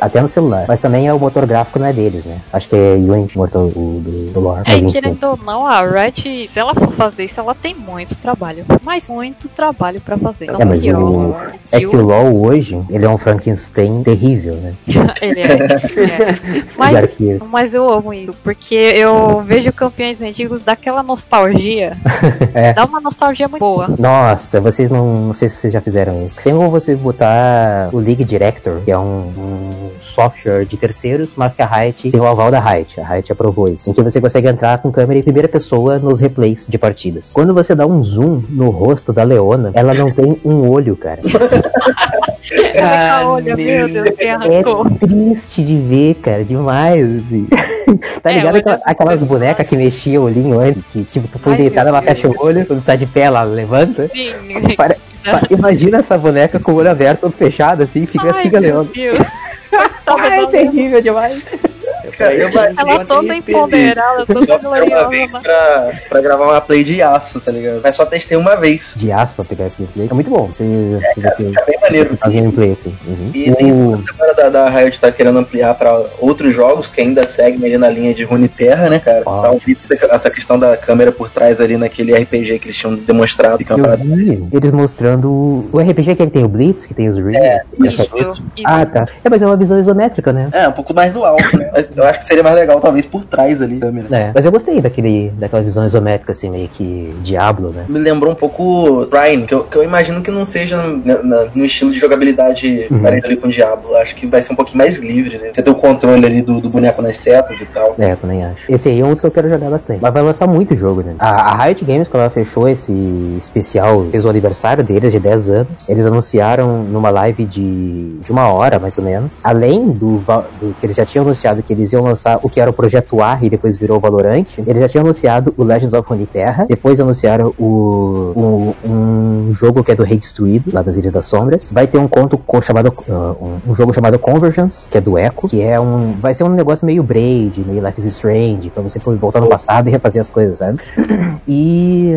Até no celular. Mas também é o motor gráfico não é deles, né? Acho que é Unity mortal o do, do lore. É, Mas querendo ou não, a Riot, se ela for fazer isso, ela tem muito trabalho. Mas muito trabalho pra fazer. Então, É, mas pior, o- se É que o LoL hoje, ele é um Frankenstein terrível, né? [LAUGHS] Ele é. é. [LAUGHS] Mas, arquivo. Mas eu amo isso, porque eu vejo campeões antigos daquela nostalgia. [LAUGHS] É. Dá uma nostalgia muito boa. Nossa, vocês não. Não sei se vocês já fizeram isso. Tem como você botar o League Director, que é um, um software de terceiros, mas que a Riot tem o aval da Riot. A Riot aprovou isso. Em que você consegue entrar com câmera em primeira pessoa nos replays de partidas. Quando você dá um zoom no rosto da Leona, ela não tem um olho, cara. [LAUGHS] Caraca, olha, meu Deus, arrancou. É triste de ver, cara, demais, assim. [LAUGHS] tá É, ligado olha, aquela- aquelas bonecas que mexiam o olhinho antes? Que, tipo, tu põe Ai, deitada, ela fecha o olho, quando tá de pé, ela levanta? Sim. Para- pa- [LAUGHS] imagina essa boneca com o olho aberto, todo fechado, assim, fica Ai, assim, a meu. Deus. [LAUGHS] Ah, é terrível demais. Cara, eu Pra- baixei Ela toda empoderada, toda só uma gloriosa. vez pra, pra gravar uma play de aço, tá ligado? Mas só testei uma vez. De aspa pra pegar esse gameplay. É muito bom. Você, você vê que Fica bem maneiro. faz gameplay assim. Uhum. E tem O- agora da, da Riot tá querendo ampliar pra outros jogos que ainda seguem ali na linha de Runeterra, né, cara? Ah. Talvez essa questão da câmera por trás ali naquele RPG que eles tinham demonstrado. Que é uma Eu parada vi eles mostrando o RPG que tem o Blitz, que tem os Ring. isso. Isso, isso. Ah, tá. É, mas é uma visão isométrica, né? É, um pouco mais do alto, né? [COUGHS] Mas eu acho que seria mais legal, talvez, por trás ali. câmera. É, mas eu gostei daquele, daquela visão isométrica, assim, meio que Diablo, né? Me lembrou um pouco Ryan, que eu, que eu imagino que não seja na- na- no estilo de jogabilidade Uhum. parecido ali com o Diablo. Acho que vai ser um pouquinho mais livre, né? Você tem o controle ali do, do boneco nas setas e tal. É, eu também acho. Esse aí é um dos que eu quero jogar bastante. Mas vai lançar muito jogo, né? A, a Riot Games, quando ela fechou esse especial, fez o aniversário deles de 10 anos, eles anunciaram numa live de, de uma hora, mais ou menos, além do, do que eles já tinham anunciado que eles iam lançar o que era o Projeto A e depois virou o Valorant, eles já tinham anunciado o Legends of Runeterra, depois anunciaram o, o- um jogo que é do Rei Destruído, lá das Ilhas das Sombras. Vai ter um conto co- chamado, ah, um, um jogo chamado Convergence, que é do Echo, que é um, vai ser um negócio meio Braid, meio Life is Strange, pra você poder voltar no passado e refazer as coisas, sabe? E,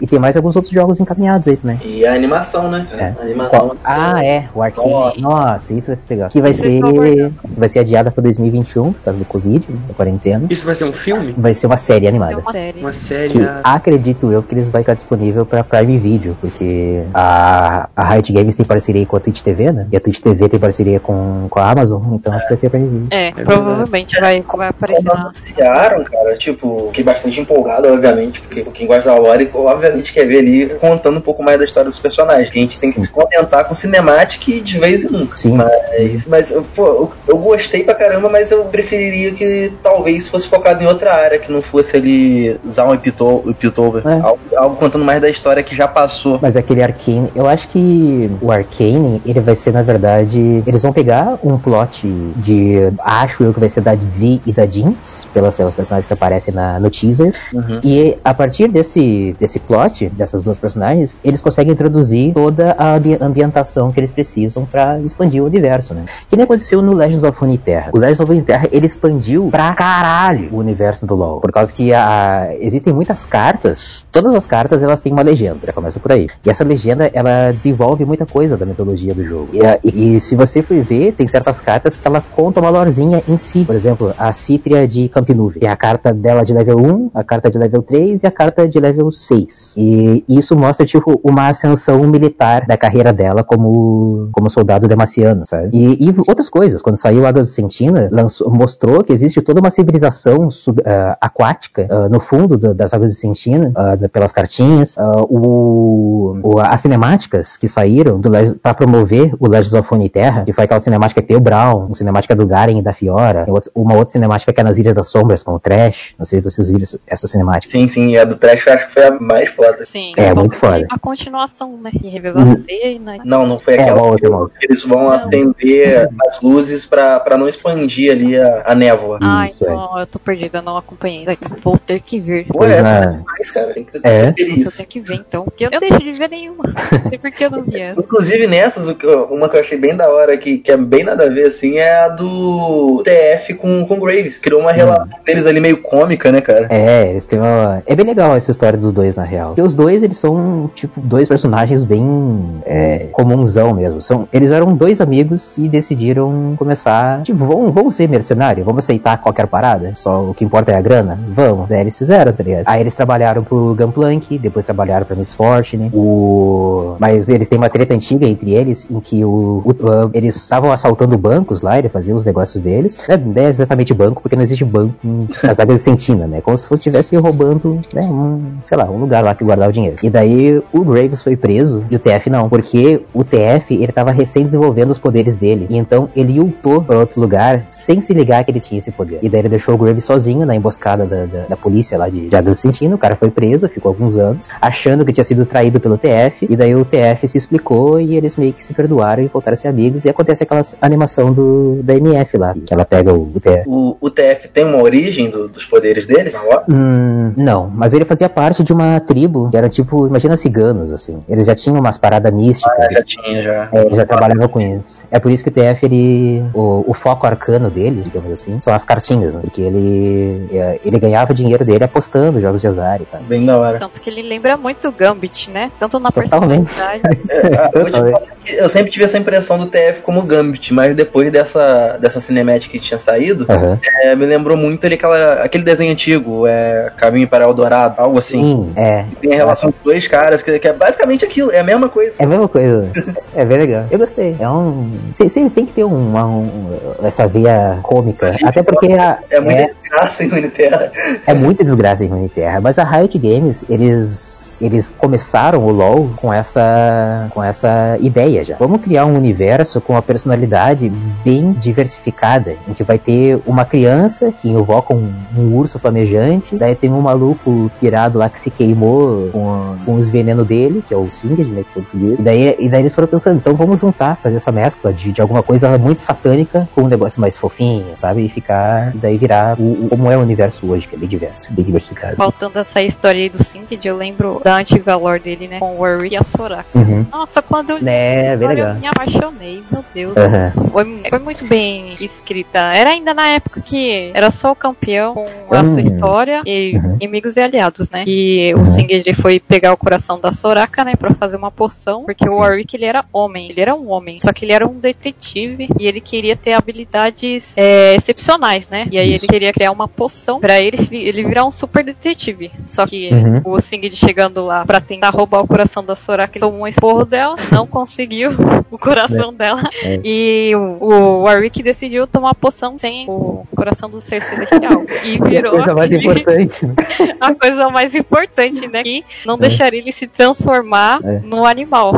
e tem mais alguns outros jogos encaminhados aí também. E a animação, né? É. A animação. Ah, é, o Arcane. Nossa, isso vai ser legal. Que vai Vocês ser, vai ser adiada pra 2021, por causa do Covid, né, da quarentena. Isso vai ser um filme? Vai ser uma série É animada. uma série. Uma série? Que acredito eu que eles vai estar disponível pra Prime Video, porque a, a Riot Games tem parceria com a Twitch TV, né? E a Twitch TV tem parceria com, com a Amazon, então acho que vai ser Prime Video. É, verdade. provavelmente vai, vai aparecer na. anunciaram, cara, tipo, fiquei bastante empolgado, obviamente, porque quem gosta da lore, obviamente quer ver ali contando um pouco mais da história dos personagens. Que a gente tem que se contentar com cinemática e de vez em nunca. Sim. Mas, mas pô, eu, eu gostei pra caramba, mas eu preferiria que talvez fosse focado em outra área, que não fosse ali Zaun e Piltover. É. Algo, algo contando mais da história que já passou. Mas aquele Arcane, eu acho que o Arcane, ele vai ser, na verdade, eles vão pegar um plot de, acho eu que vai ser da Vi e da Jinx, pelas, pelas personagens que aparecem na, no teaser, Uhum. e a partir desse, desse plot, dessas duas personagens, eles conseguem introduzir toda a ambi- ambientação que eles precisam pra expandir o universo, né? Que nem aconteceu no Legends of Runeterra. O Legends of Runeterra, ele expandiu pra caralho o universo do LoL, por causa que a, existem muitas cartas, todas as cartas elas têm uma legenda, já começa por aí. E essa legenda, ela desenvolve muita coisa da mitologia do jogo. E, a- e- se você for ver, tem certas cartas que ela conta uma lorezinha em si. Por exemplo, a Cítria de Campinuve. É a carta dela de level 1, a carta de level 3 e a carta de level 6. E isso mostra, tipo, uma ascensão militar da carreira dela como, como soldado demaciano, sabe? E, e outras coisas. Quando saiu do Sentina, lançou, mostrou que existe toda uma civilização sub- ah, aquática ah, no fundo do- das Águas de Sentina, ah, pelas cartinhas. O, o- as cinemáticas que saíram para promover o Legends of Runeterra, que foi aquela cinemática que tem o Brown, uma cinemática do Garen e da Fiora, uma outra cinemática que é nas Ilhas das Sombras, com o Trash. Não sei se vocês viram essa- essa cinemática. Sim, sim, e a do Trash eu acho que foi a mais foda. Sim, É, muito foda. A continuação, né? E revelar Uhum. a cena. Não, não foi É, aquela uma outra, uma outra. que eles vão acender as luzes pra não expandir ali a, a névoa. Ah, Isso, é. então eu tô perdida, eu não acompanhei. Vou ter que ver. Pô, Pois é, na- mais, cara. Tem que É. ter Isso eu tenho que ver então. Porque eu, eu deixo de ver nenhuma. Não sei por que eu não vi essa. Inclusive nessas, uma que eu achei bem da hora, que, que é bem nada a ver, assim, é a do TF com, com Graves. Criou uma relação deles ali meio cômica, né, cara? É, eles têm uma. É bem legal essa história dos dois, na real. Porque os dois, eles são, tipo, dois personagens bem. É, comunzão mesmo. São, eles eram dois amigos e decidiram começar. Tipo, vamos, vamos ser mercenário? Vamos aceitar qualquer parada? Só o que importa é a grana? Vamos. Daí eles fizeram, tá ligado? Aí eles trabalharam pro Gunplank, depois trabalharam pra Miss Fortune. O... Mas eles têm uma treta antiga entre eles, em que o, o- eles estavam assaltando bancos lá, ele fazia os negócios deles. É, não é exatamente banco, porque não existe banco nas águas de Sentina, né? Como se estivesse roubando, né, um, sei lá, um lugar lá que guardava o dinheiro. E daí o Graves foi preso e o TF não, porque o TF, ele tava recém desenvolvendo os poderes dele. E então ele ultou pra outro lugar sem se ligar que ele tinha esse poder. E daí ele deixou o Graves sozinho na emboscada da, da, da polícia lá de, de Sentina. O cara foi preso, ficou alguns anos, achando que tinha sido traído pelo TF. E daí o TF se explicou e eles meio que se perdoaram e voltaram a ser amigos. E acontece aquela animação do, da MF lá, que ela pega o, o TF. O, o TF tem uma origem do- dos poderes dele? na lore? Hum, não, mas ele fazia parte de uma tribo que era tipo, imagina ciganos, assim. Eles já tinham umas paradas místicas. Ah, já tinha, já. É, ele já trabalhava com isso. É por isso que o TF ele o, o foco arcano dele, digamos assim, são as cartinhas, né? Porque ele, é, ele ganhava dinheiro dele apostando em jogos de azar e tal. Bem da hora. Tanto que ele lembra muito o Gambit, né? Tanto na Totalmente. personalidade. [LAUGHS] É, eu, Totalmente. sempre tive essa impressão do TF como Gambit, mas depois dessa, dessa cinemática que tinha saído, Aham. é, me lembrou muito ele, aquela, aquele desenho antigo, é, Caminho para Eldorado, algo assim. Sim, é. Tem a relação com dois caras, que, que é basicamente aquilo, é a mesma coisa. É a mesma coisa. É bem legal. Eu gostei. É um. se- Sempre tem que ter uma, um- essa via cômica. Até porque a- É muita desgraça em Uniterra. É muita desgraça em Runeterra, mas a Riot Games, eles eles começaram o LoL com essa com essa ideia já. Vamos criar um universo com uma personalidade bem diversificada, em que vai ter uma criança que invoca um, um urso flamejante, daí tem um maluco pirado lá que se queimou com, com os venenos dele, que é o Singed, né, que foi. E daí, e daí eles foram pensando, então vamos juntar, fazer essa mescla de, de alguma coisa muito satânica com um negócio mais fofinho, sabe? E ficar, e daí virar o- como é o universo hoje, que é bem diverso, bem diversificado. Faltando essa história aí do Synced, eu lembro da antiga lore dele, né? Com o Warwick e a Soraka. Uhum. Nossa, quando eu É, bem eu legal. me apaixonei, meu Deus. Aham. Foi, foi muito bem escrita. Era ainda na época que era só o campeão com a sua Hum. história e Uhum. inimigos e aliados, né? E Uhum. o Singed ele foi pegar o coração da Soraka, né? Pra fazer uma poção. Porque o Sim. Warwick ele era homem. Ele era um homem. Só que ele era um detetive e ele queria ter habilidades é, excepcionais, né? E aí Isso. ele queria criar uma poção pra ele, ele virar um super detetive. Só que Uhum. o Singed chegando lá pra tentar roubar o coração da Soraka, ele tomou um esporro dela, [LAUGHS] não conseguiu o coração dela. É. E o, o Warwick decidiu tomar a poção sem o coração do ser celestial. E a virou coisa mais aquele- importante, né? [LAUGHS] a coisa mais importante, né? Que não deixaria ele se transformar É. no animal.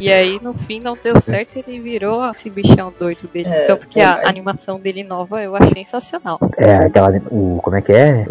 E aí, no fim, não deu certo ele virou esse bichão doido dele. É, Tanto que a animação dele nova eu achei sensacional. É, O, como é que é?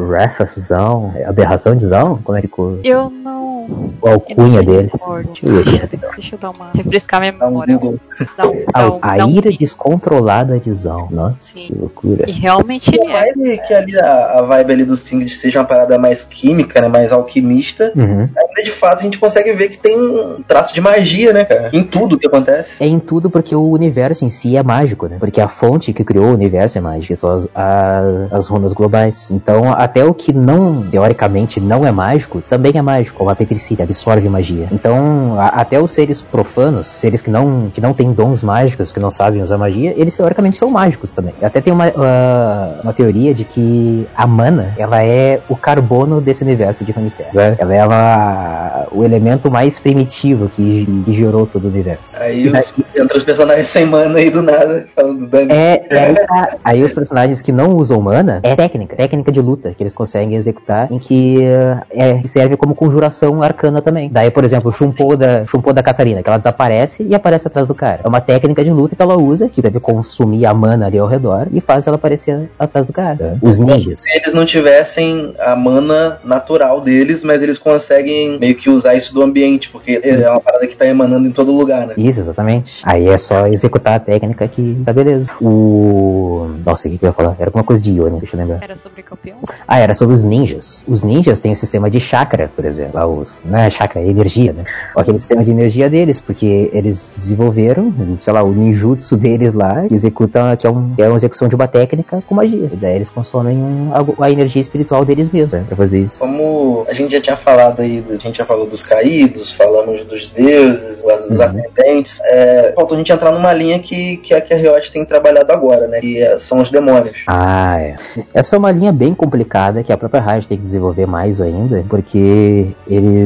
Zão? Aberração de Zão? Como é que ficou? Eu não. O alcunha dele. Deixa eu. Deixa, deixa eu dar uma. refrescar minha Dá um memória. Google. Dá um, dá um, a dá um ira descontrolada de Zão. Nossa, Sim. que loucura. E realmente Por ele é. mais que ali a, a vibe ali do Singed seja uma parada mais química, né? Mais alquimista, Uhum. ainda de fato a gente consegue ver que tem um traço de magia, né, cara? Em tudo que acontece. É em tudo porque o universo em si é mágico, né? Porque a fonte que criou o universo é mágica, são as, a- as runas globais. Então, até o que não, teoricamente, não é mágico, também é mágico, como a petricília, absorve magia. Então, a- até os seres profanos, seres que não, que não têm dons mágicos, que não sabem usar magia, eles teoricamente são mágicos também. Até tem uma, ah, uma teoria de que a mana, ela é o carbono desse universo de Runeterra. né? Ela é uma- o elemento mais primitivo que, que gerou todo o universo. Aí os, entra os personagens sem mana aí do nada, falando do dano. É, é aí, tá. Aí os personagens que não usam mana é técnica, técnica de luta que eles conseguem executar, em que eh, é, que serve como conjuração arcana também. Daí, por exemplo, o Shumpo da, Shumpo da Catarina, que ela desaparece e aparece atrás do cara. É uma técnica de luta que ela usa, que deve consumir a mana ali ao redor e faz ela aparecer atrás do cara. Os ninjas. Se eles não tivessem a mana natural deles, mas eles conseguem meio que usar isso do ambiente, porque é uma parada que tá emanando em todo lugar, né? Isso, exatamente. Aí é só executar a técnica que tá beleza. O. Nossa, o que que eu ia falar? Era alguma coisa de Ione, deixa eu lembrar. Era sobre campeão? Ah, era sobre os ninjas. Os ninjas têm um sistema de chakra, por exemplo. Lá os, não é chakra, é energia, né? Aquele sistema de energia deles, porque eles desenvolveram, sei lá, o ninjutsu deles lá, que executam, que é, um, que é uma execução de uma técnica com magia. E daí eles consomem algo- a energia espiritual deles mesmos, né? Pra fazer isso. Como a gente já tinha falado aí, a gente já falou dos caídos, falamos dos deuses, os, os Uhum. ascendentes, é, faltou a gente entrar numa linha que, que a que a Riot tem trabalhado agora, né? Que é- são os demônios. Ah, é. Essa é uma linha bem complicada que a própria Riot tem que desenvolver mais ainda, porque eles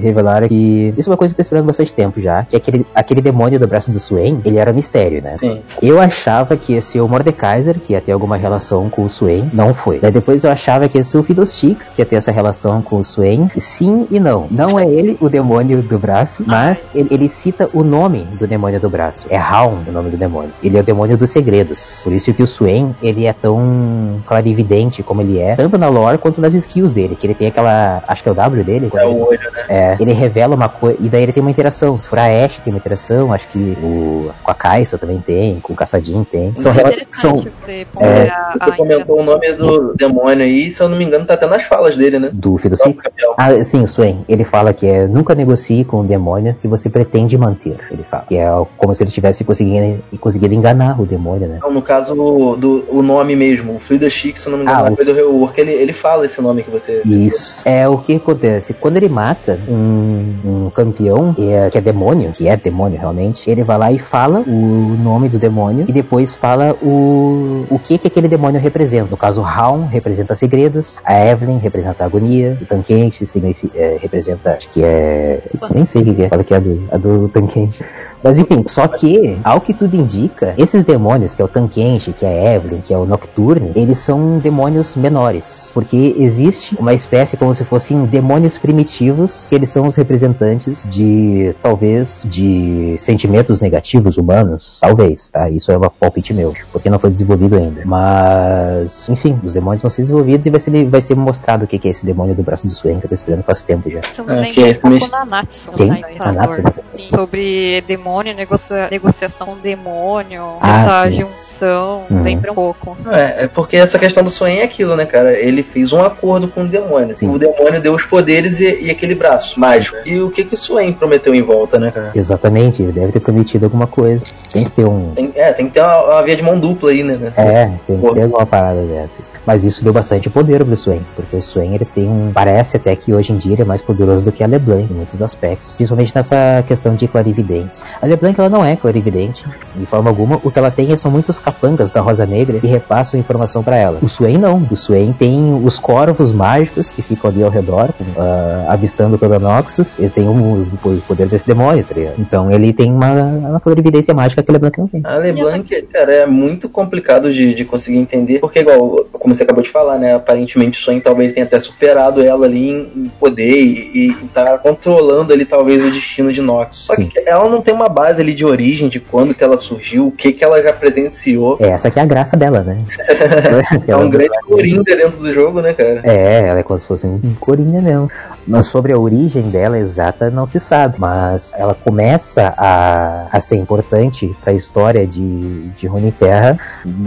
revelaram que. Isso é uma coisa que eu tô esperando bastante tempo já, que aquele, aquele demônio do braço do Swain, ele era um mistério, né? Sim. Eu achava que ia ser o Mordekaiser, que ia ter alguma relação com o Swain, não foi. Daí depois eu achava que ia ser o Fiddlesticks, que ia ter essa relação com o Swain, sim e não. Não é ele o demônio do braço, mas ele, ele cita o nome do demônio do braço. É Raun o nome do demônio. Ele é o demônio dos segredos. Por isso que o Swain, ele é tão clarividente como ele é, tanto na lore quanto nas skills dele, que ele tem aquela, acho que é o W dele, É o ele- olho, né? é, ele revela uma coisa, e daí ele tem uma interação. Se for a Ashe, tem uma interação, acho que o, com a Kaisa também tem, com o Caçadinho tem. São É relatos que são interessante você ponderar Você a comentou o nome do demônio aí, se eu não me engano, tá até nas falas dele, né? do Fiddlesticks. campeão. Ah, sim, o Swain. ele fala que é nunca negocie com o demônio que você pretende manter. Ele fala que é como se ele estivesse conseguindo, conseguindo enganar o demônio, né? Não, no caso do o nome mesmo, o Chic, se eu não me engano, Ah, o- do Rework, ele, ele fala esse nome que você Isso. É o que acontece. Quando ele mata um, um campeão é, que é demônio, que é demônio realmente, ele vai lá e fala o nome do demônio e depois fala o, o que que aquele demônio representa. No caso, Raon representa segredos, a Evelyn representa agonia, o Tanquente significa, é, representa, acho que é. Nem sei o que é, qual que é a do, a do Tanquente. Mas enfim, só que, ao que tudo indica, esses demônios, que é o Tanquenche, que é a Evelyn, que é o Nocturne, eles são demônios menores. Porque existe uma espécie como se fossem demônios primitivos, que eles são os representantes de, talvez, de sentimentos negativos humanos. Talvez, tá? Isso é uma palpite meu, porque não foi desenvolvido ainda. Mas, enfim, os demônios vão ser desenvolvidos e vai ser, vai ser mostrado o que é esse demônio do braço do Swain, que eu tô esperando faz tempo já. Me Ah, lembra que é esse Natsu. Quem? tá, Natsu? Valor. Sim, Sobre demônio, negocia- negociação com demônio, Ah, essa sim. junção, Uhum. lembra um pouco. É, é porque essa questão do sonho é aquilo, né, cara? Ele fez um acordo com o demônio. Sim. O demônio deu os poderes e, e aquele braço mágico. E o que que o Swain prometeu em volta, né, cara? Exatamente, ele deve ter prometido alguma coisa. Tem que ter um, Tem, é, tem que ter uma, uma via de mão dupla aí, né? É, tem que ter alguma parada dessas. Mas isso deu bastante poder pro Swain, porque o Swain ele tem um. Parece até que hoje em dia ele é mais poderoso do que a LeBlanc em muitos aspectos, principalmente nessa questão de clarividência. A LeBlanc ela não é clarividente, de forma alguma, o que ela tem são muitos capangas da Rosa Negra que repassam informação pra ela. O Swain não, o Swain tem os corvos mágicos que ficam ali ao redor, ah, avistando toda a Noxus, ele tem um, o poder desse demônio, tá? Então ele tem uma, uma clarividência mágica que a LeBlanc não tem. A LeBlanc, cara, é muito complicado de, de conseguir entender, porque igual, como você acabou de falar, né, aparentemente o Sonho talvez tenha até superado ela ali em, em poder e, e tá controlando ali talvez o destino de Nox. Só Sim. que ela não tem uma base ali de origem, de quando que ela surgiu, o que que ela já presenciou. É, essa que é a graça dela, né? [LAUGHS] É um grande coringa dentro do jogo, né, cara? É, ela é como se fosse um corinha mesmo. Mas sobre a origem dela exata não se sabe. Mas ela começa a, a ser importante para a história de, de Runeterra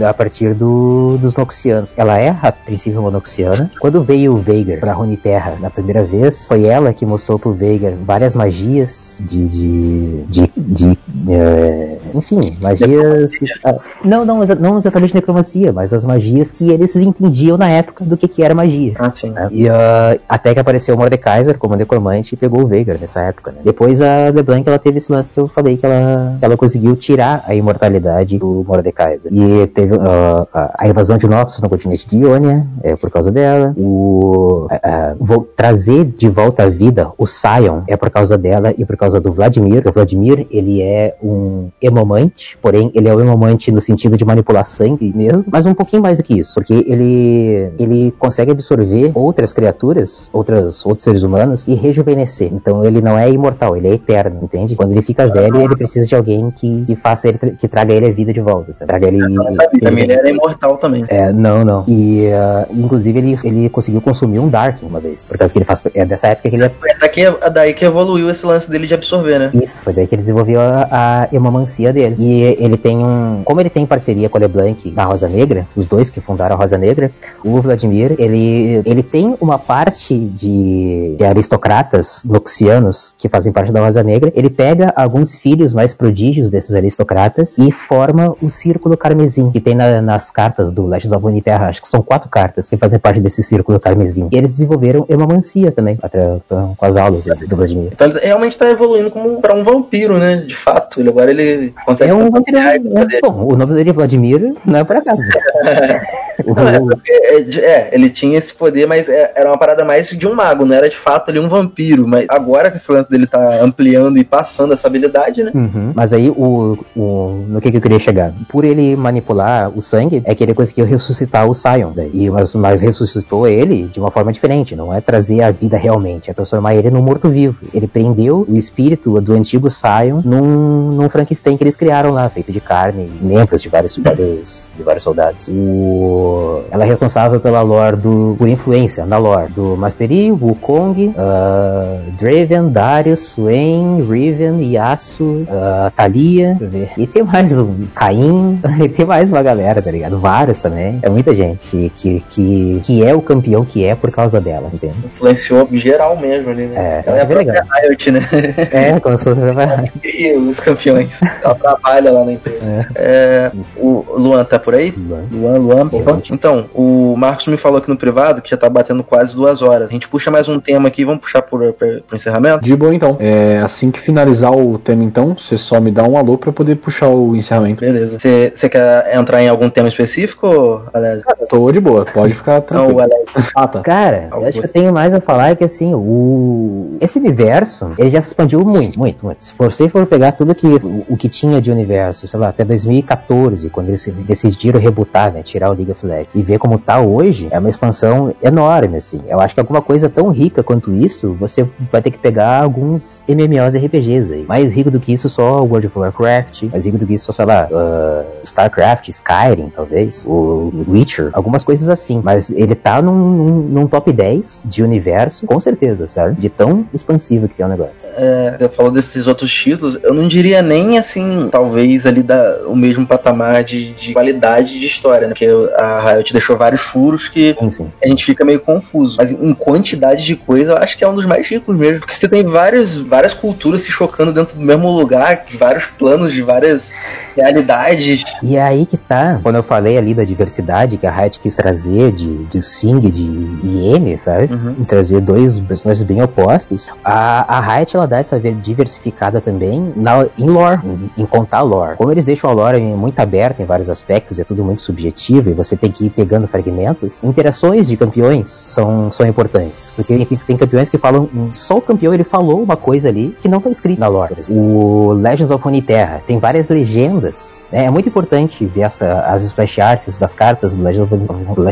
a partir do, dos Noxianos. Ela é, a princípio, uma Noxiana. Quando veio o Veigar pra Runeterra na primeira vez, foi ela que mostrou pro Veigar várias magias de. de. de. De, é, enfim, magias. que- ah, não, não, não exatamente necromancia, mas as magias que eles entendiam na época do que, que era magia. Ah, sim. né? E ah, até que apareceu o Mordekaiser como necromante e pegou o Veigar nessa época. Né? Depois a LeBlanc ela teve esse lance que eu falei que ela, que ela conseguiu tirar a imortalidade do Mordekaiser. E teve ah, a- a invasão de Noxus no continente de Ionia, é por causa dela. O vo- trazer de volta à vida o Sion é por causa dela e por causa do Vladimir. O Vladimir ele é um hemomante, porém ele é um hemomante no sentido de manipular sangue mesmo, mas um pouquinho mais do que isso, porque ele ele consegue absorver outras criaturas, outras outros seres humanos e rejuvenescer. Então ele não é imortal, ele é eterno, entende? Quando ele fica velho, ele precisa de alguém que, que faça ele, que traga ele a vida de volta, sabe? traga ele. Sabia, também ele era imortal também. É, não, não. E ah, inclusive ele, ele conseguiu consumir um Dark uma vez, por causa que ele faz é dessa época que ele é É daqui, é daí que evoluiu esse lance dele de absorver, né? isso, foi daí que ele desenvolveu a, a hemomancia dele. E ele tem um. Como ele tem parceria com a LeBlanc na Rosa Negra, os dois que fundaram a Rosa Negra, o Vladimir, ele, ele tem uma parte de, de aristocratas noxianos que fazem parte da Rosa Negra. Ele pega alguns filhos mais prodígios desses aristocratas e forma o Círculo Carmesim, que tem na- nas cartas do Legends of Runeterra. Acho que são quatro cartas que fazem parte desse Círculo Carmesim. E eles desenvolveram hemomancia também, com as aulas do Vladimir. Então realmente tá evoluindo como pra um vampiro, né? De fato. Ele agora ele consegue. É um vampiro. É, é, bom, o nome dele é Vladimir, não é por acaso. [LAUGHS] Não, é, é, é, ele tinha esse poder, mas é- era uma parada mais de um mago, não era de fato ali um vampiro. Mas agora que esse lance dele tá ampliando e passando essa habilidade, né? Uhum. Mas aí o, o- no que, que eu queria chegar? Por ele manipular o sangue, é que ele conseguiu ressuscitar o Sion. né? E, mas, mas ressuscitou ele de uma forma diferente. Não é trazer a vida realmente, é transformar ele num morto-vivo. Ele prendeu o espírito do antigo Sion num, num Frankenstein que eles criaram lá, feito de carne, membros de vários, vários, de vários soldados. O, ela é responsável pela lore do. por influência na lore do Master Yi, Wukong, uh, Draven, Darius, Swain, Riven, Yasuo, uh, Thalia, deixa eu ver. E tem mais um Caim, [LAUGHS] e tem mais uma galera, tá ligado? Vários também. É muita gente que, que, que é o campeão que é por causa dela, entende? Influenciou geral mesmo ali, né? É, Ela é a bem legal. Riot, né? [LAUGHS] É, como se fosse [LAUGHS] e os campeões. Ela trabalha lá na empresa. É, o Luan tá por aí? Luan, Luan. Opa. Então, o Marcos me falou aqui no privado que já tá batendo quase duas horas. A gente puxa mais um tema aqui, vamos puxar pro, pro, pro encerramento? De boa então. É, assim que finalizar o tema então, você só me dá um alô pra poder puxar o encerramento. Beleza. Você quer entrar em algum tema específico, Alex? Tô de boa, pode ficar Não, tranquilo. o Alex. Ah, tá. Cara, eu acho que eu tenho mais a falar é que assim, o esse universo, ele já se expandiu muito, muito, muito. Se você for pegar tudo que o, que tinha de universo, sei lá, até 2014, quando eles decidiram rebutar, né, tirar o League of Legends e ver como tá hoje, é uma expansão enorme assim. Eu acho que alguma coisa tão rica quanto isso, você vai ter que pegar alguns MMOs RPGs aí. Mais rico do que isso só World of Warcraft, mais rico do que isso só, sei lá, uh, StarCraft, Skyrim, talvez, o Witcher, algumas coisas assim. Mas ele tá num, num, num top 10 de universo, com certeza, sabe? De tão expansivo que é o negócio. É, falou desses outros títulos, eu não diria nem assim, talvez ali da, o mesmo patamar de, de qualidade de história, né? Porque a Riot deixou vários furos que Sim, sim. a gente fica meio confuso. Mas em quantidade de coisa, eu acho que é um dos mais ricos mesmo. Porque você tem vários, várias culturas se chocando dentro do mesmo lugar, de vários planos, de várias realidades. E é aí que tá, quando eu falei ali da diversidade que a Riot quis trazer de, de Sing e de Iene, sabe? Uhum. Trazer dois personagens bem opostos. A, a Riot ela dá essa ver- diversificada também na, em lore, em, em contar lore. Como eles deixam a lore muito aberta em vários aspectos, é tudo muito subjetivo e você tem que ir pegando fragmentos, interações de campeões são, são importantes. Porque tem, campeões que falam, só o campeão ele falou uma coisa ali que não tá escrito na lore. O Legends of Runeterra tem várias legendas. né? É muito importante ver essa, as splash arts das cartas do Legends of, do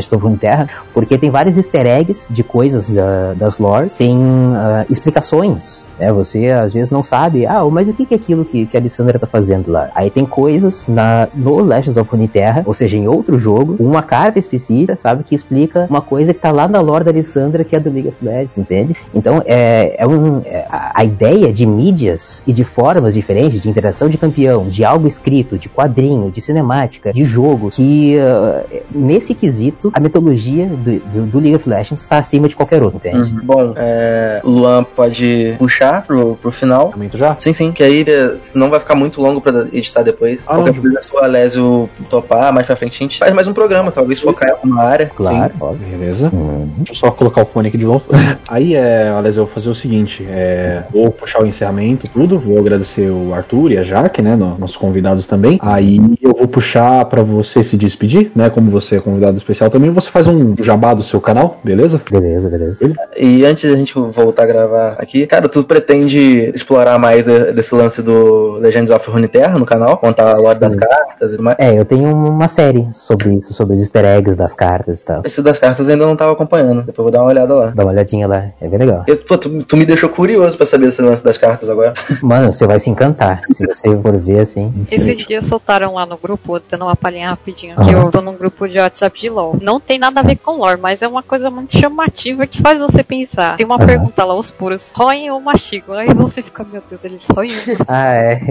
porque tem vários easter eggs de coisas da- das lores, tem ah, explicações. Né? Você às vezes não sabe, ah, mas o que que é aquilo que, que a Alessandra tá fazendo lá? Aí tem coisas na, no Legends of Runeterra, ou seja, em outro jogo, uma carta específica, sabe, que explica uma coisa que tá lá na lore da Alessandra, que é do League of Legends, entende? Então, é, é um, é, a, ideia de mídias e de formas diferentes de interação de campeão, de algo escrito, de quadrinho, de cinemática, de jogo, que ah, nesse quesito, a mitologia do, do, do League of Legends está acima de qualquer outro, entende? Bom, é, o Luan pode puxar pro, pro final. Encerramento já? Sim, sim, que aí é, senão vai ficar muito longo pra editar depois. Ah, Qualquer coisa, se o Alésio topar, mais pra frente a gente faz mais um programa, talvez focar em alguma área. Claro, Sim. óbvio. Beleza. Uhum. Deixa eu só colocar o fone aqui de novo. [LAUGHS] Aí, é, aliás, eu vou fazer o seguinte: é, vou puxar o encerramento, tudo. Vou agradecer o Arthur e a Jaque, né? no- Nossos convidados também. Aí eu vou puxar pra você se despedir, né? Como você é convidado especial também, você faz um jabá do seu canal, beleza? Beleza, beleza. E antes da gente voltar a gravar aqui, cara, tu pretende explorar mais eh, desse lance do Legends of Runeterra no canal? Contar a lore das cartas e tudo mais? É, eu tenho uma série sobre isso, sobre os easter eggs das cartas e tal. Esse das cartas eu ainda não tava acompanhando, depois eu vou dar uma olhada lá. Dá uma olhadinha lá, é bem legal. Eu, pô, tu, tu me deixou curioso pra saber esse lance das cartas agora. [LAUGHS] Mano, você vai se encantar se você for ver assim. Esses dias soltaram lá no grupo, dando uma palhinha rapidinho, Aham. que eu tô num grupo de WhatsApp de LOL. Não tem nada a ver com lore, mas é uma coisa muito chamativa que faz você pensar. Tem uma Aham. pergunta lá, os puros, roem ou mastigam? Aí você fica, meu Deus, eles roem Ah, é. [LAUGHS]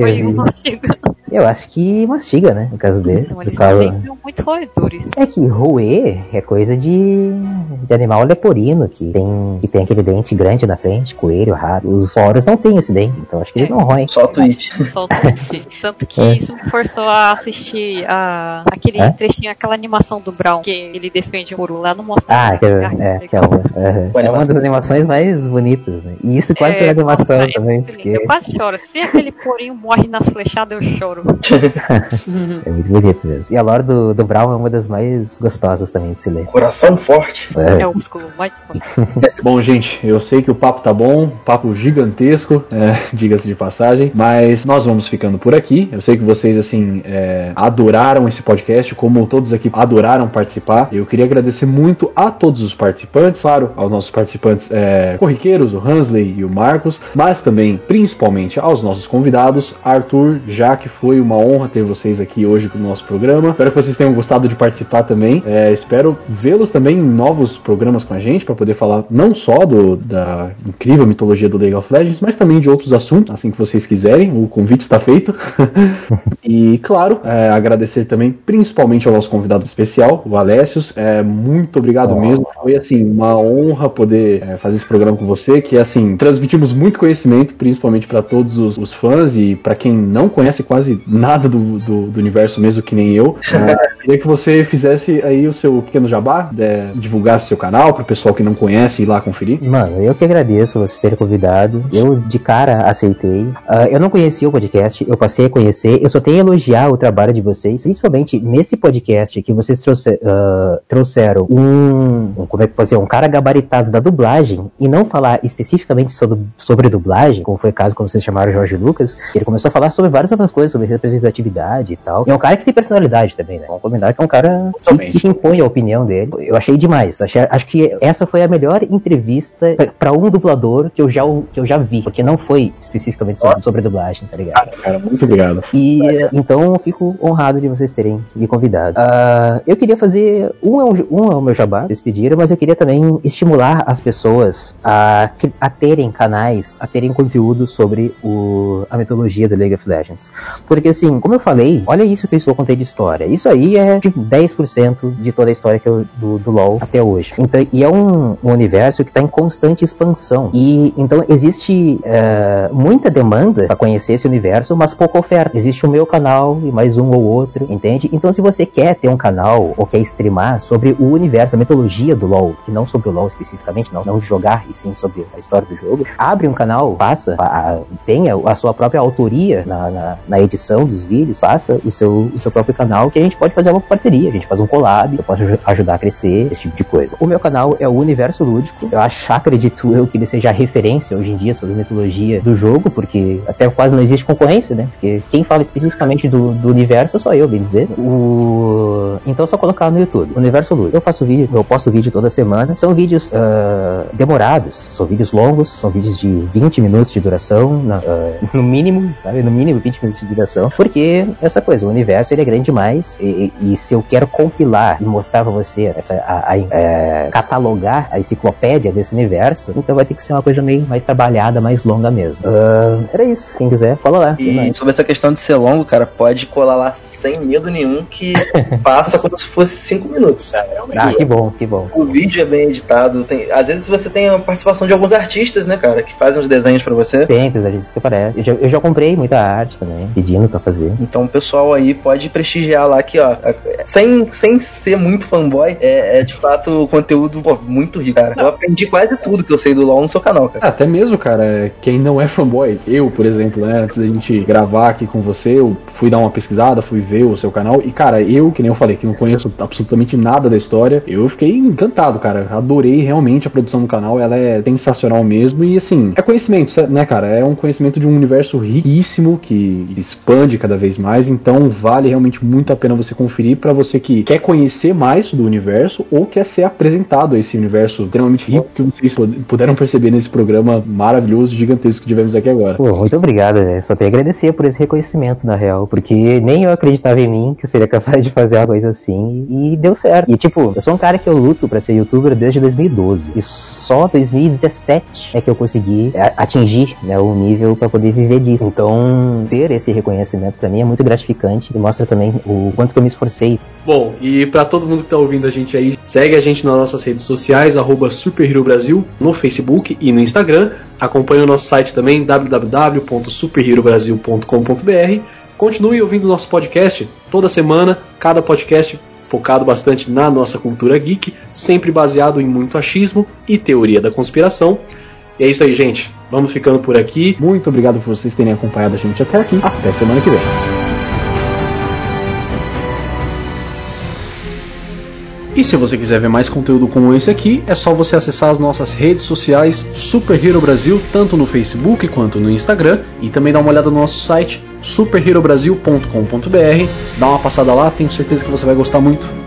Eu, eu acho que mastiga, né? No caso dele. Então eles causa... são muito roedores. É que roer é coisa de, de animal leporino, que tem, que tem aquele dente grande na frente, coelho, rato. Os foros não tem esse dente, então acho que eles É. não roem. Só o tweet. Só o tweet. [LAUGHS] Tanto que É. isso me forçou a assistir a, aquele É? trechinho, aquela animação do Brown, que ele defende o Puru lá, não mostra Ah, nada. que, é, que é, uma, é uma das animações mais bonitas, né? E isso quase é, animação nossa, é também, porque Eu quase choro. Se aquele porinho morre nas flechadas, eu choro. [LAUGHS] É muito bonito mesmo. E a lore do, do Brown é uma das mais gostosas também de se ler. Coração forte. É. É o músculo mais forte. [LAUGHS] Bom, gente, eu sei que o papo tá bom, papo gigantesco, é, [LAUGHS] diga-se de passagem, mas nós vamos ficando por aqui. Eu sei que vocês, assim, é, adoraram esse podcast, como todos aqui adoraram participar. Eu queria agradecer muito a todos os participantes, claro, aos nossos participantes é, corriqueiros, o Hansley e o Marcos, mas também, principalmente, aos nossos convidados. Arthur, já que foi uma honra ter vocês aqui hoje no nosso programa. Espero que vocês tenham gostado de participar também. É, espero vê-los também em novos programas com a gente, para poder falar não só do, da incrível mitologia do League of Legends, mas também de outros assuntos, assim que vocês quiserem. O convite está feito. [LAUGHS] e, claro, é, agradecer também, principalmente ao nosso convidado especial, o Alessios. É, muito obrigado mesmo. Foi, assim, uma honra poder é, fazer esse programa com você, que, assim, transmitimos muito conhecimento, principalmente para todos os, os fãs e para quem não conhece quase nada do, do, do universo mesmo, que nem eu. [LAUGHS] É, queria que você fizesse aí o seu pequeno jabá, é, divulgasse seu canal para o pessoal que não conhece ir lá conferir. Mano, eu que agradeço você ter convidado. Eu de cara aceitei. Ah, eu não conhecia o podcast, eu passei a conhecer. Eu só tenho a elogiar o trabalho de vocês, principalmente nesse podcast que vocês trouxe- ah, trouxeram um, um- como é que pode ser, um cara gabaritado da dublagem e não falar especificamente sobre, sobre dublagem, como foi o caso quando vocês chamaram o Jorge Lucas. Ele começou a falar sobre várias outras coisas, sobre representatividade e tal. E é um cara que tem personalidade também, né? Vamos combinar que é um cara que, que impõe a opinião dele. Eu achei demais. Achei- acho que essa foi a melhor entrevista pra um dublador que eu já, que eu já vi. Porque não foi especificamente sobre, sobre dublagem, tá ligado? Cara, muito obrigado. E então eu fico honrado de vocês terem me convidado. Ah, eu queria fazer. Um é, um, um é o meu jabá, vocês pediram, mas eu queria também estimular as pessoas a, a terem canais, a terem conteúdo sobre o, a mitologia do League of Legends. Porque assim, como eu falei, olha isso que eu estou contando de história. Isso aí é tipo 10% de toda a história que eu, do, do LoL até hoje. Então, e é um, um universo que está em constante expansão. E então existe eh, muita demanda para conhecer esse universo, mas pouca oferta. Existe o meu canal e mais um ou outro, entende? Então, se você quer ter um canal ou quer streamar sobre o universo, a mitologia do LoL, que não sobre o LoL especificamente, não, não jogar, e sim sobre a história do jogo, abre um canal, faça, a- a- tenha a sua própria autoria na, na, na edição dos vídeos, faça o seu, o seu próprio canal, que a gente pode fazer uma parceria, a gente faz um collab, eu posso aj- ajudar a crescer, esse tipo de coisa. O meu canal é o Universo Lúdico, eu acho, acredito eu, que ele seja a referência hoje em dia sobre mitologia do jogo, porque até quase não existe concorrência, né? Porque quem fala especificamente do, do universo sou eu, bem dizer. O... Então é só colocar no YouTube, Universo Lúdico. Eu faço vídeo, eu posto vídeo toda semana. São vídeos ah, demorados, são vídeos longos, são vídeos de 20 minutos de duração, na- ah, no mínimo, sabe? No mínimo 20 minutos de duração. Porque essa coisa, o universo ele é grande demais. E, e- e se eu quero compilar e mostrar pra você, essa, a- a- é, catalogar a enciclopédia desse universo, então vai ter que ser uma coisa meio mais trabalhada, mais longa mesmo. Ah, era isso. Quem quiser, fala lá. Tem E mais. sobre essa questão de ser longo, cara, pode colar lá sem medo nenhum que [LAUGHS] passa como se fosse cinco minutos. Ah, que bom, que bom. O vídeo é bem editado. Tem, às vezes você tem a participação de alguns artistas, né, cara, que fazem os desenhos pra você. Sempre, às vezes que Eu já, eu já comprei muita arte também, pedindo pra fazer. Então o pessoal aí pode prestigiar lá que, ó, sem, sem ser muito fanboy, é, é de fato conteúdo pô, muito rico, cara. Eu aprendi quase tudo que eu sei do LoL no seu canal, cara. Ah, Até mesmo, cara, quem não é fanboy, eu, por exemplo, né, antes da gente gravar aqui com você, eu fui dar uma pesquisada, fui ver o seu canal, e cara, eu, que nem eu falei, que não conheço absolutamente nada da história, eu fiquei encantado, cara, adorei realmente a produção do canal, ela é sensacional mesmo, e assim, é conhecimento, né, cara, é um conhecimento de um universo riquíssimo, que expande cada vez mais, então vale realmente muito a pena você conferir pra você que quer conhecer mais do universo, ou quer ser apresentado a esse universo extremamente rico, que vocês pu- puderam perceber nesse programa maravilhoso, gigantesco que tivemos aqui agora. Pô, muito obrigado, velho. Só tenho a agradecer por esse reconhecimento, na real. Porque nem eu acreditava em mim que seria capaz de fazer uma coisa assim. E deu certo. E, tipo, eu sou um cara que eu luto pra ser youtuber desde 2012. E só 2017 é que eu consegui atingir né, o nível pra poder viver disso. Então, ter esse reconhecimento pra mim é muito gratificante. E mostra também o quanto que eu me esforcei Bom, e pra todo mundo que tá ouvindo a gente aí, segue a gente nas nossas redes sociais, arroba Super Hero Brasil, no Facebook e no Instagram. Acompanhe o nosso site também, www.superherobrasil.com.br. Continue ouvindo nosso podcast toda semana, cada podcast focado bastante na nossa cultura geek, sempre baseado em muito achismo e teoria da conspiração. E é isso aí, gente. Vamos ficando por aqui. Muito obrigado por vocês terem acompanhado a gente até aqui. Até semana que vem. E se você quiser ver mais conteúdo como esse aqui, é só você acessar as nossas redes sociais Super Hero Brasil, tanto no Facebook quanto no Instagram, e também dar uma olhada no nosso site superherobrasil.com.br. Dá uma passada lá, tenho certeza que você vai gostar muito.